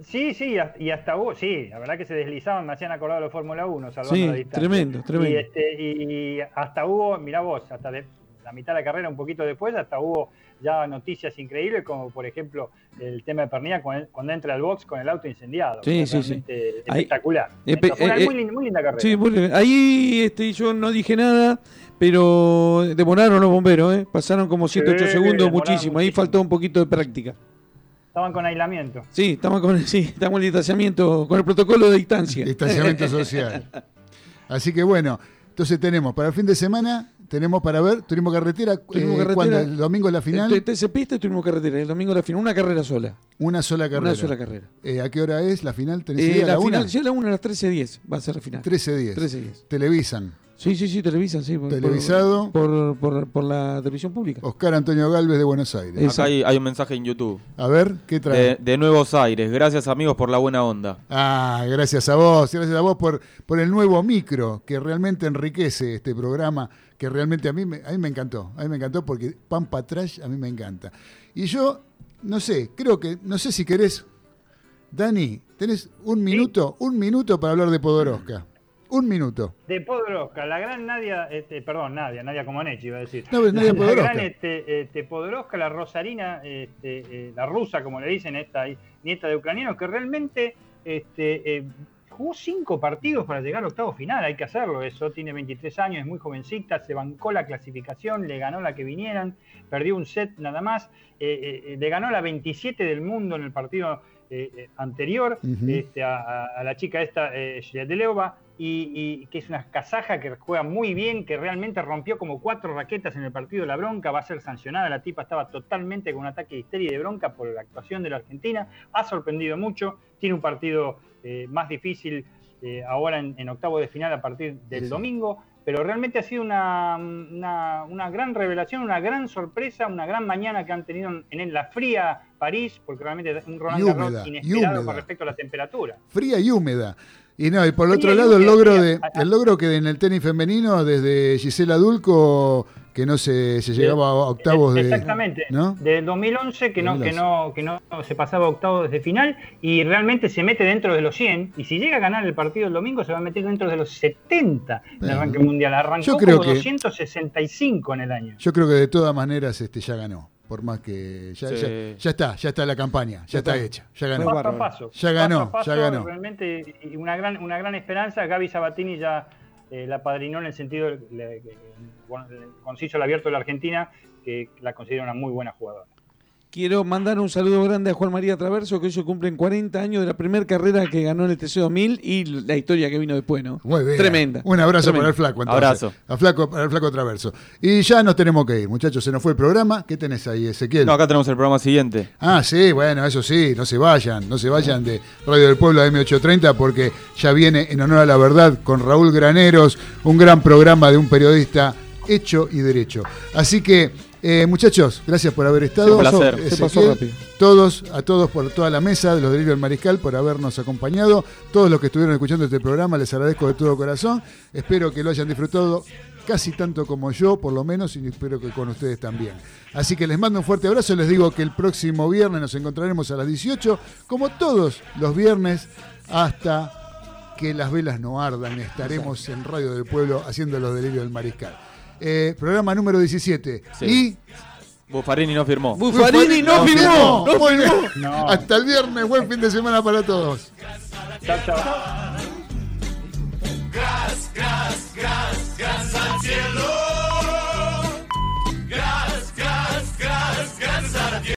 Sí, sí, y hasta- hubo, sí, la verdad que se deslizaban, me hacían acordar de los Fórmula 1, salvando Sí, la distancia. tremendo, tremendo. Y, este, y hasta hubo, mirá vos, hasta de la mitad de la carrera, un poquito después, hasta hubo ya noticias increíbles, como por ejemplo el tema de Pernilla cuando, cuando entra al box con el auto incendiado. Sí, sí, sí. Ahí- Espectacular. Espe- Fue una eh, muy, eh, linda, muy linda carrera. Sí, muy ahí este, yo no dije nada, pero demoraron los bomberos, ¿eh? Pasaron como 7 8 Sí, segundos, muchísimo. Ahí faltó un poquito de práctica. Estaban con aislamiento. Sí, estamos con *laughs* sí, estamos en distanciamiento, con el protocolo de distancia. Distanciamiento social. *laughs* Así que bueno, entonces tenemos para el fin de semana, tenemos para ver Turismo Carretera, Turismo eh, carretera. ¿cuándo? ¿El domingo es la final? Te, te cepiste y tuvimos carretera. El domingo la final. Una carrera sola. Una sola carrera. Una sola carrera. Eh, ¿A qué hora es la final? ¿Tenés Eh, idea? la ¿A final, una? sí, a la 1 a las 13.10 va a ser la final. 13-10. 13.10. Televisan. Sí, sí, sí, televisan, sí. por- Televisado. Por, por, por la televisión pública. Oscar Antonio Galvez de Buenos Aires. Acá hay, hay un mensaje en YouTube. A ver, ¿qué trae? De, de Nuevos Aires. Gracias amigos por la buena onda. Ah, gracias a vos, gracias a vos por, por el nuevo micro que realmente enriquece este programa, que realmente a mí, me, a mí me encantó, a mí me encantó porque Pampa Trash a mí me encanta. Y yo, no sé, creo que, no sé si querés, Dani, tenés un minuto, un minuto para hablar de Podoroska. Un minuto. De Podoroska, la gran Nadia, este, perdón, Nadia, Nadia Comaneci iba a decir. No, pero Nadia la Podoroska. gran este, este, Podoroska, la rosarina, este, eh, la rusa, como le dicen, esta nieta de ucranianos, que realmente este, eh, jugó cinco partidos para llegar a octavo final, hay que hacerlo eso, tiene 23 años, es muy jovencita, se bancó la clasificación, le ganó la que vinieran, perdió un set nada más, eh, eh, le ganó la 27 del mundo en el partido eh, anterior este, a, la chica esta, eh, y que es una kazaja que juega muy bien, que realmente rompió como cuatro raquetas en el partido de la bronca, va a ser sancionada, la tipa estaba totalmente con un ataque de histeria y de bronca por la actuación de la Argentina, ha sorprendido mucho, tiene un partido eh, más difícil eh, ahora en, en octavo de final a partir del domingo, pero realmente ha sido una, una- una gran revelación, una gran sorpresa, una gran mañana que han tenido en, en la fría París, porque realmente es un Roland Garros inesperado con respecto a la temperatura. Fría y húmeda. Y no, y por el otro lado el logro de el logro que en el tenis femenino desde Gisela Dulco que no se, se llegaba a octavos de Exactamente. ¿no? Del 2011 que no, que 2011. no, que no se pasaba a octavos de final y realmente se mete dentro de los 100 y si llega a ganar el partido el domingo se va a meter dentro de los 70 del Bueno, arranque mundial. Arrancó yo creo como que- 265 en el año. Yo creo que de todas maneras este ya ganó, por más que ya, Sí. ya, ya está, ya está la campaña, ya, está, está. hecha, ya ganó. Paso a paso. Ya ganó, Paso a paso, ya ganó. Realmente y una gran, una gran esperanza. Gaby Sabatini ya eh, la padrinó en el sentido, le- le conciso el abierto de la Argentina, que la considera una muy buena jugadora. Quiero mandar un saludo grande a Juan María Traverso, que hoy se cumplen 40 años de la primera carrera que ganó en el TC2000 y la historia que vino después, ¿no? Muy bien. Tremenda. Un abrazo Tremenda. para el flaco, entonces. Abrazo. A flaco, para el flaco Traverso. Y ya nos tenemos que ir, muchachos. Se nos fue el programa. ¿Qué tenés ahí, Ezequiel? No, acá tenemos el programa siguiente. Ah, sí, bueno, eso sí, no se vayan, no se vayan de Radio del Pueblo M830 porque ya viene en honor a la verdad con Raúl Graneros, un gran programa de un periodista hecho y derecho. Así que, eh, muchachos, gracias por haber estado. Un placer. Ezequiel, Se pasó rápido. Todos, a todos por toda la mesa de los delirios del Mariscal por habernos acompañado. Todos los que estuvieron escuchando este programa, les agradezco de todo corazón. Espero que lo hayan disfrutado casi tanto como yo, por lo menos, y espero que con ustedes también. Así que les mando un fuerte abrazo. Les digo que el próximo viernes nos encontraremos a las 18, como todos los viernes, hasta que las velas no ardan. Estaremos en Radio del Pueblo haciendo los delirios del Mariscal. Eh, programa número 17. Sí. Buffarini no firmó. Buffarini no firmó. No firmó. No. Hasta el viernes. Buen fin de semana para todos. Chao, chao. Gas, gas, gas, gas al cielo.